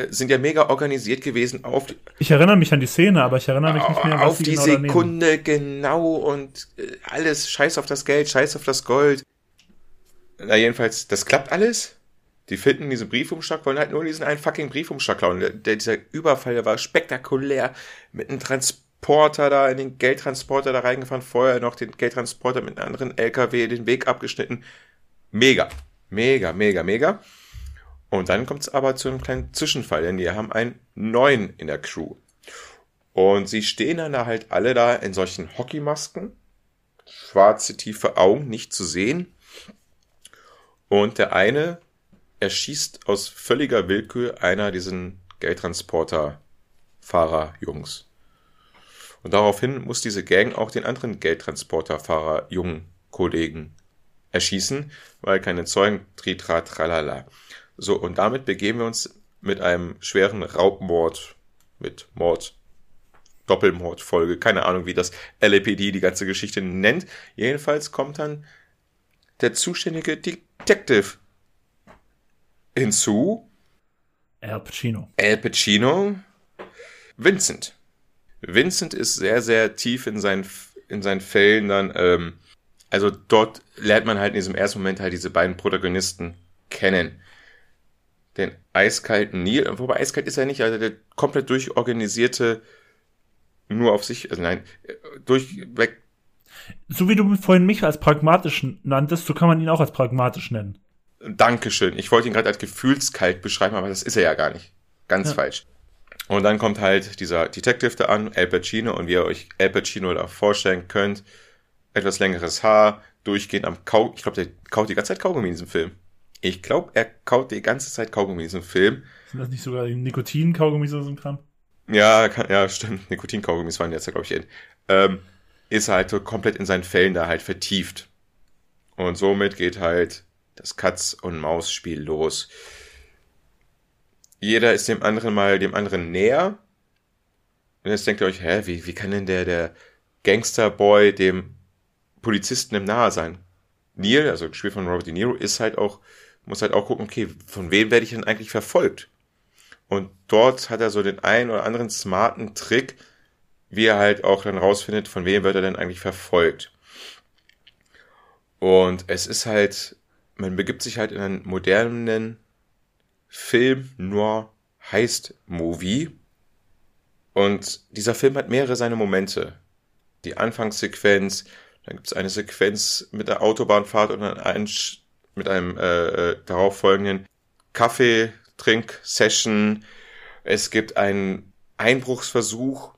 sind ja mega organisiert gewesen auf. Ich erinnere mich an die Szene, aber ich erinnere mich nicht mehr, was auf die genau Sekunde genau und äh, alles. Scheiß auf das Geld, scheiß auf das Gold. Na jedenfalls, das klappt alles. Die finden diesen Briefumschlag, wollen halt nur diesen einen fucking Briefumschlag klauen. Der, der, dieser Überfall, der war spektakulär mit einem Transporter da, in den Geldtransporter da reingefahren, vorher noch den Geldtransporter mit einem anderen LKW den Weg abgeschnitten. Mega. Mega, mega, mega. Und dann kommt es aber zu einem kleinen Zwischenfall, denn die haben einen neuen in der Crew. Und sie stehen dann da halt alle da in solchen Hockeymasken, schwarze tiefe Augen, nicht zu sehen. Und der eine erschießt aus völliger Willkür einer diesen Geldtransporter-Fahrer-Jungs. Und daraufhin muss diese Gang auch den anderen Geldtransporter-Fahrer-Jungen Kollegen erschießen, weil keine Zeugen, tritra, tralala. So, und damit begeben wir uns mit einem schweren Raubmord, mit Mord, Doppelmordfolge, keine Ahnung, wie das LAPD die ganze Geschichte nennt. Jedenfalls kommt dann der zuständige Detective hinzu. Al Pacino. Al Pacino. Vincent. Vincent ist sehr, sehr tief in seinen, in seinen Fällen dann, ähm, also dort lernt man halt in diesem ersten Moment halt diese beiden Protagonisten kennen. Den eiskalten Neil, wobei eiskalt ist er nicht, also der komplett durchorganisierte, nur auf sich, also nein, durchweg. So wie du vorhin mich als pragmatisch nanntest, so kann man ihn auch als pragmatisch nennen. Dankeschön. Ich wollte ihn gerade als gefühlskalt beschreiben, aber das ist er ja gar nicht. Ganz ja. falsch. Und dann kommt halt dieser Detective da an, Al Pacino, und wie ihr euch Al Pacino da vorstellen könnt, etwas längeres Haar, durchgehend am Kau. Ich glaube, der kaut die ganze Zeit Kaugummi in diesem Film. Ich glaube, er kaut die ganze Zeit Kaugummi in diesem Film. Sind das nicht sogar Nikotin-Kaugummis oder so ein Kram? Ja, kann, ja, stimmt. Nikotin-Kaugummis waren jetzt, glaube ich. Ähm, ist halt so komplett in seinen Fällen da halt vertieft. Und somit geht halt das Katz- und Maus-Spiel los. Jeder ist dem anderen mal dem anderen näher. Und jetzt denkt ihr euch, hä, wie, wie kann denn der, der Gangsterboy dem Polizisten im Nahe sein. Neil, also gespielt von Robert De Niro, ist halt auch, muss halt auch gucken, okay, von wem werde ich denn eigentlich verfolgt? Und dort hat er so den einen oder anderen smarten Trick, wie er halt auch dann rausfindet, von wem wird er denn eigentlich verfolgt. Und es ist halt, man begibt sich halt in einen modernen Film, nur Heist-Movie. Und dieser Film hat mehrere seine Momente. Die Anfangssequenz, dann gibt es eine Sequenz mit der Autobahnfahrt und dann ein, mit einem äh, äh, darauf folgenden Kaffeetrink-Session. Es gibt einen Einbruchsversuch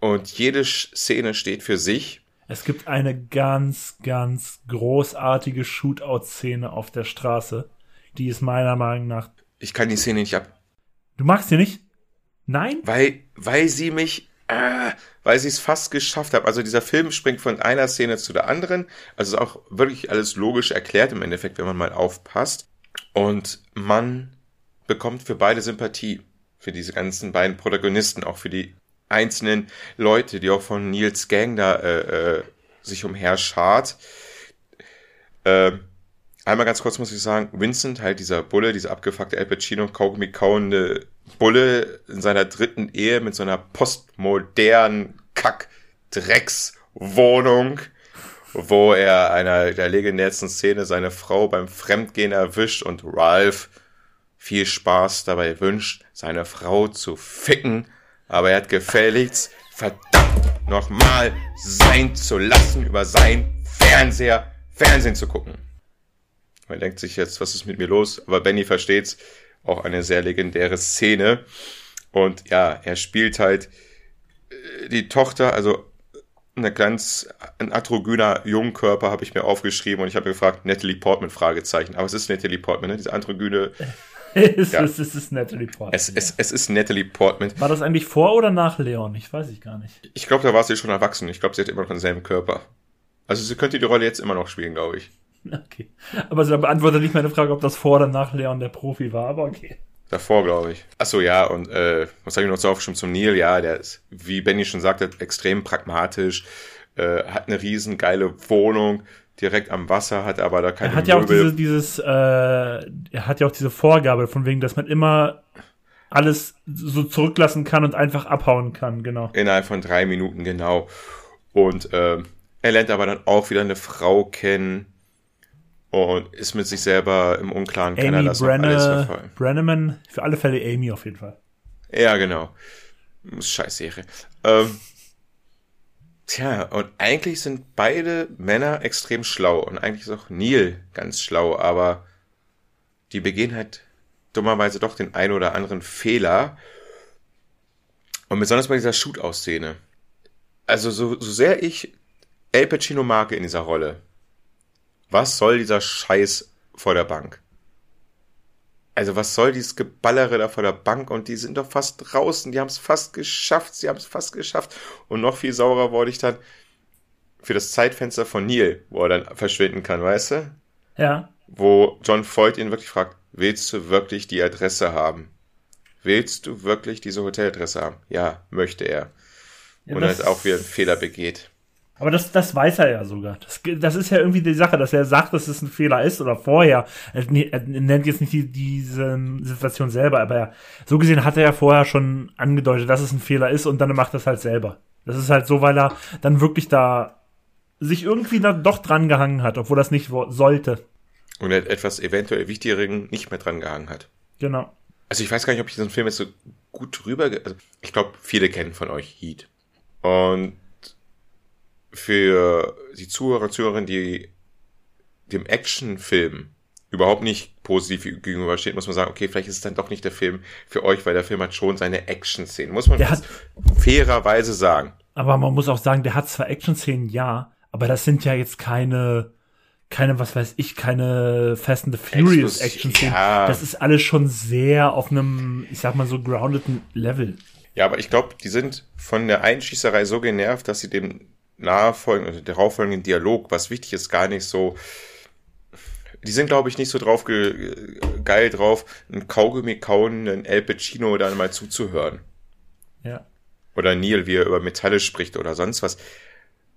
und jede Szene steht für sich. Es gibt eine ganz, ganz großartige Shootout-Szene auf der Straße. Die ist meiner Meinung nach. Ich kann die Szene nicht ab. Du magst sie nicht? Nein? Weil, weil sie mich äh, weil sie es fast geschafft haben. Also dieser Film springt von einer Szene zu der anderen. Also ist auch wirklich alles logisch erklärt im Endeffekt, wenn man mal aufpasst. Und man bekommt für beide Sympathie. Für diese ganzen beiden Protagonisten, auch für die einzelnen Leute, die auch von Nils Gang da äh, äh, sich umher schart. Äh, einmal ganz kurz muss ich sagen, Vincent, halt dieser Bulle, dieser abgefuckte Al Pacino, Kaugummi kauende Bulle in seiner dritten Ehe mit so einer postmodernen Kack-Dreckswohnung, wo er einer der legendärsten Szene seine Frau beim Fremdgehen erwischt und Ralph viel Spaß dabei wünscht, seine Frau zu ficken, aber er hat gefälligst verdammt nochmal sein zu lassen, über sein Fernseher Fernsehen zu gucken. Man denkt sich jetzt, was ist mit mir los? Aber Benny versteht's auch eine sehr legendäre Szene. Und ja, er spielt halt die Tochter, also eine ganz, ein androgyner Jungkörper habe ich mir aufgeschrieben und ich habe gefragt, Natalie Portman, Fragezeichen. Aber es ist Natalie Portman, ne? diese androgyne. es, ja. ist, es ist Natalie Portman. Es, es, es ist Natalie Portman. War das eigentlich vor oder nach Leon? Ich weiß ich gar nicht. Ich glaube, da war sie schon erwachsen. Ich glaube, sie hat immer noch denselben Körper. Also sie könnte die Rolle jetzt immer noch spielen, glaube ich. Okay. Aber sie beantwortet nicht meine Frage, ob das vor oder nach Leon der Profi war, aber okay. Davor, glaube ich. Achso, ja, und äh, was habe ich noch so aufgeschrieben zum Neil? Ja, der ist, wie Benny schon sagte, extrem pragmatisch, äh, hat eine riesen geile Wohnung direkt am Wasser, hat aber da keine Er hat ja auch diese, dieses, äh, er hat ja auch diese Vorgabe, von wegen, dass man immer alles so zurücklassen kann und einfach abhauen kann, genau. Innerhalb von drei Minuten, genau. Und äh, er lernt aber dann auch wieder eine Frau kennen und ist mit sich selber im Unklaren, Amy noch alles Brenner, verfolgen. Brenneman, für alle Fälle Amy auf jeden Fall. Ja, genau. Scheiß Serie. Ähm, tja, und eigentlich sind beide Männer extrem schlau. Und eigentlich ist auch Neil ganz schlau, aber die begehen halt dummerweise doch den ein oder anderen Fehler. Und besonders bei dieser Shootout-Szene. Also, so, so sehr ich El Pacino mag in dieser Rolle, was soll dieser Scheiß vor der Bank? Also was soll dieses Geballere da vor der Bank und die sind doch fast draußen, die haben es fast geschafft, sie haben es fast geschafft und noch viel saurer wurde ich dann für das Zeitfenster von Neil, wo er dann verschwinden kann, weißt du? Ja. Wo John Voight ihn wirklich fragt, willst du wirklich die Adresse haben? Willst du wirklich diese Hoteladresse haben? Ja, möchte er. Ja, und dann auch wieder einen Fehler begeht. Aber das, das weiß er ja sogar. Das, das ist ja irgendwie die Sache, dass er sagt, dass es ein Fehler ist oder vorher. Er, er nennt jetzt nicht die, diese Situation selber, aber er, so gesehen hat er ja vorher schon angedeutet, dass es ein Fehler ist und dann macht er es halt selber. Das ist halt so, weil er dann wirklich da sich irgendwie da doch dran gehangen hat, obwohl das nicht sollte. Und er etwas eventuell Wichtigeren nicht mehr dran gehangen hat. Genau. Also ich weiß gar nicht, ob ich diesen Film jetzt so gut drüber... Also ich glaube, viele kennen von euch Heat. Und für die Zuhörer, Zuhörerinnen, die dem Actionfilm überhaupt nicht positiv gegenübersteht, muss man sagen, okay, vielleicht ist es dann doch nicht der Film für euch, weil der Film hat schon seine Action-Szenen. Muss man ganz fairerweise sagen. Aber man muss auch sagen, der hat zwar Action-Szenen, ja, aber das sind ja jetzt keine, keine, was weiß ich, keine Fast and the Furious Action-Szenen. ja. Das ist alles schon sehr auf einem, ich sag mal so, groundeden Level. Ja, aber ich glaube, die sind von der Einschießerei so genervt, dass sie dem nachfolgenden, also darauffolgenden Dialog, was wichtig ist, gar nicht so. Die sind, glaube ich, nicht so drauf ge geil drauf, einen Kaugummi kauenden El Pacino dann mal zuzuhören. Ja. Oder Neil, wie er über Metalle spricht oder sonst was.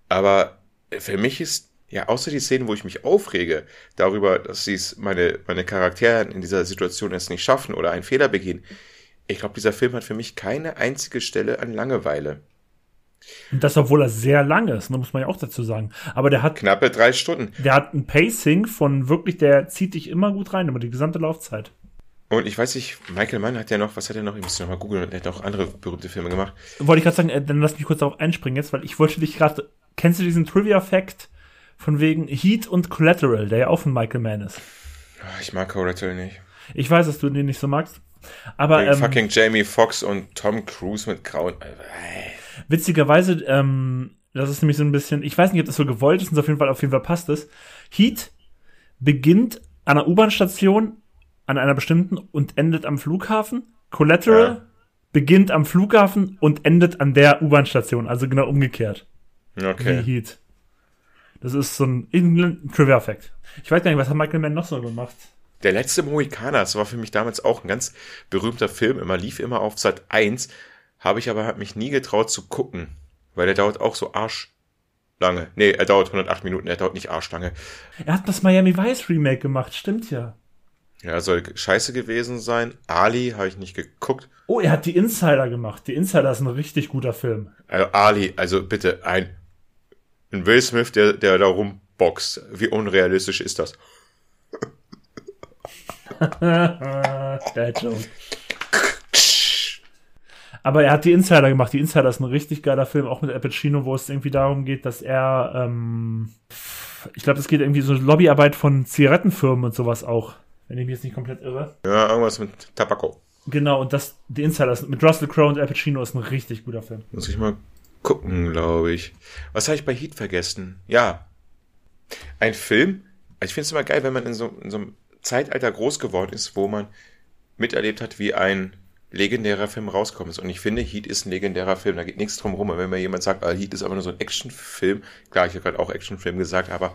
Aber für mich ist, ja, außer die Szenen, wo ich mich aufrege, darüber, dass sie es meine, meine Charaktere in dieser Situation jetzt nicht schaffen oder einen Fehler begehen, ich glaube, dieser Film hat für mich keine einzige Stelle an Langeweile. Und das, obwohl er sehr lang ist, ne, muss man ja auch dazu sagen. Aber der hat, Knappe drei Stunden. der hat ein Pacing von wirklich, der zieht dich immer gut rein, über die gesamte Laufzeit. Und ich weiß nicht, Michael Mann hat ja noch, was hat er noch? Ich muss noch mal googeln, er hat noch andere berühmte Filme gemacht. Wollte ich gerade sagen, äh, dann lass mich kurz darauf einspringen jetzt, weil ich wollte dich gerade, kennst du diesen Trivia-Fact von wegen Heat und Collateral, der ja auch von Michael Mann ist? Ah, Ich mag Collateral nicht. Ich weiß, dass du den nicht so magst. Aber Wegen ähm, fucking Jamie Foxx und Tom Cruise mit grauen. Äh, witzigerweise, ähm, das ist nämlich so ein bisschen, ich weiß nicht, ob das so gewollt ist, und auf jeden Fall, auf jeden Fall passt es. Heat beginnt an einer U-Bahn-Station an einer bestimmten und endet am Flughafen. Collateral Ja. beginnt am Flughafen und endet an der U-Bahn-Station, also genau umgekehrt wie Okay. Heat. Das ist so ein, ein Trivia-Fact. Ich weiß gar nicht, was hat Michael Mann noch so gemacht? Der letzte Mohikaner, das war für mich damals auch ein ganz berühmter Film, immer lief immer auf Sat 1, habe ich aber hab mich nie getraut zu gucken, weil der dauert auch so arschlange. Nee, er dauert 108 Minuten, er dauert nicht arschlange. Er hat das Miami Vice Remake gemacht, stimmt ja. Ja, soll scheiße gewesen sein. Ali habe ich nicht geguckt. Oh, er hat die Insider gemacht. Die Insider ist ein richtig guter Film. Also Ali, also bitte ein, ein Will Smith, der, der da rumboxt. Wie unrealistisch ist das? Der Joke. Aber er hat die Insider gemacht. Die Insider ist ein richtig geiler Film, auch mit Al Pacino, wo es irgendwie darum geht, dass er, ähm, ich glaube, es geht irgendwie so Lobbyarbeit von Zigarettenfirmen und sowas auch, wenn ich mich jetzt nicht komplett irre. Ja, irgendwas mit Tabako. Genau, und das, die Insider ist, mit Russell Crowe und Al Pacino ist ein richtig guter Film. Muss ich mal gucken, glaube ich. Was habe ich bei Heat vergessen? Ja. Ein Film. Also Ich finde es immer geil, wenn man in so, in so einem Zeitalter groß geworden ist, wo man miterlebt hat, wie ein legendärer Film rauskommt. ist. Und ich finde, Heat ist ein legendärer Film. Da geht nichts drum rum. Und wenn mir jemand sagt, ah, Heat ist aber nur so ein Actionfilm, klar, ich habe gerade auch Actionfilm gesagt, aber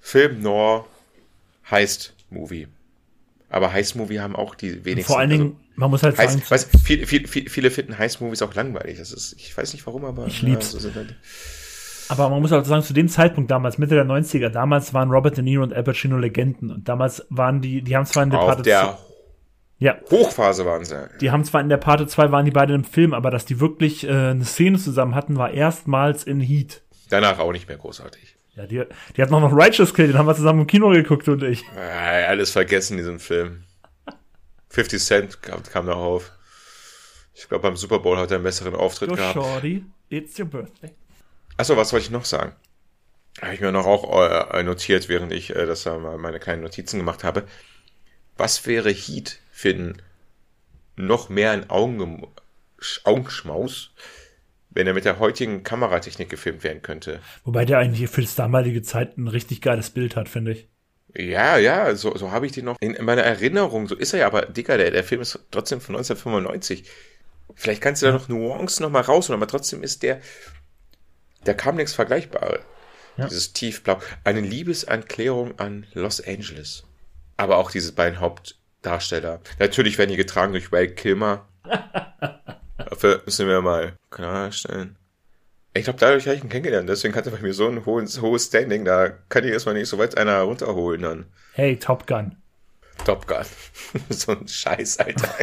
Film Noir heißt Movie. Aber Heist-Movie haben auch die wenigsten. Vor allen Dingen, man muss halt sagen, weiß, viele, viele, viele finden Heist-Movies auch langweilig. Das ist, ich weiß nicht warum, aber Ich lieb's. so sind halt- Aber man muss auch sagen, zu dem Zeitpunkt damals, Mitte der 90er, damals waren Robert De Niro und Al Pacino Legenden. Und damals waren die, die haben zwar in auf Departed der Ja. Hochphase waren sie. Die haben zwar in der Parte 2 waren die beide im Film, aber dass die wirklich äh, eine Szene zusammen hatten, war erstmals in Heat. Danach auch nicht mehr großartig. Ja, die, die hatten auch noch Righteous Kill, den haben wir zusammen im Kino geguckt und ich. Äh, alles vergessen, diesen Film. 50 Cent kam, kam noch auf. Ich glaube, beim Super Bowl hat er einen besseren Auftritt Yo, gehabt. Shorty, it's your birthday. Achso, was wollte ich noch sagen? Habe ich mir noch auch äh, notiert, während ich äh, das da mal meine kleinen Notizen gemacht habe. Was wäre Heat ein noch mehr ein Augen, Augenschmaus, wenn er mit der heutigen Kameratechnik gefilmt werden könnte? Wobei der eigentlich für das damalige Zeit ein richtig geiles Bild hat, finde ich. Ja, ja, so, so habe ich den noch in, in meiner Erinnerung. So ist er ja, aber Dicker, der, der Film ist trotzdem von 1995. Vielleicht kannst du da noch Nuancen noch mal rausholen, aber trotzdem ist der, da kam nichts Vergleichbares. Ja. Dieses Tiefblau. Eine Liebeserklärung an Los Angeles. Aber auch diese beiden Hauptdarsteller. Natürlich werden die getragen durch Val Kilmer. Dafür müssen wir mal klarstellen. Ich glaube, dadurch habe ich ihn kennengelernt. Deswegen hat er bei mir so ein hohes, hohes Standing. Da kann ich erstmal nicht so weit einer runterholen dann. Hey, Top Gun. Top Gun. so ein Scheiß, Alter.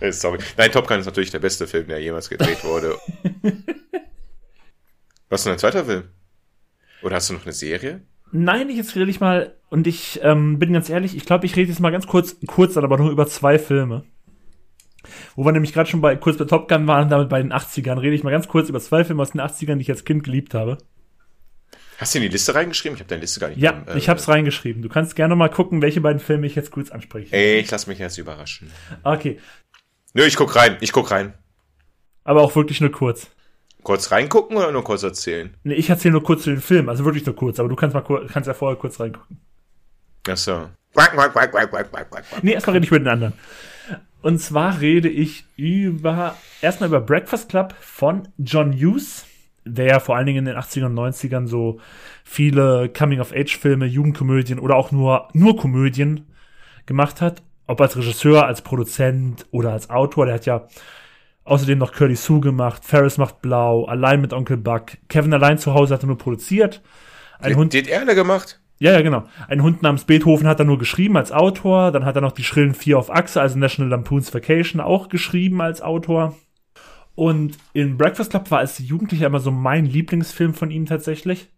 Sorry. Nein, Top Gun ist natürlich der beste Film, der jemals gedreht wurde. Was ist denn ein zweiter Film? Oder hast du noch eine Serie? Nein, ich jetzt rede ich mal, und ich ähm, bin ganz ehrlich, ich glaube, ich rede jetzt mal ganz kurz, kurz dann aber nur über zwei Filme. Wo wir nämlich gerade schon bei kurz bei Top Gun waren, damit bei den 80ern, rede ich mal ganz kurz über zwei Filme aus den 80ern, die ich als Kind geliebt habe. Hast du in die Liste reingeschrieben? Ich habe deine Liste gar nicht. Ja, bekommen. Äh, ich hab's reingeschrieben. Du kannst gerne mal gucken, welche beiden Filme ich jetzt kurz anspreche. Ey, ich lass mich jetzt überraschen. Okay, Nö, ich guck rein. Ich guck rein. aber auch wirklich nur kurz. Kurz reingucken oder nur kurz erzählen? Nee, ich erzähle nur kurz zu den Film, also wirklich nur kurz, aber du kannst mal kur- kannst ja vorher kurz reingucken. Ach so. Quack, quack, quack, quack, quack, quack, quack. Nee, erstmal rede ich über den anderen. Und zwar rede ich über, erstmal über Breakfast Club von John Hughes, der ja vor allen Dingen in den 80ern und 90ern so viele Coming-of-Age-Filme, Jugendkomödien oder auch nur, nur Komödien gemacht hat. Ob als Regisseur, als Produzent oder als Autor. Der hat ja außerdem noch Curly Sue gemacht, Ferris macht blau, Allein mit Onkel Buck. Kevin allein zu Hause hat er nur produziert. Ein Hund, Den er gemacht? ja, ja, genau. Ein Hund namens Beethoven hat er nur geschrieben als Autor. Dann hat er noch die schrillen Vier auf Achse, also National Lampoon's Vacation, auch geschrieben als Autor. Und in Breakfast Club war als Jugendlicher immer so mein Lieblingsfilm von ihm tatsächlich.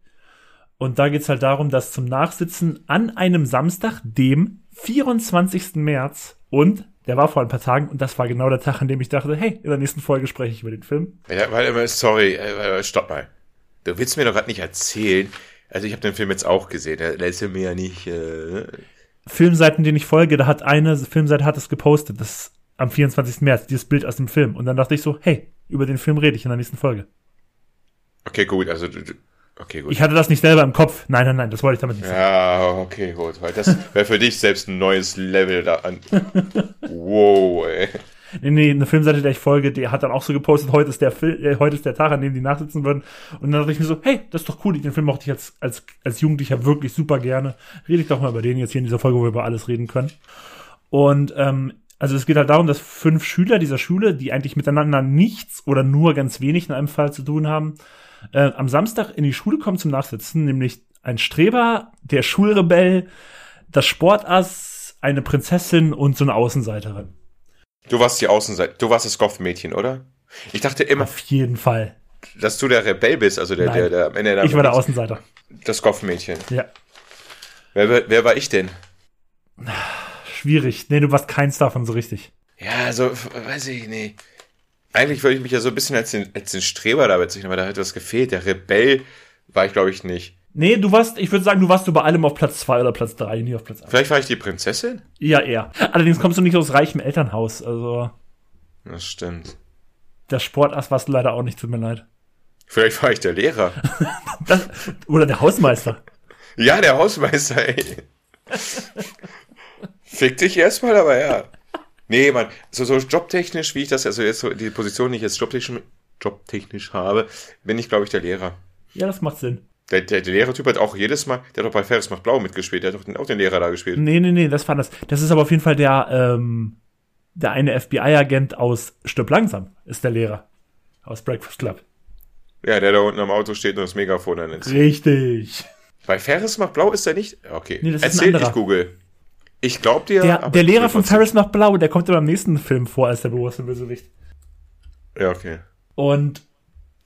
Und da geht's halt darum, dass zum Nachsitzen an einem Samstag, dem 24. März, und der war vor ein paar Tagen, und das war genau der Tag, an dem ich dachte, hey, in der nächsten Folge spreche ich über den Film. Ja, weil, sorry, äh, stopp mal. Du willst mir doch gerade nicht erzählen. Also ich habe den Film jetzt auch gesehen. Der ja mir ja nicht. Äh, Filmseiten, denen ich folge, da hat eine Filmseite hat es gepostet, das am 24. März, dieses Bild aus dem Film. Und dann dachte ich so, hey, über den Film rede ich in der nächsten Folge. okay, gut. Also du- okay, gut. Ich hatte das nicht selber im Kopf. Nein, nein, nein, das wollte ich damit nicht sagen. Ja, okay, gut. Weil das wäre für dich selbst ein neues Level da an. Wow, ey. Nee, nee, eine Filmseite, der ich folge, die hat dann auch so gepostet, heute ist der Fil äh, heute ist der Tag, an dem die nachsitzen würden. Und dann dachte ich mir so, hey, das ist doch cool, den Film mochte ich als, als, als Jugendlicher wirklich super gerne. Rede ich doch mal über den jetzt hier in dieser Folge, wo wir über alles reden können. Und ähm, also es geht halt darum, dass fünf Schüler dieser Schule, die eigentlich miteinander nichts oder nur ganz wenig in einem Fall zu tun haben, äh, am Samstag in die Schule kommen zum Nachsitzen, nämlich ein Streber, der Schulrebell, das Sportass, eine Prinzessin und so eine Außenseiterin. Du warst die Außenseite. Du warst das Goth-Mädchen, oder? Ich dachte immer, Auf jeden Fall. dass du der Rebell bist, also der, Nein. der, der Ende der Ich war der Außenseiter. das Goth-Mädchen. Ja. Wer, wer, wer war ich denn? Schwierig. Nee, du warst keins davon so richtig. Ja, also, weiß ich nicht. Eigentlich würde ich mich ja so ein bisschen als den, als den Streber da bezeichnen, aber da hat was gefehlt. Der Rebell war ich, glaube ich, nicht. Nee, du warst, ich würde sagen, du warst über allem auf Platz zwei oder Platz drei, nie auf Platz eins. Vielleicht war ich die Prinzessin? Ja, eher. Allerdings kommst du nicht aus reichem Elternhaus. Also, Das stimmt. das Sportass warst du leider auch nicht, tut mir leid. Vielleicht war ich der Lehrer. Das, oder der Hausmeister. Ja, der Hausmeister, ey. Fick dich erstmal, aber ja. Nee, Mann, so, so jobtechnisch, wie ich das, also jetzt so die Position, die ich jetzt jobtechnisch, jobtechnisch habe, bin ich, glaube ich, der Lehrer. Ja, das macht Sinn. Der, der, der Lehrertyp hat auch jedes Mal, der hat doch bei Ferris macht Blau mitgespielt, der hat doch den, auch den Lehrer da gespielt. Nee, nee, nee, das war das. Das ist aber auf jeden Fall der, ähm, der eine FBI-Agent aus Stirb langsam, ist der Lehrer. Aus Breakfast Club. Ja, der da unten am Auto steht und das Megafon dann ins. Richtig. Bei Ferris macht Blau ist er nicht? Okay. Nee, das ist ein Erzähl, anderer. ich google. Ich glaub dir. Der, der Lehrer von Ferris macht blau, der kommt in beim nächsten Film vor als der bewusste Bösewicht. Ja, okay. Und,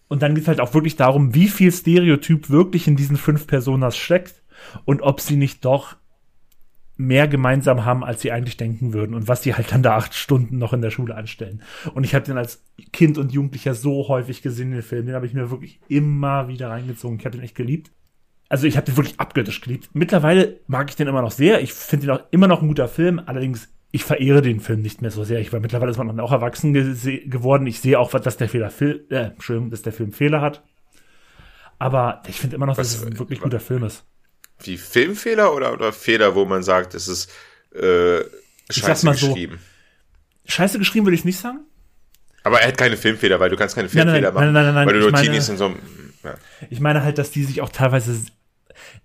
und dann geht es halt auch wirklich darum, wie viel Stereotyp wirklich in diesen fünf Personas steckt und ob sie nicht doch mehr gemeinsam haben, als sie eigentlich denken würden und was sie halt dann da acht Stunden noch in der Schule anstellen. Und ich habe den als Kind und Jugendlicher so häufig gesehen, den Film. Den habe ich mir wirklich immer wieder reingezogen. Ich habe den echt geliebt. Also ich habe den wirklich abgöttisch geliebt. Mittlerweile mag ich den immer noch sehr. Ich finde den auch immer noch ein guter Film. Allerdings, ich verehre den Film nicht mehr so sehr. Ich war mittlerweile ist man dann auch erwachsen geworden. Ich sehe auch, dass der Fehler, äh, Entschuldigung, dass der Film Fehler hat. Aber ich finde immer noch, dass Was- es ein wirklich guter Film ist. Wie Filmfehler oder, oder Fehler, wo man sagt, es ist äh, scheiße mal so. geschrieben? Scheiße geschrieben würde ich nicht sagen. Aber er hat keine Filmfehler, weil du kannst keine Nein, nein, Filmfehler nein, machen. nein, nein, nein, weil du nur Teenies in so einem. Ja. Ich meine halt, dass die sich auch teilweise.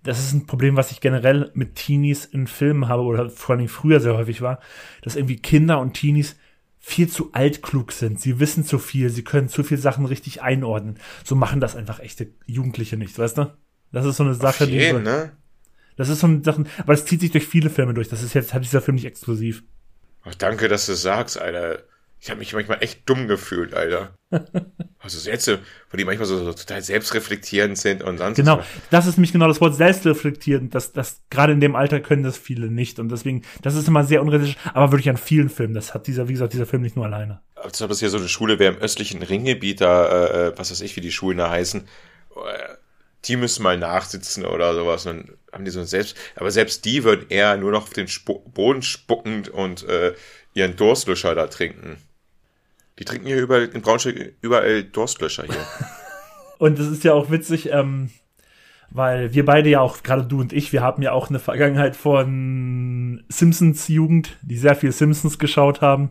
Das ist ein Problem, was ich generell mit Teenies in Filmen habe oder vor allem früher sehr häufig war, dass irgendwie Kinder und Teenies viel zu altklug sind. Sie wissen zu viel, sie können zu viel Sachen richtig einordnen. So machen das einfach echte Jugendliche nicht, weißt du? Das ist so eine Sache, die. Jeden, ne? Das ist so eine Sache, aber das zieht sich durch viele Filme durch. Das ist jetzt, hat dieser Film nicht exklusiv. Ach, danke, dass du es sagst, Alter. Ich habe mich manchmal echt dumm gefühlt, Alter. Also Sätze, wo die manchmal so, so total selbstreflektierend sind und sonst Genau, was. das ist nämlich genau das Wort selbstreflektierend. Das, das, gerade in dem Alter können das viele nicht. Und deswegen, das ist immer sehr unrealistisch, aber wirklich an vielen Filmen. Das hat dieser, wie gesagt, dieser Film nicht nur alleine. Als ob es hier so eine Schule wäre im östlichen Ringgebiet, da, äh, was weiß ich, wie die Schulen da heißen. Äh, Die müssen mal nachsitzen oder sowas. Und dann haben die so ein Selbst. Aber selbst die würden eher nur noch auf den Spu Boden spuckend und äh, ihren Durstlöscher da trinken. Die trinken hier überall in Braunschweig überall Durstlöscher hier. Und es ist ja auch witzig, ähm, weil wir beide ja auch, gerade du und ich, wir haben ja auch eine Vergangenheit von Simpsons Jugend, die sehr viel Simpsons geschaut haben.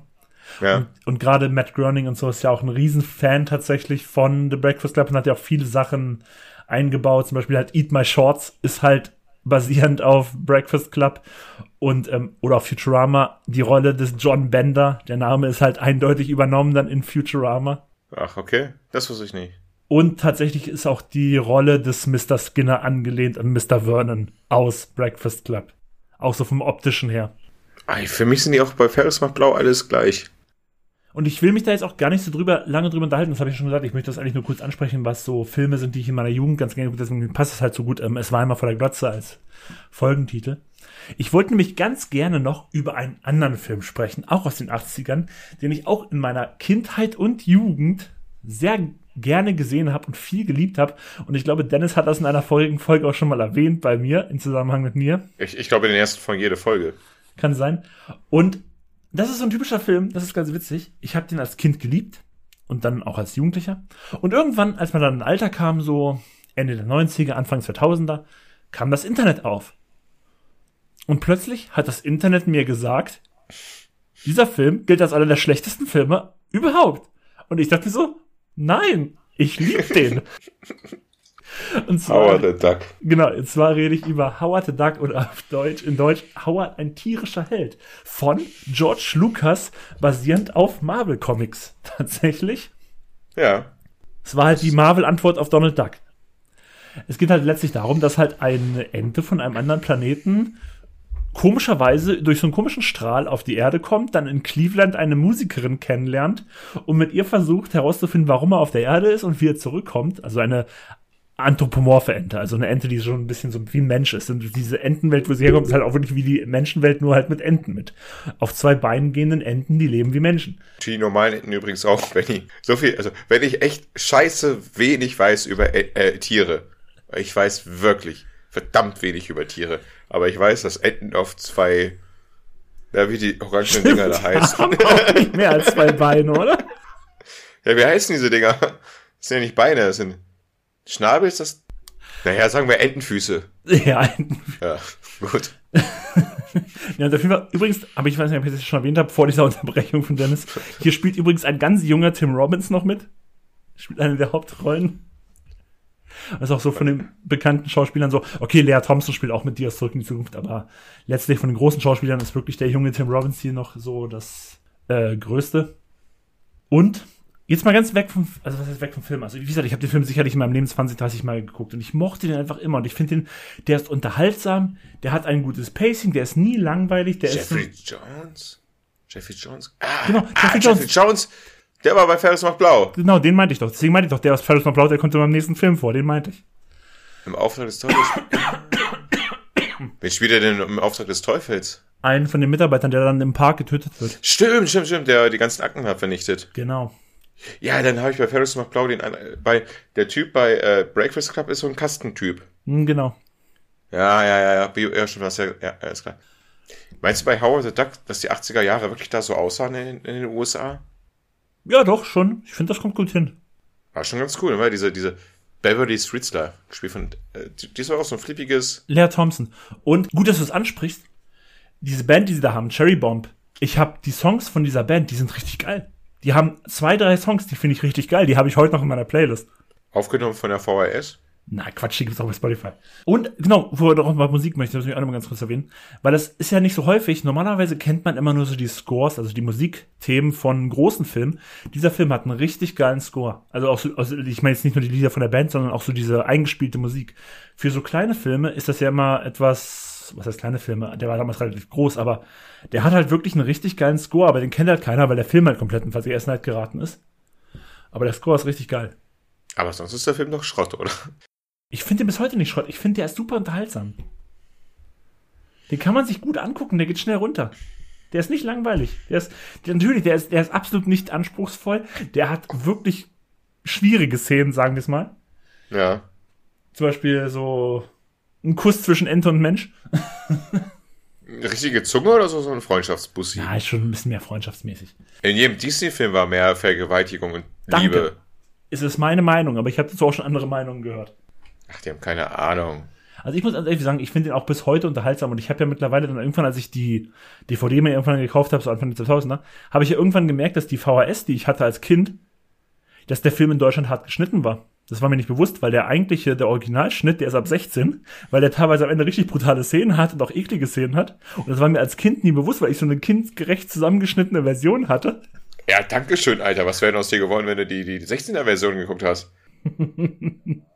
Ja. Und gerade Matt Groening und so ist ja auch ein Riesenfan tatsächlich von The Breakfast Club und hat ja auch viele Sachen eingebaut. Zum Beispiel halt Eat My Shorts ist halt basierend auf Breakfast Club und ähm, oder auf Futurama. Die Rolle des John Bender, der Name ist halt eindeutig übernommen dann in Futurama. Ach, okay. Das wusste ich nicht. Und tatsächlich ist auch die Rolle des Mr. Skinner angelehnt an Mr. Vernon aus Breakfast Club. Auch so vom optischen her. Ey, für mich sind die auch bei Ferris macht Blau alles gleich. Und ich will mich da jetzt auch gar nicht so drüber, lange drüber unterhalten, das habe ich schon gesagt. Ich möchte das eigentlich nur kurz ansprechen, was so Filme sind, die ich in meiner Jugend ganz gerne, deswegen passt es halt so gut. Ähm, es war einmal vor der Glotze als Folgentitel. Ich wollte nämlich ganz gerne noch über einen anderen Film sprechen, auch aus den 80ern, den ich auch in meiner Kindheit und Jugend sehr gerne gesehen habe und viel geliebt habe. Und ich glaube, Dennis hat das in einer vorigen Folge auch schon mal erwähnt bei mir, im Zusammenhang mit mir. Ich, ich glaube in den ersten von jede Folge. Kann sein. Und das ist so ein typischer Film, das ist ganz witzig. Ich habe den als Kind geliebt und dann auch als Jugendlicher. Und irgendwann, als man dann in ein Alter kam, so Ende der 90er, Anfang 2000er, kam das Internet auf. Und plötzlich hat das Internet mir gesagt, dieser Film gilt als einer der schlechtesten Filme überhaupt. Und ich dachte so, nein, ich liebe den. Und zwar, Howard the Duck. Genau, und zwar rede ich über Howard the Duck oder auf Deutsch, in Deutsch Howard ein tierischer Held von George Lucas, basierend auf Marvel Comics. Tatsächlich. Ja. Es war halt die Marvel-Antwort auf Donald Duck. Es geht halt letztlich darum, dass halt eine Ente von einem anderen Planeten komischerweise durch so einen komischen Strahl auf die Erde kommt, dann in Cleveland eine Musikerin kennenlernt und mit ihr versucht herauszufinden, warum er auf der Erde ist und wie er zurückkommt. Also eine anthropomorphe Ente, also eine Ente, die schon ein bisschen so wie ein Mensch ist. Und diese Entenwelt, wo sie herkommt, ist halt auch wirklich wie die Menschenwelt, nur halt mit Enten mit. Auf zwei Beinen gehenden Enten, die leben wie Menschen. Die normalen Enten übrigens auch, wenn ich so viel, also wenn ich echt scheiße wenig weiß über äh, äh, Tiere. Ich weiß wirklich verdammt wenig über Tiere. Aber ich weiß, dass Enten auf zwei, ja, wie die orangenen Dinger da heißen. Haben auch nicht mehr als zwei Beine, oder? Ja, wie heißen diese Dinger? Das sind ja nicht Beine, das sind Schnabel ist das? Naja, sagen wir Entenfüße. Ja, Enten. Ja, gut. Ja, auf jeden Fall, übrigens, aber ich weiß nicht, ob ich das schon erwähnt habe, vor dieser Unterbrechung von Dennis. Hier spielt übrigens ein ganz junger Tim Robbins noch mit. Spielt eine der Hauptrollen. Das ist auch so von den bekannten Schauspielern so, okay, Lea Thompson spielt auch mit dir aus Zurück in die Zukunft, aber letztlich von den großen Schauspielern ist wirklich der junge Tim Robbins hier noch so das äh, Größte. Und Jetzt mal ganz weg vom, also was heißt weg vom Film? Also wie gesagt, ich habe den Film sicherlich in meinem Leben 20, 30 Mal geguckt und ich mochte den einfach immer und ich finde den, der ist unterhaltsam, der hat ein gutes Pacing, der ist nie langweilig, der Jeffrey ist Jones? Jeffrey Jones? Ah, Genau, ah, Jeffrey Jeffrey Jones. Der war bei Ferris macht blau. genau, den meinte ich doch. Deswegen meinte ich doch, der aus Ferris noch Blau, der kommt in meinem nächsten Film vor, den meinte ich. Im Auftrag des Teufels. Wen spielt er denn im Auftrag des Teufels? Einen von den Mitarbeitern, der dann im Park getötet wird. Stimmt, stimmt, stimmt, der die ganzen Akten hat vernichtet. Genau. Ja, dann habe ich bei Ferris macht blau den bei der Typ bei äh, Breakfast Club ist so ein Kastentyp. Hm, genau. Ja, ja, ja, ja, Bio, ja, was, ja, ja, ja, ist klar. Meinst du bei Howard the Duck, dass die 80er Jahre wirklich da so aussahen in, in den USA? Ja, doch, schon. Ich finde, das kommt gut hin. War schon ganz cool, weil diese, diese Beverly Streetstar, gespielt von, äh, die, die ist auch so ein flippiges, Lea Thompson. Und gut, dass du es ansprichst. Diese Band, die sie da haben, Cherry Bomb. Ich habe die Songs von dieser Band, die sind richtig geil. Die haben zwei, drei Songs, die finde ich richtig geil. Die habe ich heute noch in meiner Playlist. aufgenommen von der VHS. Na, Quatsch, die gibt's auch bei Spotify. Und genau, wo wir noch mal Musik möchte, das muss ich auch noch mal ganz kurz erwähnen. Weil das ist ja nicht so häufig. Normalerweise kennt man immer nur so die Scores, also die Musikthemen von großen Filmen. Dieser Film hat einen richtig geilen Score. Also auch so, also ich meine jetzt nicht nur die Lieder von der Band, sondern auch so diese eingespielte Musik. Für so kleine Filme ist das ja immer etwas, was heißt kleine Filme? Der war damals relativ groß, aber der hat halt wirklich einen richtig geilen Score, aber den kennt halt keiner, weil der Film halt komplett in Vergessenheit geraten ist. Aber der Score ist richtig geil. Aber sonst ist der Film doch Schrott, oder? Ich finde den bis heute nicht Schrott. Ich finde, der ist super unterhaltsam. Den kann man sich gut angucken, der geht schnell runter. Der ist nicht langweilig. Der ist, der, natürlich, der ist, der ist absolut nicht anspruchsvoll. Der hat wirklich schwierige Szenen, sagen wir es mal. Ja. Zum Beispiel so ein Kuss zwischen Ente und Mensch. Richtige Zunge oder so, so ein Freundschaftsbussi? Ja, ist schon ein bisschen mehr freundschaftsmäßig. In jedem Disney-Film war mehr Vergewaltigung und Danke. Liebe. Es ist meine Meinung, aber ich habe dazu auch schon andere Meinungen gehört. Ach, die haben keine Ahnung. Also ich muss ehrlich sagen, ich finde den auch bis heute unterhaltsam und ich habe ja mittlerweile dann irgendwann, als ich die DVD mir irgendwann gekauft habe, so Anfang der 2000er, habe ich ja irgendwann gemerkt, dass die VHS, die ich hatte als Kind, dass der Film in Deutschland hart geschnitten war. Das war mir nicht bewusst, weil der eigentliche, der Originalschnitt, der ist ab 16, weil der teilweise am Ende richtig brutale Szenen hat und auch eklige Szenen hat. Und das war mir als Kind nie bewusst, weil ich so eine kindgerecht zusammengeschnittene Version hatte. Ja, danke schön, Alter. Was wäre denn aus dir geworden, wenn du die, die 16er-Version geguckt hast?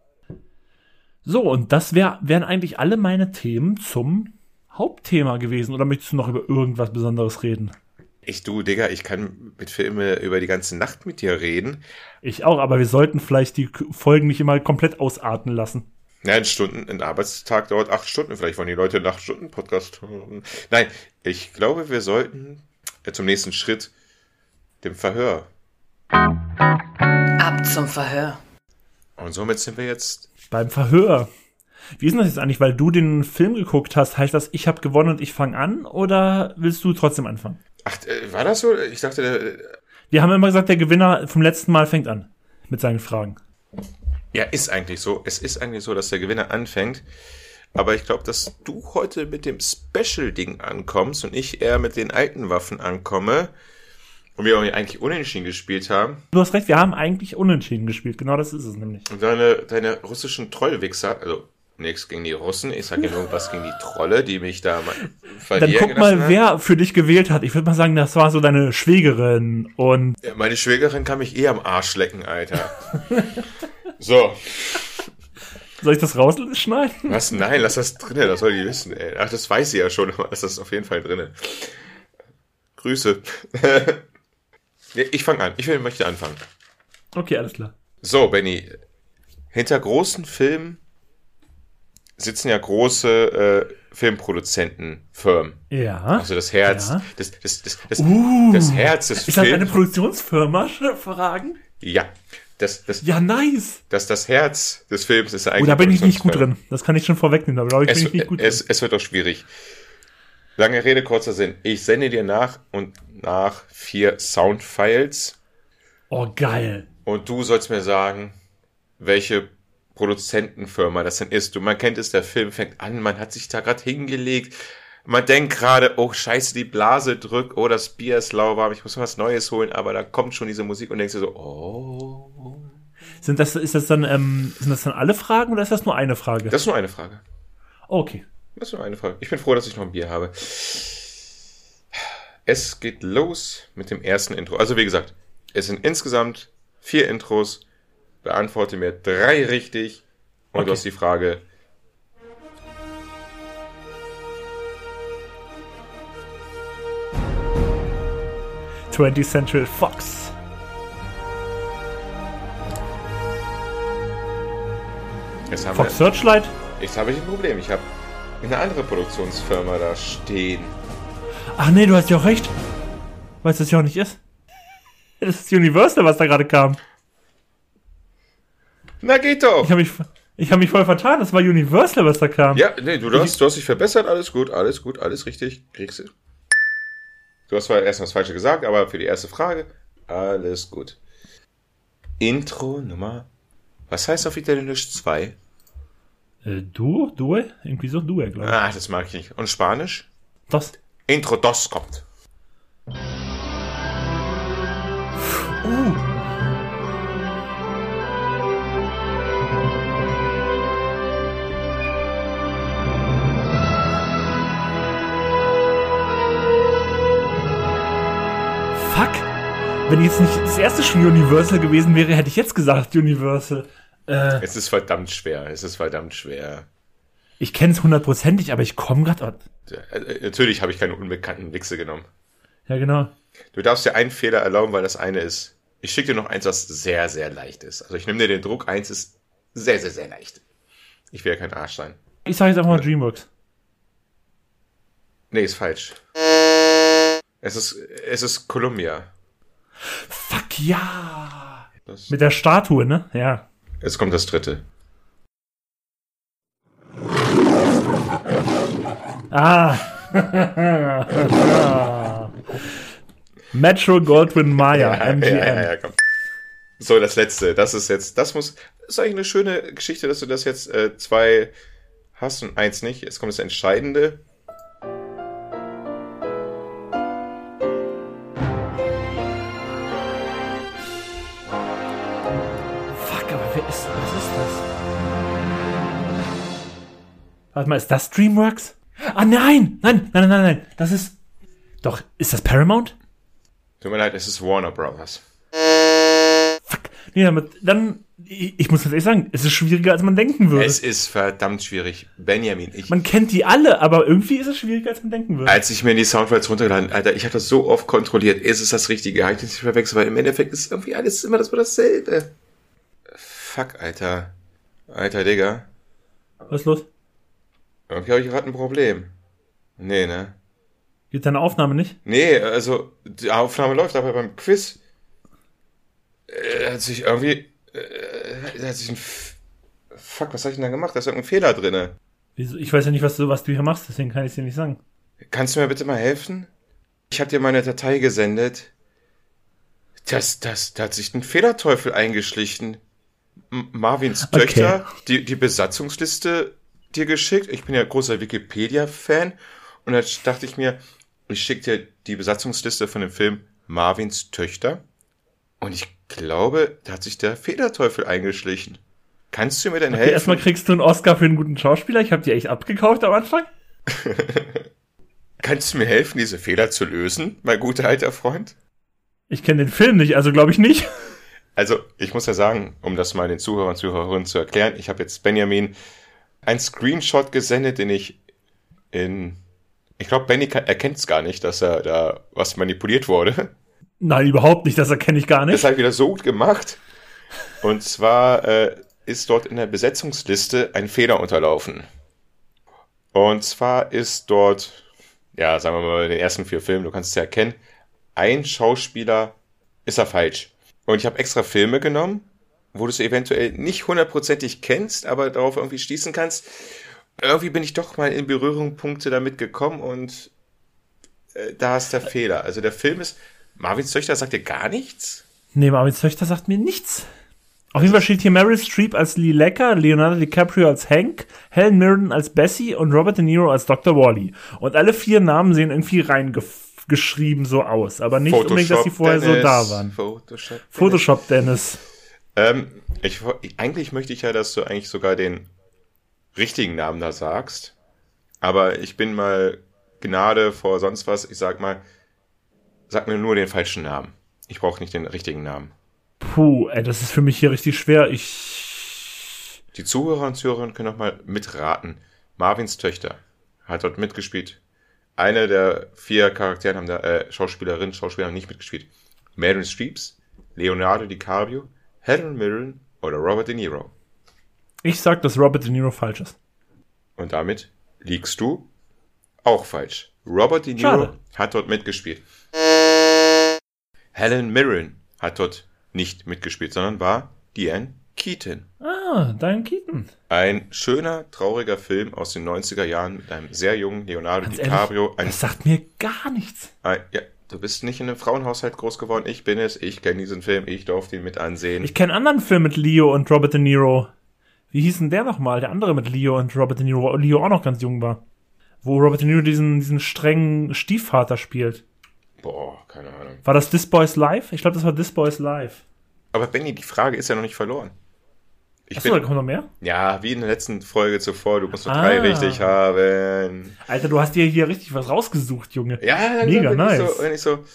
So, und das wär, wären eigentlich alle meine Themen zum Hauptthema gewesen. Oder möchtest du noch über irgendwas Besonderes reden? Ich, du, Digga, ich kann mit Filme über die ganze Nacht mit dir reden. Ich auch, aber wir sollten vielleicht die Folgen nicht immer komplett ausarten lassen. Ja, ein Stunden, ein Arbeitstag dauert acht Stunden. Vielleicht wollen die Leute einen acht Stunden Podcast hören. Nein, ich glaube, wir sollten äh, zum nächsten Schritt dem Verhör. Ab zum Verhör. Und somit sind wir jetzt. Beim Verhör. Wie ist denn das jetzt eigentlich? Weil du den Film geguckt hast, heißt das, ich habe gewonnen und ich fange an? Oder willst du trotzdem anfangen? Ach, äh, war das so? Ich dachte, äh, Wir haben immer gesagt, der Gewinner vom letzten Mal fängt an. Mit seinen Fragen. ja, ist eigentlich so. Es ist eigentlich so, dass der Gewinner anfängt. Aber ich glaube, dass du heute mit dem Special-Ding ankommst und ich eher mit den alten Waffen ankomme. Und wir auch eigentlich unentschieden gespielt haben. Du hast recht, wir haben eigentlich unentschieden gespielt. Genau das ist es nämlich. Und deine, deine russischen Trollwichser, also nichts gegen die Russen, ich sage ja nur was gegen die Trolle, die mich da mal Dann guck mal, haben. wer für dich gewählt hat. Ich würde mal sagen, das war so deine Schwägerin. Und Ja, meine Schwägerin kann mich eh am Arsch lecken, Alter. so, soll ich das rausschneiden? was? Nein, lass das drinnen, das soll die wissen, ey. Ach, das weiß sie ja schon, aber das ist auf jeden Fall drinnen. Grüße. Ich fange an, ich möchte anfangen. Okay, alles klar. So, Benny, hinter großen Filmen sitzen ja große äh, Filmproduzentenfirmen. Ja. Also das Herz, Ja. das, das, das, das, Uh. das Herz des Ist das eine Films. Produktionsfirma? Fragen? Ja, das, das, Ja, nice. das, das Herz des Films ist eigentlich. Oh, da bin ich nicht gut drin. Das kann ich schon vorwegnehmen. Da glaube ich, Es, bin ich nicht gut es, drin. es wird doch schwierig. Lange Rede, kurzer Sinn. Ich sende dir nach und nach vier Soundfiles Oh, geil. und du sollst mir sagen, welche Produzentenfirma das denn ist. Du, man kennt es, der Film fängt an, man hat sich da gerade hingelegt. Man denkt gerade, oh scheiße, die Blase drückt, oh das Bier ist lauwarm, ich muss was Neues holen, aber da kommt schon diese Musik und denkst dir so, oh. Sind das, ist das dann, ähm, sind das dann alle Fragen oder ist das nur eine Frage? Das ist nur eine Frage. okay. Das ist nur eine Frage. Ich bin froh, dass ich noch ein Bier habe. Es geht los mit dem ersten Intro. Also wie gesagt, es sind insgesamt vier Intros, beantworte mir drei richtig und Okay. du hast die Frage, 20th Century Fox. jetzt haben Fox wir, Searchlight? jetzt habe ich ein Problem. Ich habe eine andere Produktionsfirma da stehen. Ach nee, du hast ja auch recht. Weißt du, was ja auch nicht ist? Das ist Universal, was da gerade kam. Na geht doch! Ich habe mich, ich hab mich voll vertan. Das war Universal, was da kam. Ja, nee, du hast, du hast dich verbessert, alles gut, alles gut, alles richtig. Kriegst du. Du hast zwar erst was Falsches gesagt, aber für die erste Frage, alles gut. Intro Nummer. Was heißt auf Italienisch 2? Äh, Duo? Due? Irgendwie so Due, glaube ich. Ah, das mag ich nicht. Und Spanisch? Das. Intro dos kommt. Uh. Fuck. Wenn jetzt nicht das erste Spiel Universal gewesen wäre, hätte ich jetzt gesagt Universal. Äh, Es ist verdammt schwer, es ist verdammt schwer. ich kenne es hundertprozentig, aber ich komme gerade. Äh, Natürlich habe ich keine unbekannten Wichse genommen. Ja, genau. Du darfst dir einen Fehler erlauben, weil das eine ist. Ich schicke dir noch eins, was sehr, sehr leicht ist. Also ich nehme dir den Druck, eins ist sehr, sehr, sehr leicht. Ich will ja kein Arsch sein. Ich sage jetzt einfach mal DreamWorks. Nee, ist falsch. Es ist, es ist Columbia. Fuck ja. Das, Mit der Statue, ne? Ja. jetzt kommt das dritte. Ah. Metro Goldwyn Mayer, MGM. ja, ja, ja, komm. So, das letzte. Das ist jetzt, das muss, das ist eigentlich eine schöne Geschichte, dass du das jetzt äh, zwei hast und eins nicht. Jetzt kommt das Entscheidende. Fuck, aber wer ist, was ist das? Warte mal, ist das DreamWorks? Ah, nein! Nein, nein, nein, nein, nein. Das ist. Doch, ist das Paramount? Tut mir leid, es ist Warner Brothers. Fuck. Nee, damit, dann. Ich, ich muss ganz ehrlich sagen, es ist schwieriger, als man denken würde. Es ist verdammt schwierig. Benjamin, ich, man kennt die alle, aber irgendwie ist es schwieriger, als man denken würde. als ich mir die Soundfiles runtergeladen, Alter, ich habe das so oft kontrolliert. Ist es das Richtige? Habe ich das nicht verwechselt? Weil im Endeffekt ist irgendwie alles immer das dasselbe. Fuck, Alter. Alter, Digga. Was ist los? Irgendwie habe ich gerade ein Problem. Nee, ne? Geht deine Aufnahme nicht? Nee, also die Aufnahme läuft, aber beim Quiz äh, hat sich irgendwie äh, hat sich ein F Fuck, was habe ich denn da gemacht? Da ist irgendein Fehler. Wieso? Ich weiß ja nicht, was du, was du hier machst, deswegen kann ich es dir nicht sagen. Kannst du mir bitte mal helfen? Ich habe dir meine Datei gesendet. Das, das, da hat sich ein Fehlerteufel eingeschlichen. M Marvins Okay. Töchter, die, die Besatzungsliste dir geschickt. Ich bin ja großer Wikipedia-Fan. Und da dachte ich mir, ich schicke dir die Besatzungsliste von dem Film Marvins Töchter. Und ich glaube, da hat sich der Fehlerteufel eingeschlichen. Kannst du mir denn Okay, helfen? erstmal kriegst du einen Oscar für einen guten Schauspieler. Ich habe die echt abgekauft am Anfang. Kannst du mir helfen, diese Fehler zu lösen, mein guter alter Freund? Ich kenne den Film nicht, also glaube ich nicht. Also, ich muss ja sagen, um das mal den Zuhörern und Zuhörerinnen zu erklären, ich habe jetzt Benjamin ein Screenshot gesendet, den ich in. Ich glaube, Benny erkennt es gar nicht, dass er da was manipuliert wurde. Nein, überhaupt nicht. Das erkenne ich gar Das nicht. habe ich wieder so gut gemacht. Und zwar äh, ist dort in der Besetzungsliste ein Fehler unterlaufen. Und zwar ist dort, ja, sagen wir mal, in den ersten vier Filmen, du kannst es ja erkennen, ein Schauspieler ist er falsch. Und ich habe extra Filme genommen, wo du es eventuell nicht hundertprozentig kennst, aber darauf irgendwie schließen kannst. Irgendwie bin ich doch mal in Berührungspunkte damit gekommen und äh, da ist der Fehler. Also der Film ist, Marvins Töchter sagt dir gar nichts? Nee, Marvins Töchter sagt mir nichts. Auf jeden Fall steht hier Meryl Streep als Lee Lecker, Leonardo DiCaprio als Hank, Helen Mirren als Bessie und Robert De Niro als Dr. Wally. Und alle vier Namen sehen irgendwie reingeschrieben so aus. Aber nicht unbedingt, dass die vorher so Dennis, da waren. Photoshop. Photoshop, Dennis. Ähm, ich, eigentlich möchte ich ja, dass du eigentlich sogar den richtigen Namen da sagst. Aber ich bin mal Gnade vor sonst was. Ich sag mal, sag mir nur den falschen Namen. Ich brauche nicht den richtigen Namen. Puh, ey, das ist für mich hier richtig schwer. Ich. Die Zuhörer und Zuhörerinnen können noch mal mitraten. Marvins Töchter hat dort mitgespielt. Eine der vier Charakteren haben da, äh, Schauspielerinnen, Schauspieler haben nicht mitgespielt. Meryl Streeps, Leonardo DiCaprio, Helen Mirren oder Robert De Niro. Ich sag, dass Robert De Niro falsch ist. Und damit liegst du auch falsch. Robert De Niro Schade. hat dort mitgespielt. Helen Mirren hat dort nicht mitgespielt, sondern war Diane Keaton. Ah, Diane Keaton. Ein schöner, trauriger Film aus den 90er Jahren mit einem sehr jungen Leonardo Ganz DiCaprio. ehrlich, das sagt mir gar nichts. ein, ja, du bist nicht in einem Frauenhaushalt groß geworden. Ich bin es. Ich kenne diesen Film. Ich durfte ihn mit ansehen. Ich kenne einen anderen Film mit Leo und Robert De Niro. Wie hieß denn der nochmal? Der andere mit Leo und Robert De Niro, wo Leo auch noch ganz jung war. Wo Robert De Niro diesen, diesen strengen Stiefvater spielt. Boah, keine Ahnung. War das This Boys Live? Ich glaube, das war This Boys Live. Aber Benny, die Frage ist ja noch nicht verloren. Ich Achso, da bin, kommt noch mehr? ja, wie in der letzten Folge zuvor, du musst noch Ah. drei richtig haben. Alter, du hast dir hier richtig was rausgesucht, Junge. Ja, Mega nice. Ich so, wenn ich so.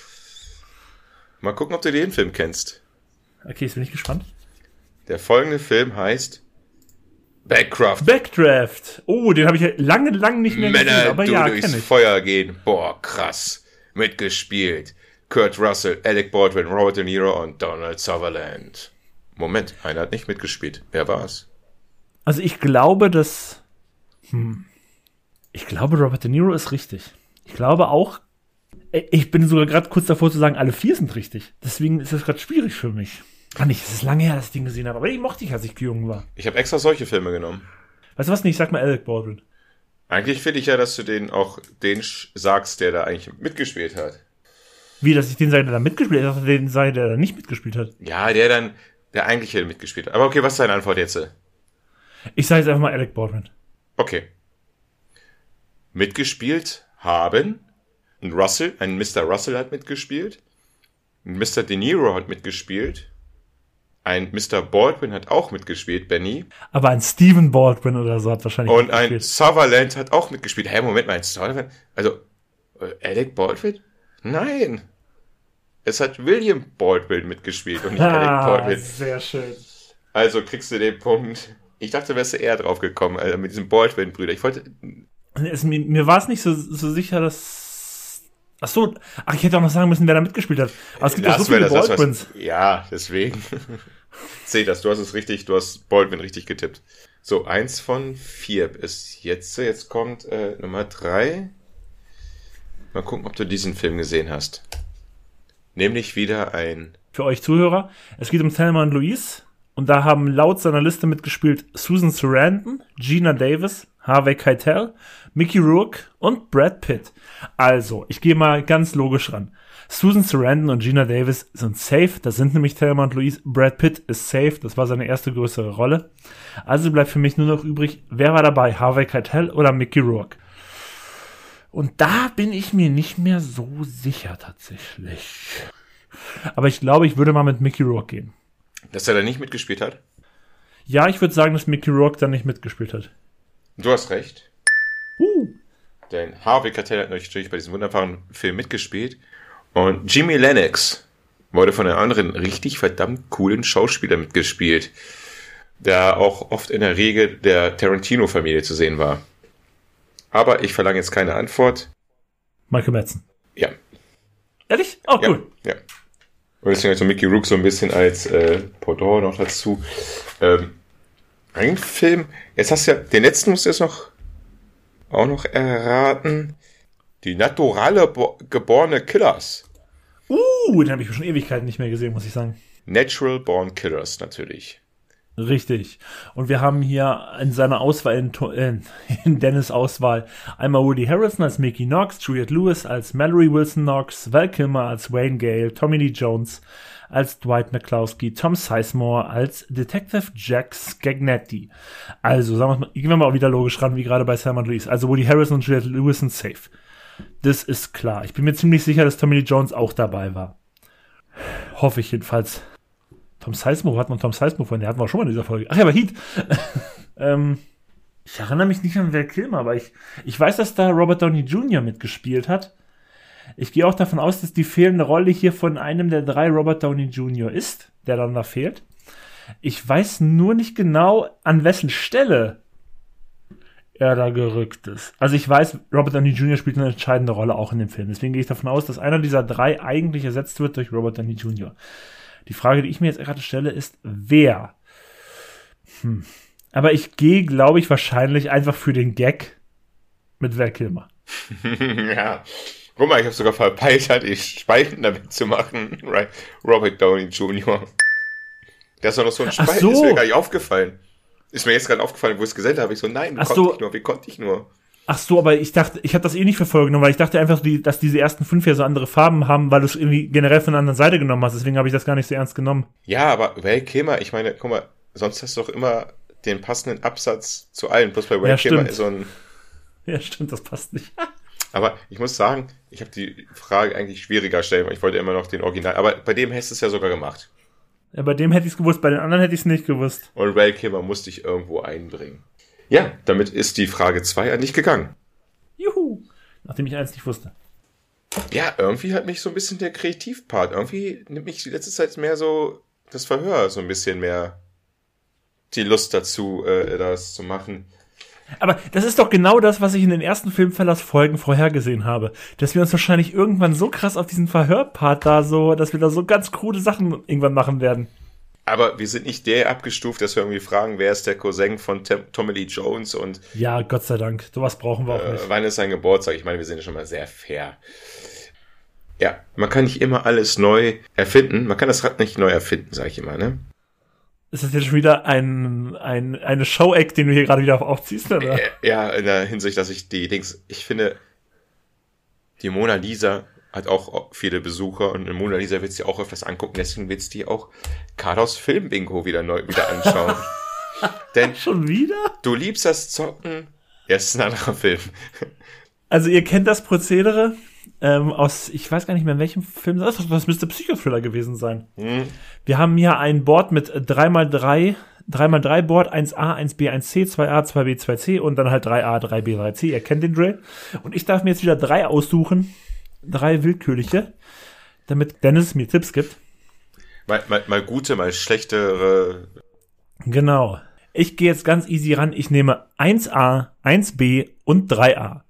Mal gucken, ob du den Film kennst. Okay, jetzt bin ich gespannt. Der folgende Film heißt Backcraft. Backdraft. Oh, den habe ich ja lange, lange nicht mehr gesehen, Männer, aber du ja, durchs ich. Feuer gehen. Boah, krass. Mitgespielt. Kurt Russell, Alec Baldwin, Robert De Niro und Donald Sutherland. Moment, einer hat nicht mitgespielt. Wer war's? Also ich glaube, dass. Hm, ich glaube, Robert De Niro ist richtig. Ich glaube auch. äh, Ich bin sogar gerade kurz davor zu sagen, alle vier sind richtig. Deswegen ist das gerade schwierig für mich. Ah, nicht, es ist lange her, dass ich den gesehen habe, aber ich mochte ich, als ich jung war. Ich habe extra solche Filme genommen. Weißt du was? Nee, ich sag mal Alec Baldwin. Eigentlich finde ich ja, dass du den auch den sch- sagst, der da eigentlich mitgespielt hat. Wie, dass ich den sei, der da mitgespielt hat, ich dachte, den sei, der da nicht mitgespielt hat. Ja, der dann, der eigentlich hier mitgespielt hat. Aber okay, was ist deine Antwort jetzt? Ich sage jetzt einfach mal Alec Baldwin. Okay. Mitgespielt haben ein Russell, ein Mr. Russell hat mitgespielt. Ein Mr. De Niro hat mitgespielt. Ein Mr. Baldwin hat auch mitgespielt, Benny. Aber ein Steven Baldwin oder so hat wahrscheinlich Und ein. Sutherland hat auch mitgespielt. Hä, Moment mal, ein Sutherland? Also, äh, Alec Baldwin? Nein. Es hat William Baldwin mitgespielt und nicht Alec Ah, Baldwin. sehr schön. Also kriegst du den Punkt. Ich dachte, wärst du eher drauf gekommen, also mit diesem Baldwin-Brüder. Ich wollte, Es, mir mir war es nicht so, so sicher, dass. Ach so, ach, ich hätte auch noch sagen müssen, wer da mitgespielt hat. Aber es gibt ja so viele das, das, Baldwins. was, ja, deswegen. Seh das, du hast es richtig, du hast Baldwin richtig getippt. So, eins von vier ist jetzt. Jetzt kommt äh, Nummer drei. Mal gucken, ob du diesen Film gesehen hast. Nämlich wieder ein. Für euch Zuhörer. Es geht um Thelma und Louise. Und da haben laut seiner Liste mitgespielt Susan Sarandon, Gina Davis, Harvey Keitel, Mickey Rourke und Brad Pitt. Also, ich gehe mal ganz logisch ran. Susan Sarandon und Gina Davis sind safe. Das sind nämlich Thelma und Louise. Brad Pitt ist safe. Das war seine erste größere Rolle. Also bleibt für mich nur noch übrig, wer war dabei? Harvey Keitel oder Mickey Rourke? Und da bin ich mir nicht mehr so sicher tatsächlich. Aber ich glaube, ich würde mal mit Mickey Rourke gehen. Dass er da nicht mitgespielt hat? Ja, ich würde sagen, dass Mickey Rourke da nicht mitgespielt hat. Du hast recht. Uh. Denn Harvey Keitel hat natürlich bei diesem wunderbaren Film mitgespielt. Und Jimmy Lennox wurde von einem anderen richtig verdammt coolen Schauspieler mitgespielt, der auch oft in der Regel der Tarantino-Familie zu sehen war. Aber ich verlange jetzt keine Antwort. Michael Madsen. Ja, Ehrlich? Oh, ja, cool. ja. Und deswegen also Mickey Rook so ein bisschen als äh, Pendant noch dazu. Ähm, ein Film, jetzt hast du ja, den letzten musst du jetzt noch auch noch erraten. Die naturale bo geborene Killers. Uh, den habe ich schon Ewigkeiten nicht mehr gesehen, muss ich sagen. Natural Born Killers natürlich. Richtig. Und wir haben hier in seiner Auswahl, in, äh, in Dennis Auswahl, einmal Woody Harrison als Mickey Knox, Juliette Lewis als Mallory Wilson Knox, Val Kilmer als Wayne Gale, Tommy Lee Jones als Dwight McCloskey, Tom Sizemore als Detective Jack Scagnetti. Also, sagen wir mal, gehen wir mal wieder logisch ran, wie gerade bei Sam und Louise. Also Woody Harrison und Juliette Lewis sind safe. Das ist klar. Ich bin mir ziemlich sicher, dass Tommy Lee Jones auch dabei war. Hoffe ich jedenfalls. Tom Sizemore, hat man Tom Sizemore von? Der hatten wir schon mal in dieser Folge. Ach ja, aber Heat. ähm, ich erinnere mich nicht an Val Kilmer, aber ich, ich weiß, dass da Robert Downey Jr. mitgespielt hat. Ich gehe auch davon aus, dass die fehlende Rolle hier von einem der drei Robert Downey Jr. ist, der dann da fehlt. Ich weiß nur nicht genau, an wessen Stelle er da gerückt ist. Also ich weiß, Robert Downey Jr. spielt eine entscheidende Rolle auch in dem Film. Deswegen gehe ich davon aus, dass einer dieser drei eigentlich ersetzt wird durch Robert Downey Jr. Die Frage, die ich mir jetzt gerade stelle, ist, wer? Hm. Aber ich gehe, glaube ich, wahrscheinlich einfach für den Gag mit Val Kilmer. ja. Guck mal, ich habe sogar verpeilt, die Spalten damit zu machen. Right. Robert Downey Jr. Der ist doch noch so ein Spalt, so. ist mir gar nicht aufgefallen. Ist mir jetzt gerade aufgefallen, wo ich es gesendet habe. Ich so, nein, wie Ach konnte so. ich nur, wie konnte ich nur? Ach so, aber ich dachte, ich habe das eh nicht verfolgt, weil ich dachte einfach, dass diese ersten fünf ja so andere Farben haben, weil du es irgendwie generell von der anderen Seite genommen hast. Deswegen habe ich das gar nicht so ernst genommen. Ja, aber Val Kilmer, ich meine, guck mal, sonst hast du doch immer den passenden Absatz zu allen. Plus bei Val ja, Kilmer ist so ein. Ja, stimmt, das passt nicht. aber ich muss sagen, ich habe die Frage eigentlich schwieriger stellen, weil ich wollte immer noch den Original. Aber bei dem hast du es ja sogar gemacht. Ja, bei dem hätte ich es gewusst, bei den anderen hätte ich es nicht gewusst. Und Val Kilmer musste ich irgendwo einbringen. Ja, damit ist die Frage 2 an dich gegangen. Juhu. Nachdem ich eins nicht wusste. Ja, irgendwie hat mich so ein bisschen der Kreativpart. Irgendwie nimmt mich die letzte Zeit mehr so das Verhör so ein bisschen mehr die Lust dazu, äh, das zu machen. Aber das ist doch genau das, was ich in den ersten Filmverlass-Folgen vorhergesehen habe. Dass wir uns wahrscheinlich irgendwann so krass auf diesen Verhörpart da so, dass wir da so ganz krude Sachen irgendwann machen werden. Aber wir sind nicht der abgestuft, dass wir irgendwie fragen, wer ist der Cousin von Tommy Lee Jones und. Ja, Gott sei Dank. Sowas brauchen wir auch äh, nicht. Wann ist sein Geburtstag? Ich meine, wir sind ja schon mal sehr fair. Ja, man kann nicht immer alles neu erfinden. Man kann das Rad nicht neu erfinden, sage ich immer, ne? Ist das jetzt schon wieder ein, ein, eine Show-Act, den du hier gerade wieder aufziehst, oder? Ja, in der Hinsicht, dass ich die Dings, ich finde, die Mona Lisa hat auch viele Besucher und in Mona Lisa wird sie auch öfters angucken, deswegen wird sie auch Carlos Filmbingo wieder neu wieder anschauen. Denn schon wieder? Du liebst das Zocken. Ja, ist ein anderer Film. Also ihr kennt das Prozedere ähm, aus, ich weiß gar nicht mehr in welchem Film das ist, das müsste Psychothriller gewesen sein. Hm. Wir haben hier ein Board mit 3x3, 3x3 Board, 1A, 1B, 1C, 2A, 2B, 2C und dann halt 3A, 3B, 3C. Ihr kennt den Drill. Und ich darf mir jetzt wieder drei aussuchen, drei willkürliche, damit Dennis mir Tipps gibt. Mal, mal, mal gute, mal schlechtere. Genau. Ich gehe jetzt ganz easy ran. Ich nehme 1A, 1B und 3A.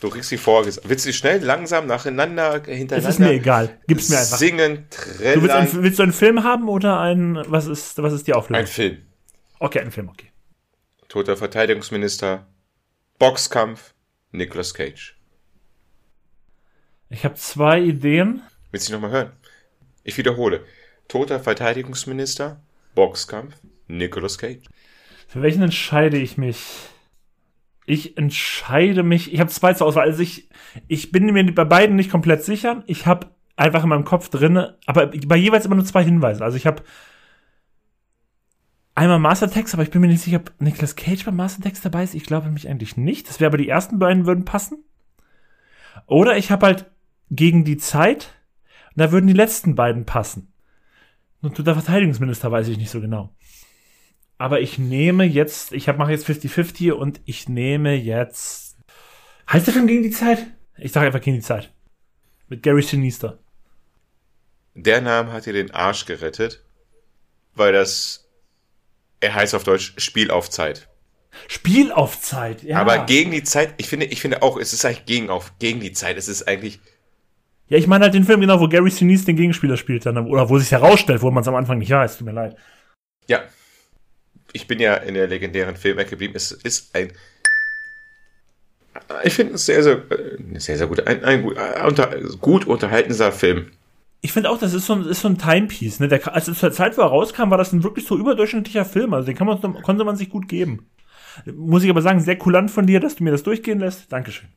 Du kriegst sie vorgesagt. Willst du sie schnell, langsam, nacheinander, hintereinander? Es ist mir egal. Gib's mir einfach. Singen, trällern. Du willst, ein, willst, du einen Film haben oder ein, was ist, was ist die Auflösung? Ein Film. Okay, ein Film, okay. Toter Verteidigungsminister, Boxkampf, Nicolas Cage. Ich habe zwei Ideen. Willst du noch mal hören? Ich wiederhole. Toter Verteidigungsminister, Boxkampf, Nicolas Cage. Für welchen entscheide ich mich? Ich entscheide mich, ich habe zwei zur Auswahl. Also ich, ich bin mir bei beiden nicht komplett sicher. Ich habe einfach in meinem Kopf drinne, aber bei jeweils immer nur zwei Hinweise. Also ich habe einmal Mastertext, aber ich bin mir nicht sicher, ob Nicolas Cage beim Mastertext dabei ist. Ich glaube mich eigentlich nicht. Das wäre aber die ersten beiden würden passen. Oder ich habe halt gegen die Zeit, und da würden die letzten beiden passen. Und der Verteidigungsminister weiß ich nicht so genau. Aber ich nehme jetzt, ich mache jetzt 50-50 und ich nehme jetzt. Heißt der Film gegen die Zeit? Ich sage einfach gegen die Zeit. Mit Gary Sinise. Der Name hat dir den Arsch gerettet, weil das, er heißt auf Deutsch Spiel auf Zeit. Spiel auf Zeit, ja. Aber gegen die Zeit, ich finde, ich finde auch, es ist eigentlich gegen auf, gegen die Zeit. Es ist eigentlich. Ja, ich meine halt den Film genau, wo Gary Sinise den Gegenspieler spielt dann, oder wo sich herausstellt, wo man es am Anfang nicht weiß, tut mir leid. Ja, ich bin ja in der legendären Filmecke geblieben. Es ist ein ich finde es sehr, sehr, äh, sehr, sehr gut. Ein, ein gut, äh, unter, gut unterhaltener Film. Ich finde auch, das ist so ein, ist so ein Timepiece. Ne? Der, also zur Zeit, wo er rauskam, war das ein wirklich so überdurchschnittlicher Film. Also den kann man, konnte man sich gut geben. Muss ich aber sagen, sehr kulant von dir, dass du mir das durchgehen lässt. Dankeschön.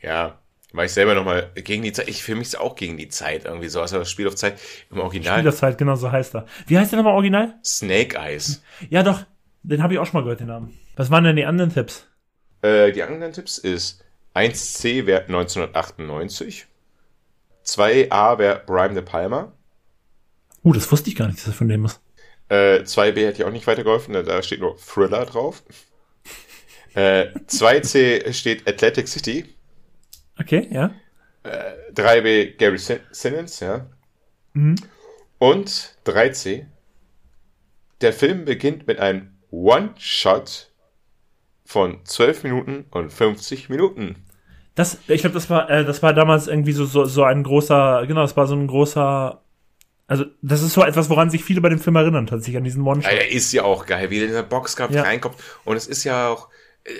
Ja, weil ich selber nochmal gegen die Zeit, ich filme mich auch gegen die Zeit irgendwie so, also das Spiel auf Zeit im Original. Spiel auf Zeit, genau so heißt er. Wie heißt der nochmal original? Snake Eyes. Ja, doch, den habe ich auch schon mal gehört, den Namen. Was waren denn die anderen Tipps? Äh, die anderen Tipps ist 1C wäre 1998, 2A wäre Brian De Palma. Uh, das wusste ich gar nicht, dass das von dem ist. Äh, 2B hätte ich auch nicht weitergeholfen, da steht nur Thriller drauf. Äh, 2C steht Athletic City. Okay, ja. Äh, 3B Gary Sin- Simmons, ja. Mhm. Und 3C. Der Film beginnt mit einem One-Shot von 12 Minuten und 50 Minuten. Das, ich glaube, das war, äh, das war damals irgendwie so, so, so ein großer, genau, das war so ein großer, also das ist so etwas, woran sich viele bei dem Film erinnern, tatsächlich an diesen One-Shot. Ja, ist ja auch geil, wie der in der Boxkampf Ja. reinkommt. Und es ist ja auch, äh,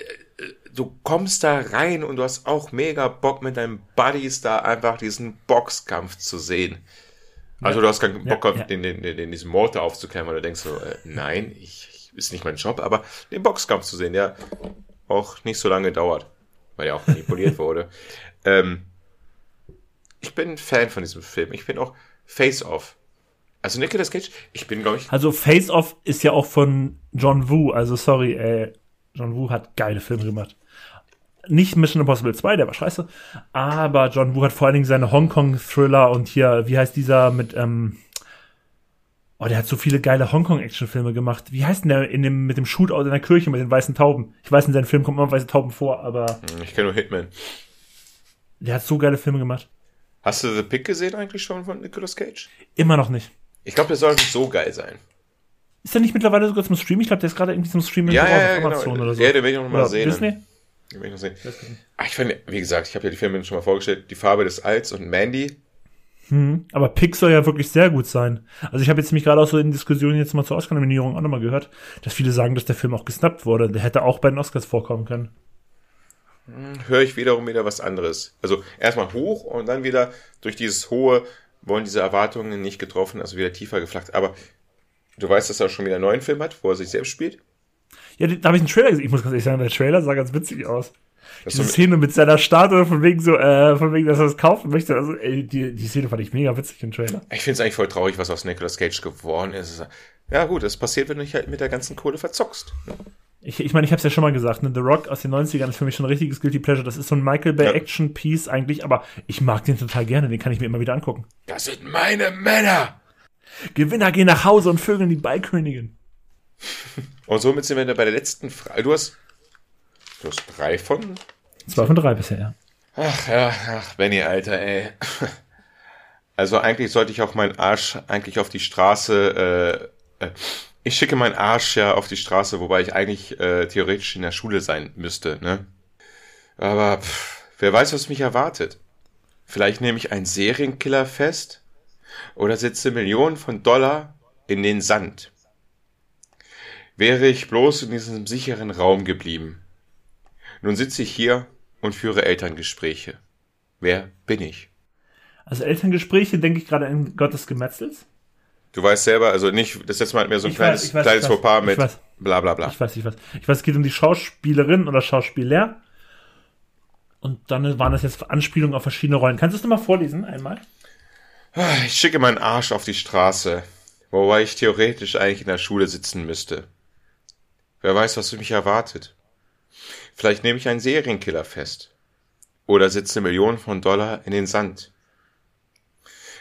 du kommst da rein und du hast auch mega Bock mit deinen Buddies da einfach diesen Boxkampf zu sehen. Also du hast keinen Ja, Bock auf ja. den, den, den, diesen Mortar aufzukämmen, weil du denkst so, äh, nein, ich, ich, ist nicht mein Job, aber den Boxkampf zu sehen, der auch nicht so lange dauert, weil er auch manipuliert wurde. Ähm, ich bin ein Fan von diesem Film. Ich bin auch Face Off. Also Nicolas Cage, ich bin, glaube ich, Also Face Off ist ja auch von John Woo, also sorry, äh, John Woo hat geile Filme gemacht. Nicht Mission Impossible 2, der war scheiße, aber John Woo hat vor allen Dingen seine Hongkong-Thriller und hier, wie heißt dieser mit, ähm, oh, der hat so viele geile Hongkong-Action-Filme gemacht. Wie heißt denn der in dem, mit dem Shootout in der Kirche mit den weißen Tauben? Ich weiß, in seinen Filmen kommen immer weiße Tauben vor, aber ich kenne nur Hitman. der hat so geile Filme gemacht. Hast du The Pick gesehen eigentlich schon von Nicolas Cage? Immer noch nicht. Ich glaube, der soll nicht so geil sein. Ist der nicht mittlerweile sogar zum Stream? Ich glaube, der ist gerade irgendwie zum Streaming Ja, auf ja, ja, Amazon genau. oder so. Ja, den will ich noch mal Oder sehen. Disney? Den will ich noch sehen. Ach, ich fand, wie gesagt, ich habe ja die Filme schon mal vorgestellt. Die Farbe des Alls und Mandy. Mhm. Aber Pick soll ja wirklich sehr gut sein. Also ich habe jetzt mich gerade auch so in Diskussionen jetzt mal zur Oscar-Nominierung auch nochmal gehört, dass viele sagen, dass der Film auch gesnappt wurde. Der hätte auch bei den Oscars vorkommen können. Höre ich wiederum wieder was anderes. Also erstmal hoch und dann wieder durch dieses hohe wollen diese Erwartungen nicht getroffen, also wieder tiefer geflacht. Aber du weißt, dass er schon wieder einen neuen Film hat, wo er sich selbst spielt. Ja, da habe ich einen Trailer gesehen. Ich muss ganz ehrlich sagen, der Trailer sah ganz witzig aus. Das Diese Szene mit seiner Statue von wegen so, äh, von wegen, dass er das kaufen möchte. Also, ey, die, die Szene fand ich mega witzig im Trailer. ich finde es eigentlich voll traurig, was aus Nicolas Cage geworden ist. Ja gut, das passiert, wenn du dich halt mit der ganzen Kohle verzockst. Ich ich, meine, ich habe es ja schon mal gesagt, ne? The Rock aus den 90ern ist für mich schon ein richtiges Guilty Pleasure. Das ist so ein Michael Bay Ja. Action Piece eigentlich, aber ich mag den total gerne. Den kann ich mir immer wieder angucken. Das sind meine Männer! Gewinner gehen nach Hause und vögeln die Ballkönigin. Und somit sind wir dann bei der letzten Frage. Du hast, du hast drei von Zwei von drei bisher, ja. Ach ja, ach, Benny, Alter, ey. Also eigentlich sollte ich auch meinen Arsch eigentlich auf die Straße, äh, äh, ich schicke meinen Arsch ja auf die Straße, wobei ich eigentlich äh, theoretisch in der Schule sein müsste, ne? Aber pff, wer weiß, was mich erwartet. Vielleicht nehme ich einen Serienkiller fest oder setze Millionen von Dollar in den Sand. Wäre ich bloß in diesem sicheren Raum geblieben. Nun sitze ich hier und führe Elterngespräche. Wer bin ich? Also Elterngespräche denke ich gerade an Gottes Gemetzels. Du weißt selber, also nicht, das letzte Mal hatten wir so ein Ich kleines, weiß, weiß, kleines Fauxpas mit weiß. bla bla bla. Ich weiß, ich weiß. Ich weiß, es geht um die Schauspielerin oder Schauspieler. Und dann waren das jetzt Anspielungen auf verschiedene Rollen. Kannst du es nochmal vorlesen einmal? Ich schicke meinen Arsch auf die Straße, wobei ich theoretisch eigentlich in der Schule sitzen müsste. Wer weiß, was mich erwartet. Vielleicht nehme ich einen Serienkiller fest. Oder setze Millionen von Dollar in den Sand.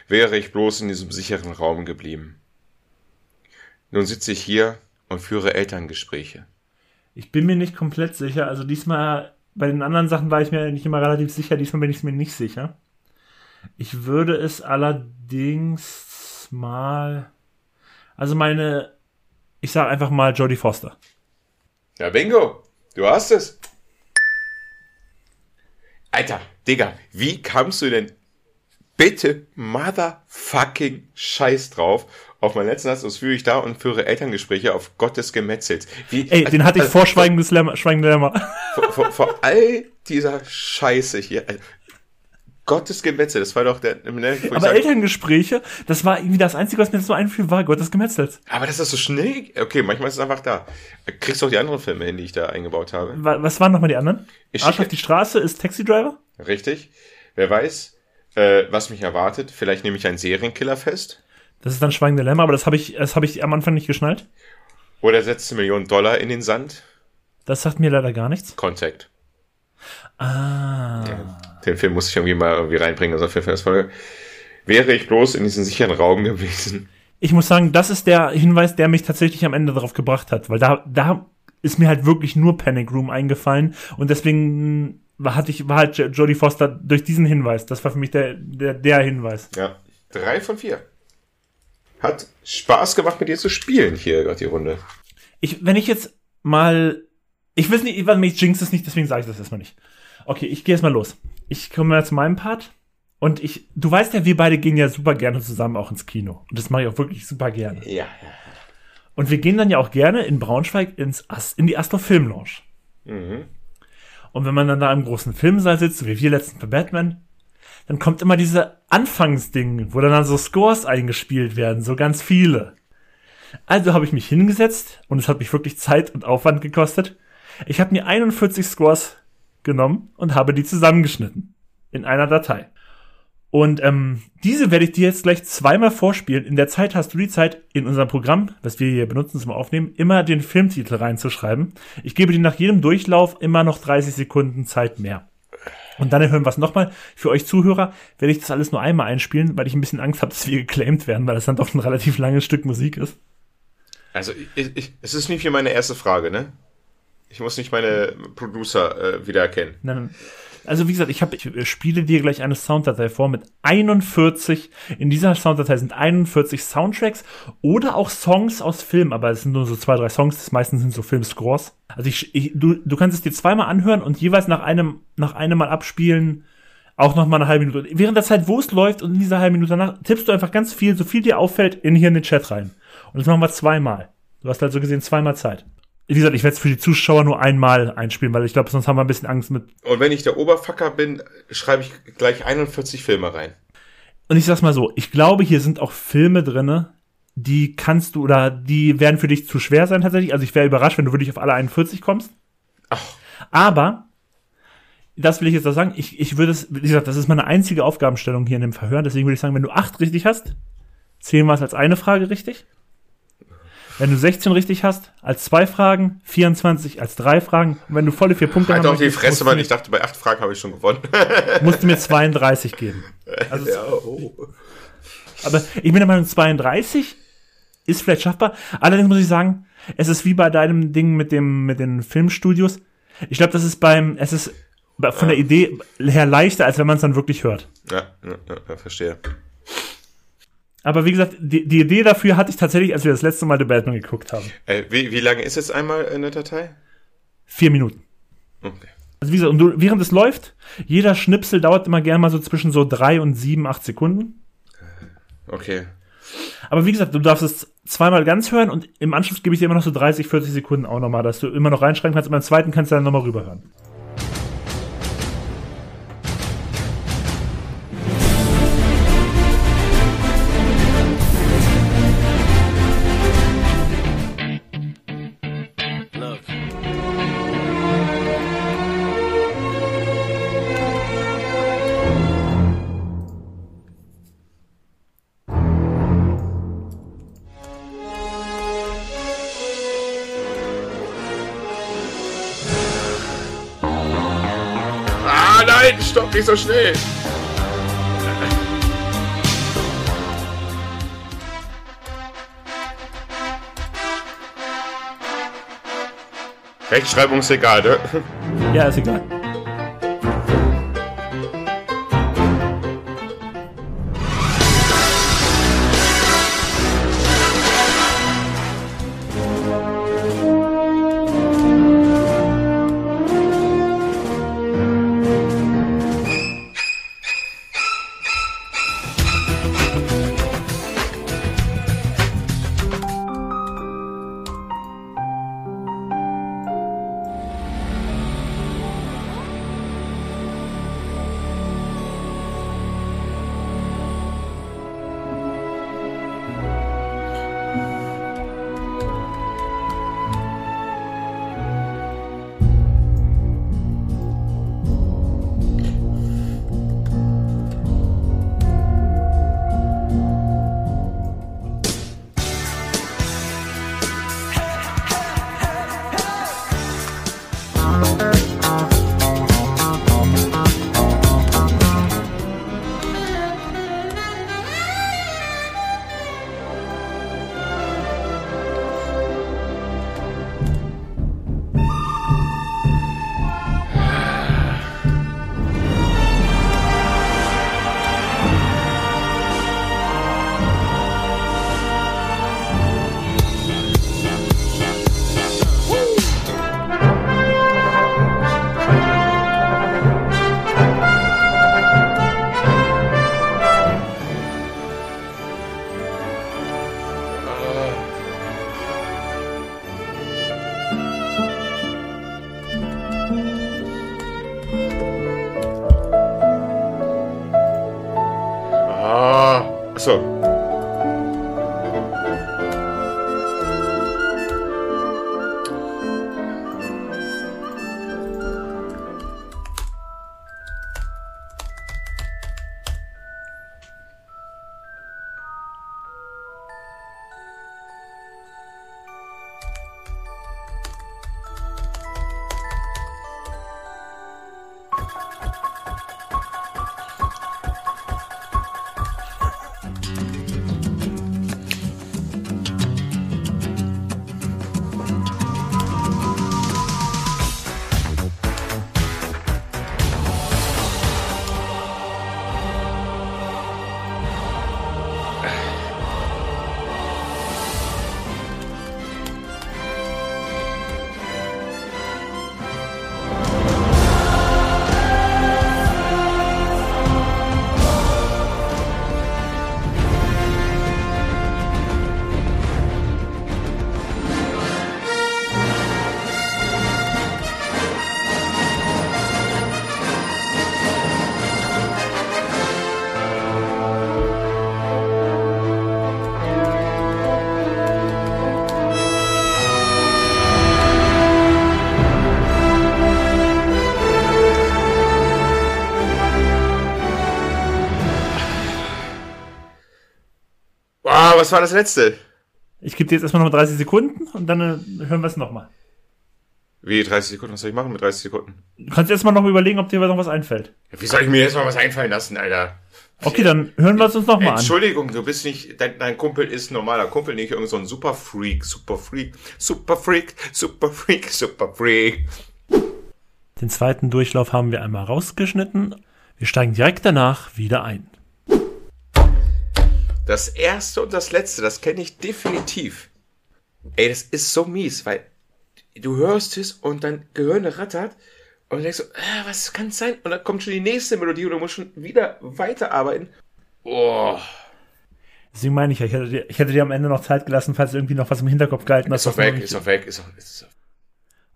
Wäre ich bloß in diesem sicheren Raum geblieben. Nun sitze ich hier und führe Elterngespräche. Ich bin mir nicht komplett sicher. Also diesmal, bei den anderen Sachen war ich mir nicht immer relativ sicher. Diesmal bin ich mir nicht sicher. Ich würde es allerdings mal. Also meine. Ich sage einfach mal Jodie Foster. Ja, bingo! Du hast es! Alter, Digga, wie kamst du denn bitte motherfucking Scheiß drauf? Auf meinen letzten Satz, das führe ich da und führe Elterngespräche auf Gottes Gemetzels. Wie, Ey, den hatte ich also, vor Schweigendes Lämmer. Schweigende Lämmer. vor, vor, vor all dieser Scheiße hier. Gottes Gemetzel, das war doch der. Ne, wo ich Aber sag- Elterngespräche, das war irgendwie das Einzige, was mir so einfiel, war Gottes Gemetzels. aber das ist so schnell. Okay, manchmal ist es einfach da. Kriegst du auch die anderen Filme hin, die ich da eingebaut habe. Wa- Was waren nochmal die anderen? Ich Arsch auf die Straße ist Taxi Driver? Richtig. Wer weiß, äh, was mich erwartet. Vielleicht nehme ich einen Serienkiller fest. Das ist dann Schweigende Lämmer, aber das habe ich, das habe ich am Anfang nicht geschnallt. Oder setze Millionen Dollar in den Sand. Das sagt mir leider gar nichts. Contact. Ah. Den Film muss ich irgendwie mal irgendwie reinbringen, also für Folge. Wäre ich bloß in diesem sicheren Raum gewesen. Ich muss sagen, das ist der Hinweis, der mich tatsächlich am Ende darauf gebracht hat, weil da, da ist mir halt wirklich nur Panic Room eingefallen und deswegen war, hatte ich, war halt Jodie Foster durch diesen Hinweis. Das war für mich der, der, der Hinweis. Ja, drei von vier. Hat Spaß gemacht, mit dir zu spielen hier gerade die Runde. Ich, wenn ich jetzt mal, ich weiß nicht, ich jinx es nicht, deswegen sage ich das erstmal nicht. Okay, ich gehe erstmal los. Ich komme mal zu meinem Part. Und ich, du weißt ja, wir beide gehen ja super gerne zusammen auch ins Kino. Und das mache ich auch wirklich super gerne. Ja. Und wir gehen dann ja auch gerne in Braunschweig ins Ast, in die Astor Film Lounge. Mhm. Und wenn man dann da im großen Filmsaal sitzt, wie wir letzten für Batman, dann kommt immer diese Anfangsding, wo dann, so Scores eingespielt werden, so ganz viele. Also habe ich mich hingesetzt und es hat mich wirklich Zeit und Aufwand gekostet. Ich habe mir 41 Scores genommen und habe die zusammengeschnitten in einer Datei. Und ähm, diese werde ich dir jetzt gleich zweimal vorspielen. In der Zeit hast du die Zeit, in unserem Programm, was wir hier benutzen zum Aufnehmen, immer den Filmtitel reinzuschreiben. Ich gebe dir nach jedem Durchlauf immer noch 30 Sekunden Zeit mehr. Und dann hören wir es nochmal. Für euch Zuhörer werde ich das alles nur einmal einspielen, weil ich ein bisschen Angst habe, dass wir geclaimed werden, weil das dann doch ein relativ langes Stück Musik ist. Also, ich, ich, es ist nicht hier meine erste Frage, ne? Ich muss nicht meine Producer äh, wiedererkennen. Nein, nein. Also wie gesagt, ich, hab, ich spiele dir gleich eine Sounddatei vor mit 41. In dieser Sounddatei sind 41 Soundtracks oder auch Songs aus Filmen, aber es sind nur so zwei, drei Songs. Das meistens sind so Filmscores. Also ich, ich, du, du kannst es dir zweimal anhören und jeweils nach einem, nach einem Mal abspielen. Auch noch mal eine halbe Minute. Während der Zeit, wo es läuft und in dieser halben Minute danach, tippst du einfach ganz viel, so viel dir auffällt, in hier in den Chat rein. Und das machen wir zweimal. Du hast halt so gesehen zweimal Zeit wie gesagt, ich werde es für die Zuschauer nur einmal einspielen, weil ich glaube, sonst haben wir ein bisschen Angst mit. Und wenn ich der Oberfacker bin, schreibe ich gleich 41 Filme rein. Und ich sag's mal so, ich glaube, hier sind auch Filme drinne, die kannst du oder die werden für dich zu schwer sein tatsächlich. Also ich wäre überrascht, wenn du wirklich auf alle 41 kommst. Ach. Aber das will ich jetzt auch sagen. Ich, ich würde es, wie gesagt, das ist meine einzige Aufgabenstellung hier in dem Verhör. Deswegen würde ich sagen, wenn du acht richtig hast, zählen wir es als eine Frage richtig. Wenn du 16 richtig hast, als zwei Fragen, 24 als drei Fragen. Und wenn du volle vier Punkte hast. Halt doch die Fresse, weil ich dachte, bei acht Fragen habe ich schon gewonnen. musst du mir 32 geben. Also, ja, oh. Aber ich bin der Meinung, 32 ist vielleicht schaffbar. Allerdings muss ich sagen, es ist wie bei deinem Ding mit dem, mit den Filmstudios. Ich glaube, das ist beim, es ist von der Idee her leichter, als wenn man es dann wirklich hört. Ja, ja, ja, verstehe. Aber wie gesagt, die, die Idee dafür hatte ich tatsächlich, als wir das letzte Mal The Batman geguckt haben. Äh, wie, wie lange ist es einmal in der Datei? Vier Minuten. Okay. Also wie gesagt, und du, während es läuft, jeder Schnipsel dauert immer gerne mal so zwischen so drei und sieben, acht Sekunden. Okay. Aber wie gesagt, du darfst es zweimal ganz hören und im Anschluss gebe ich dir immer noch so 30, 40 Sekunden auch nochmal, dass du immer noch reinschreiben kannst und beim zweiten kannst du dann nochmal rüberhören. Nicht so schnell. Rechtschreibung ist egal, ne? Ja, ist egal. Was war das letzte? Ich gebe dir jetzt erstmal noch 30 Sekunden und dann äh, hören wir es nochmal. Wie 30 Sekunden? Was soll ich machen mit 30 Sekunden? Du kannst erstmal noch überlegen, ob dir noch was einfällt. Ja, wie soll ich mir jetzt mal was einfallen lassen, Alter? Okay, dann hören wir es uns nochmal an. Entschuldigung, du bist nicht, dein, dein Kumpel ist ein normaler Kumpel, nicht irgend so ein Superfreak, Superfreak, Superfreak, Superfreak, Superfreak. Den zweiten Durchlauf haben wir einmal rausgeschnitten. Wir steigen direkt danach wieder ein. Das erste und das letzte, das kenne ich definitiv. Ey, das ist so mies, weil du hörst es und dein Gehirn rattert und du denkst so, äh, was kann es sein? Und dann kommt schon die nächste Melodie und du musst schon wieder weiterarbeiten. Oh, Deswegen meine ich ja, ich hätte, dir, ich hätte dir am Ende noch Zeit gelassen, falls irgendwie noch was im Hinterkopf gehalten ist hast. doch was noch weg, ist doch weg, ist doch, ist doch.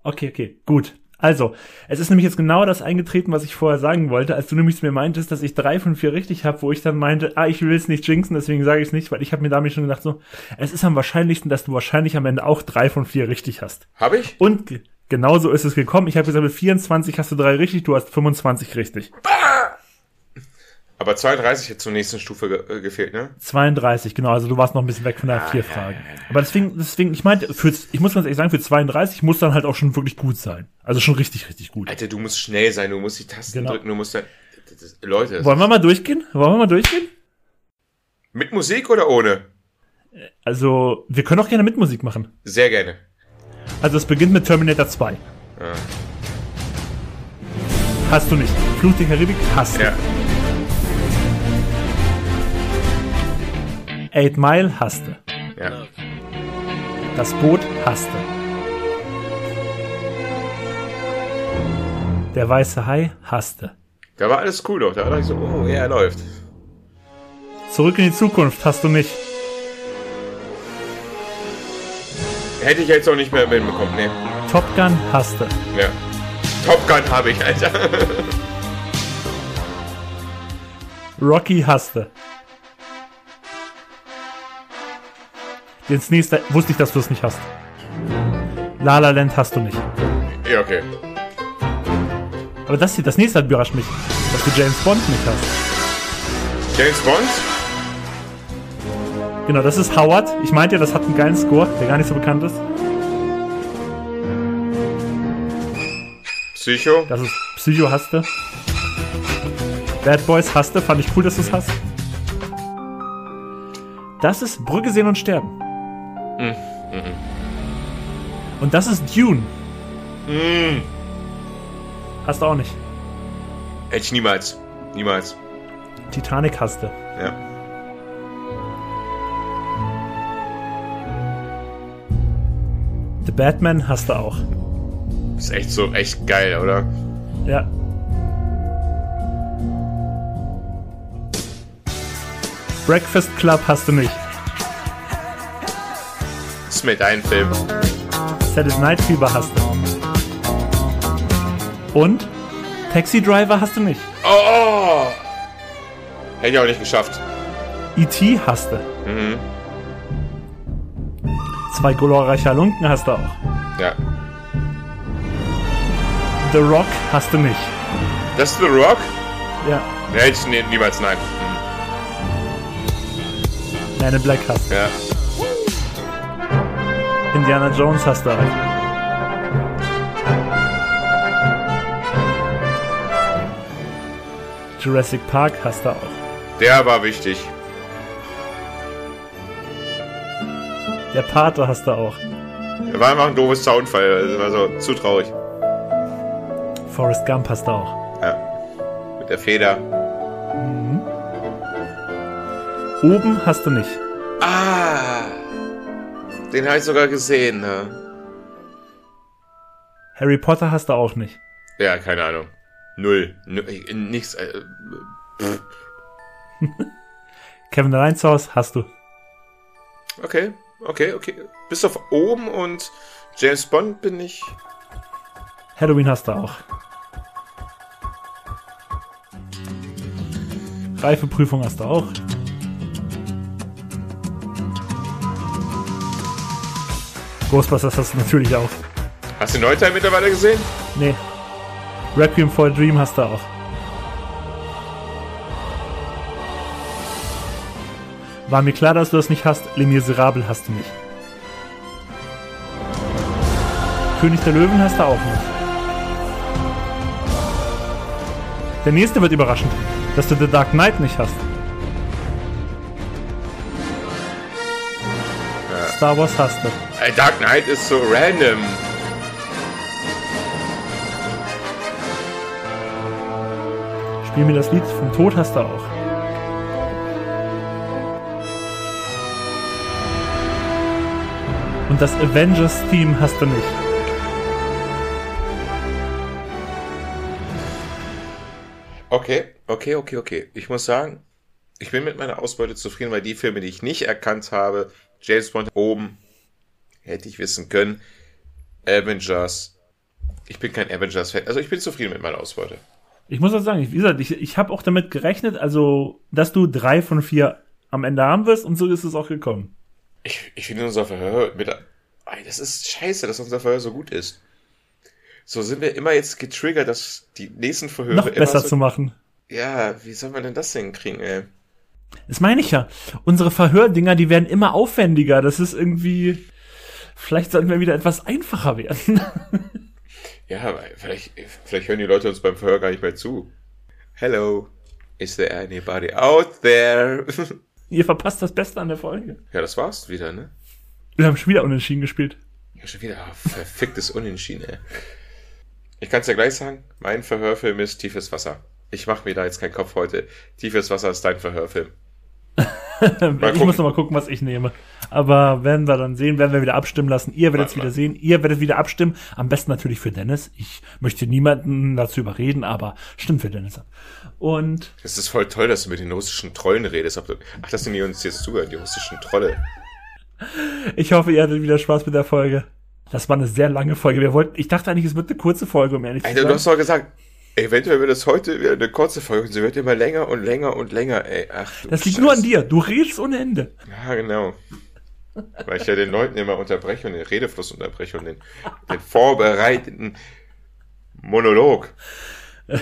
Okay, okay, gut. Also, es ist nämlich jetzt genau das eingetreten, was ich vorher sagen wollte, als du nämlich zu mir meintest, dass ich drei von vier richtig habe, wo ich dann meinte, ah, ich will es nicht jinxen, deswegen sage ich es nicht, weil ich habe mir damit schon gedacht, so, es ist am wahrscheinlichsten, dass du wahrscheinlich am Ende auch drei von vier richtig hast. Hab ich? Und ge- genauso ist es gekommen. Ich habe gesagt, mit 24 hast du drei richtig, du hast 25 richtig. Aber 32 hätte zur nächsten Stufe ge äh, gefehlt, ne? 32, genau, also du warst noch ein bisschen weg von der Ah, vier ja, Fragen. ja, ja. Aber deswegen, deswegen, ich meinte, für, ich muss ganz ehrlich sagen, für 32 muss dann halt auch schon wirklich gut sein. Also schon richtig, richtig gut. Alter, du musst schnell sein, du musst die Tasten Genau. drücken, du musst dann. Das, das, Leute, das Wollen wir mal durchgehen? Wollen wir mal durchgehen? mit Musik oder ohne? Also, wir können auch gerne mit Musik machen. Sehr gerne. Also es beginnt mit Terminator 2. Ja. Hast du nicht. Fluch der Karibik hast du. Ja. Eight Mile hast du. ja. Das Boot hast du. Der weiße Hai hast du. Da war alles cool doch. Da war ich so, oh, ja, er läuft. Zurück in die Zukunft hast du nicht. Hätte ich jetzt auch nicht mehr hinbekommen, ne? Top Gun hast du. Ja. Top Gun habe ich, Alter. Rocky hast Jetzt nächste wusste ich, dass du es nicht hast. La La Land hast du nicht. ja, okay. Aber das hier, das nächste hat überrascht mich, dass du James Bond nicht hast. James Bond? Genau, das ist Howard. Ich meinte ja, das hat einen geilen Score, der gar nicht so bekannt ist. Psycho? Das ist Psycho hasste. Bad Boys hasste, fand ich cool, dass du es hast. Das ist Brücke sehen und sterben. Und das ist Dune. Mm. Hast du auch nicht. Hätte ich niemals. Niemals. Titanic hasste. Ja. The Batman hast du auch. Ist echt so, echt geil, oder? Ja. Breakfast Club hast du nicht. Ist mir dein Film. Saturday Night Fever hast du. Und Taxi Driver hast du nicht. Oh, oh. Hätte ich auch nicht geschafft. E.T. hast du. Mhm. Zwei glorreiche Halunken hast du auch. Ja. The Rock hast du nicht. Das ist The Rock? Ja. Ja, ich nee, niemals nein. Mhm. Man in Black hast du. Ja. Indiana Jones hast du auch. Jurassic Park hast du auch. Der war wichtig. Der Pate hast du auch. Der war einfach ein doofes Soundfall. Das war so zu traurig. Forrest Gump hast du auch. Ja. Mit der Feder. Oben hast du nicht. Ah. Den habe ich sogar gesehen, ne? Harry Potter hast du auch nicht. Ja, keine Ahnung. Null. Null nichts. Äh. Kevin Reinshaus hast du. okay, okay, okay. Bis auf oben und James Bond bin ich. Halloween hast du auch. Reifeprüfung hast du auch. Ghostbusters hast du natürlich auch. Hast du den neuen Teil mittlerweile gesehen? Nee. Requiem for a Dream hast du auch. War mir klar, dass du das nicht hast. Les Miserables hast du nicht. König der Löwen hast du auch nicht. Der nächste wird überraschend, dass du The Dark Knight nicht hast. Star Wars hast du. Ey, Dark Knight ist so random. Spiel mir das Lied vom Tod hast du auch. Und das Avengers-Theme hast du nicht. Okay, okay, okay, okay. Ich muss sagen, ich bin mit meiner Ausbeute zufrieden, weil die Filme, die ich nicht erkannt habe, James Bond oben, hätte ich wissen können, Avengers. Ich bin kein Avengers-Fan. Also ich bin zufrieden mit meiner Ausbeute. Ich muss auch sagen, ich- wie gesagt, ich, ich habe auch damit gerechnet, also, dass du drei von vier am Ende haben wirst und so ist es auch gekommen. Ich, ich finde unser Verhör mit. Ey, das ist scheiße, dass unser Verhör so gut ist. So sind wir immer jetzt getriggert, dass die nächsten Verhöre Noch besser so, zu machen. Ja, wie soll man denn das hinkriegen, ey? Das meine ich ja. Unsere Verhördinger, die werden immer aufwendiger. Das ist irgendwie. Vielleicht sollten wir wieder etwas einfacher werden. Ja, vielleicht, vielleicht hören die Leute uns beim Verhör gar nicht mehr zu. Hello, is there anybody out there? Ihr verpasst das Beste an der Folge. ja, das war's wieder, ne? Wir haben schon wieder unentschieden gespielt. Ja, schon wieder ah, verficktes Unentschieden, ey. Ich kann's ja gleich sagen, mein Verhörfilm ist Tiefes Wasser. Ich mache mir da jetzt keinen Kopf heute. Tiefes Wasser ist dein Verhörfilm. ich muss noch mal gucken, was ich nehme. Aber werden wir dann sehen, werden wir wieder abstimmen lassen. Ihr werdet es wieder sehen. Ihr werdet wieder abstimmen. Am besten natürlich für Dennis. Ich möchte niemanden dazu überreden, aber stimmt für Dennis ab. Und Es ist voll toll, dass du mit den russischen Trollen redest. Ach, dass die uns jetzt zuhören, die russischen Trolle. ich hoffe, ihr hattet wieder Spaß mit der Folge. Das war eine sehr lange Folge. Wir wollten, ich dachte eigentlich, es wird eine kurze Folge, um ehrlich zu sein. du hast doch gesagt, eventuell wird es heute wieder eine kurze Folge und sie wird immer länger und länger und länger, ey. Ach, das liegt nur an dir. Du redest ohne Ende. Ja, genau. Weil ich ja den Leuten immer unterbreche und den Redefluss unterbreche und den, den vorbereiteten Monolog.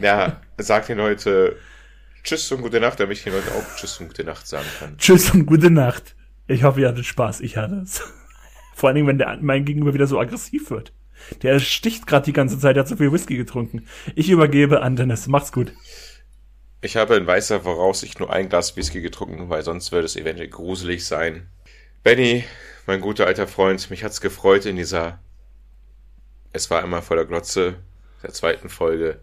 Ja, sag den Leuten Tschüss und gute Nacht, damit ich den Leuten auch Tschüss und gute Nacht sagen kann. Tschüss und gute Nacht. Ich hoffe, ihr hattet Spaß. Ich hatte es. Vor allen Dingen, wenn der mein Gegenüber wieder so aggressiv wird. Der sticht gerade die ganze Zeit, der hat so viel Whisky getrunken. Ich übergebe an Dennis. Macht's gut. Ich habe in weißer Voraussicht nur ein Glas Whisky getrunken, weil sonst würde es eventuell gruselig sein. Benny, mein guter alter Freund, mich hat's gefreut in dieser Es war immer voller Glotze der zweiten Folge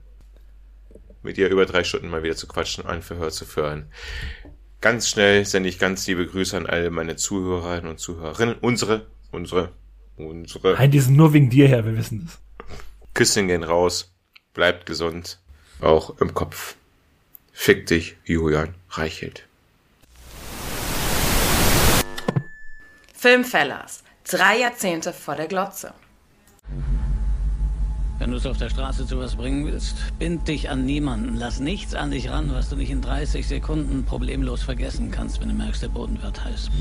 mit dir über drei Stunden mal wieder zu quatschen, ein Verhör zu führen. Ganz schnell sende ich ganz liebe Grüße an alle meine Zuhörerinnen und Zuhörerinnen. Unsere, unsere, unsere. Nein, die sind nur wegen dir her, wir wissen das. Küsschen gehen raus. Bleibt gesund. Auch im Kopf. Fick dich, Julian Reichelt. Filmfellers. Drei Jahrzehnte vor der Glotze. Wenn du es auf der Straße zu was bringen willst, bind dich an niemanden. Lass nichts an dich ran, was du nicht in 30 Sekunden problemlos vergessen kannst, wenn du merkst, der Boden wird heiß.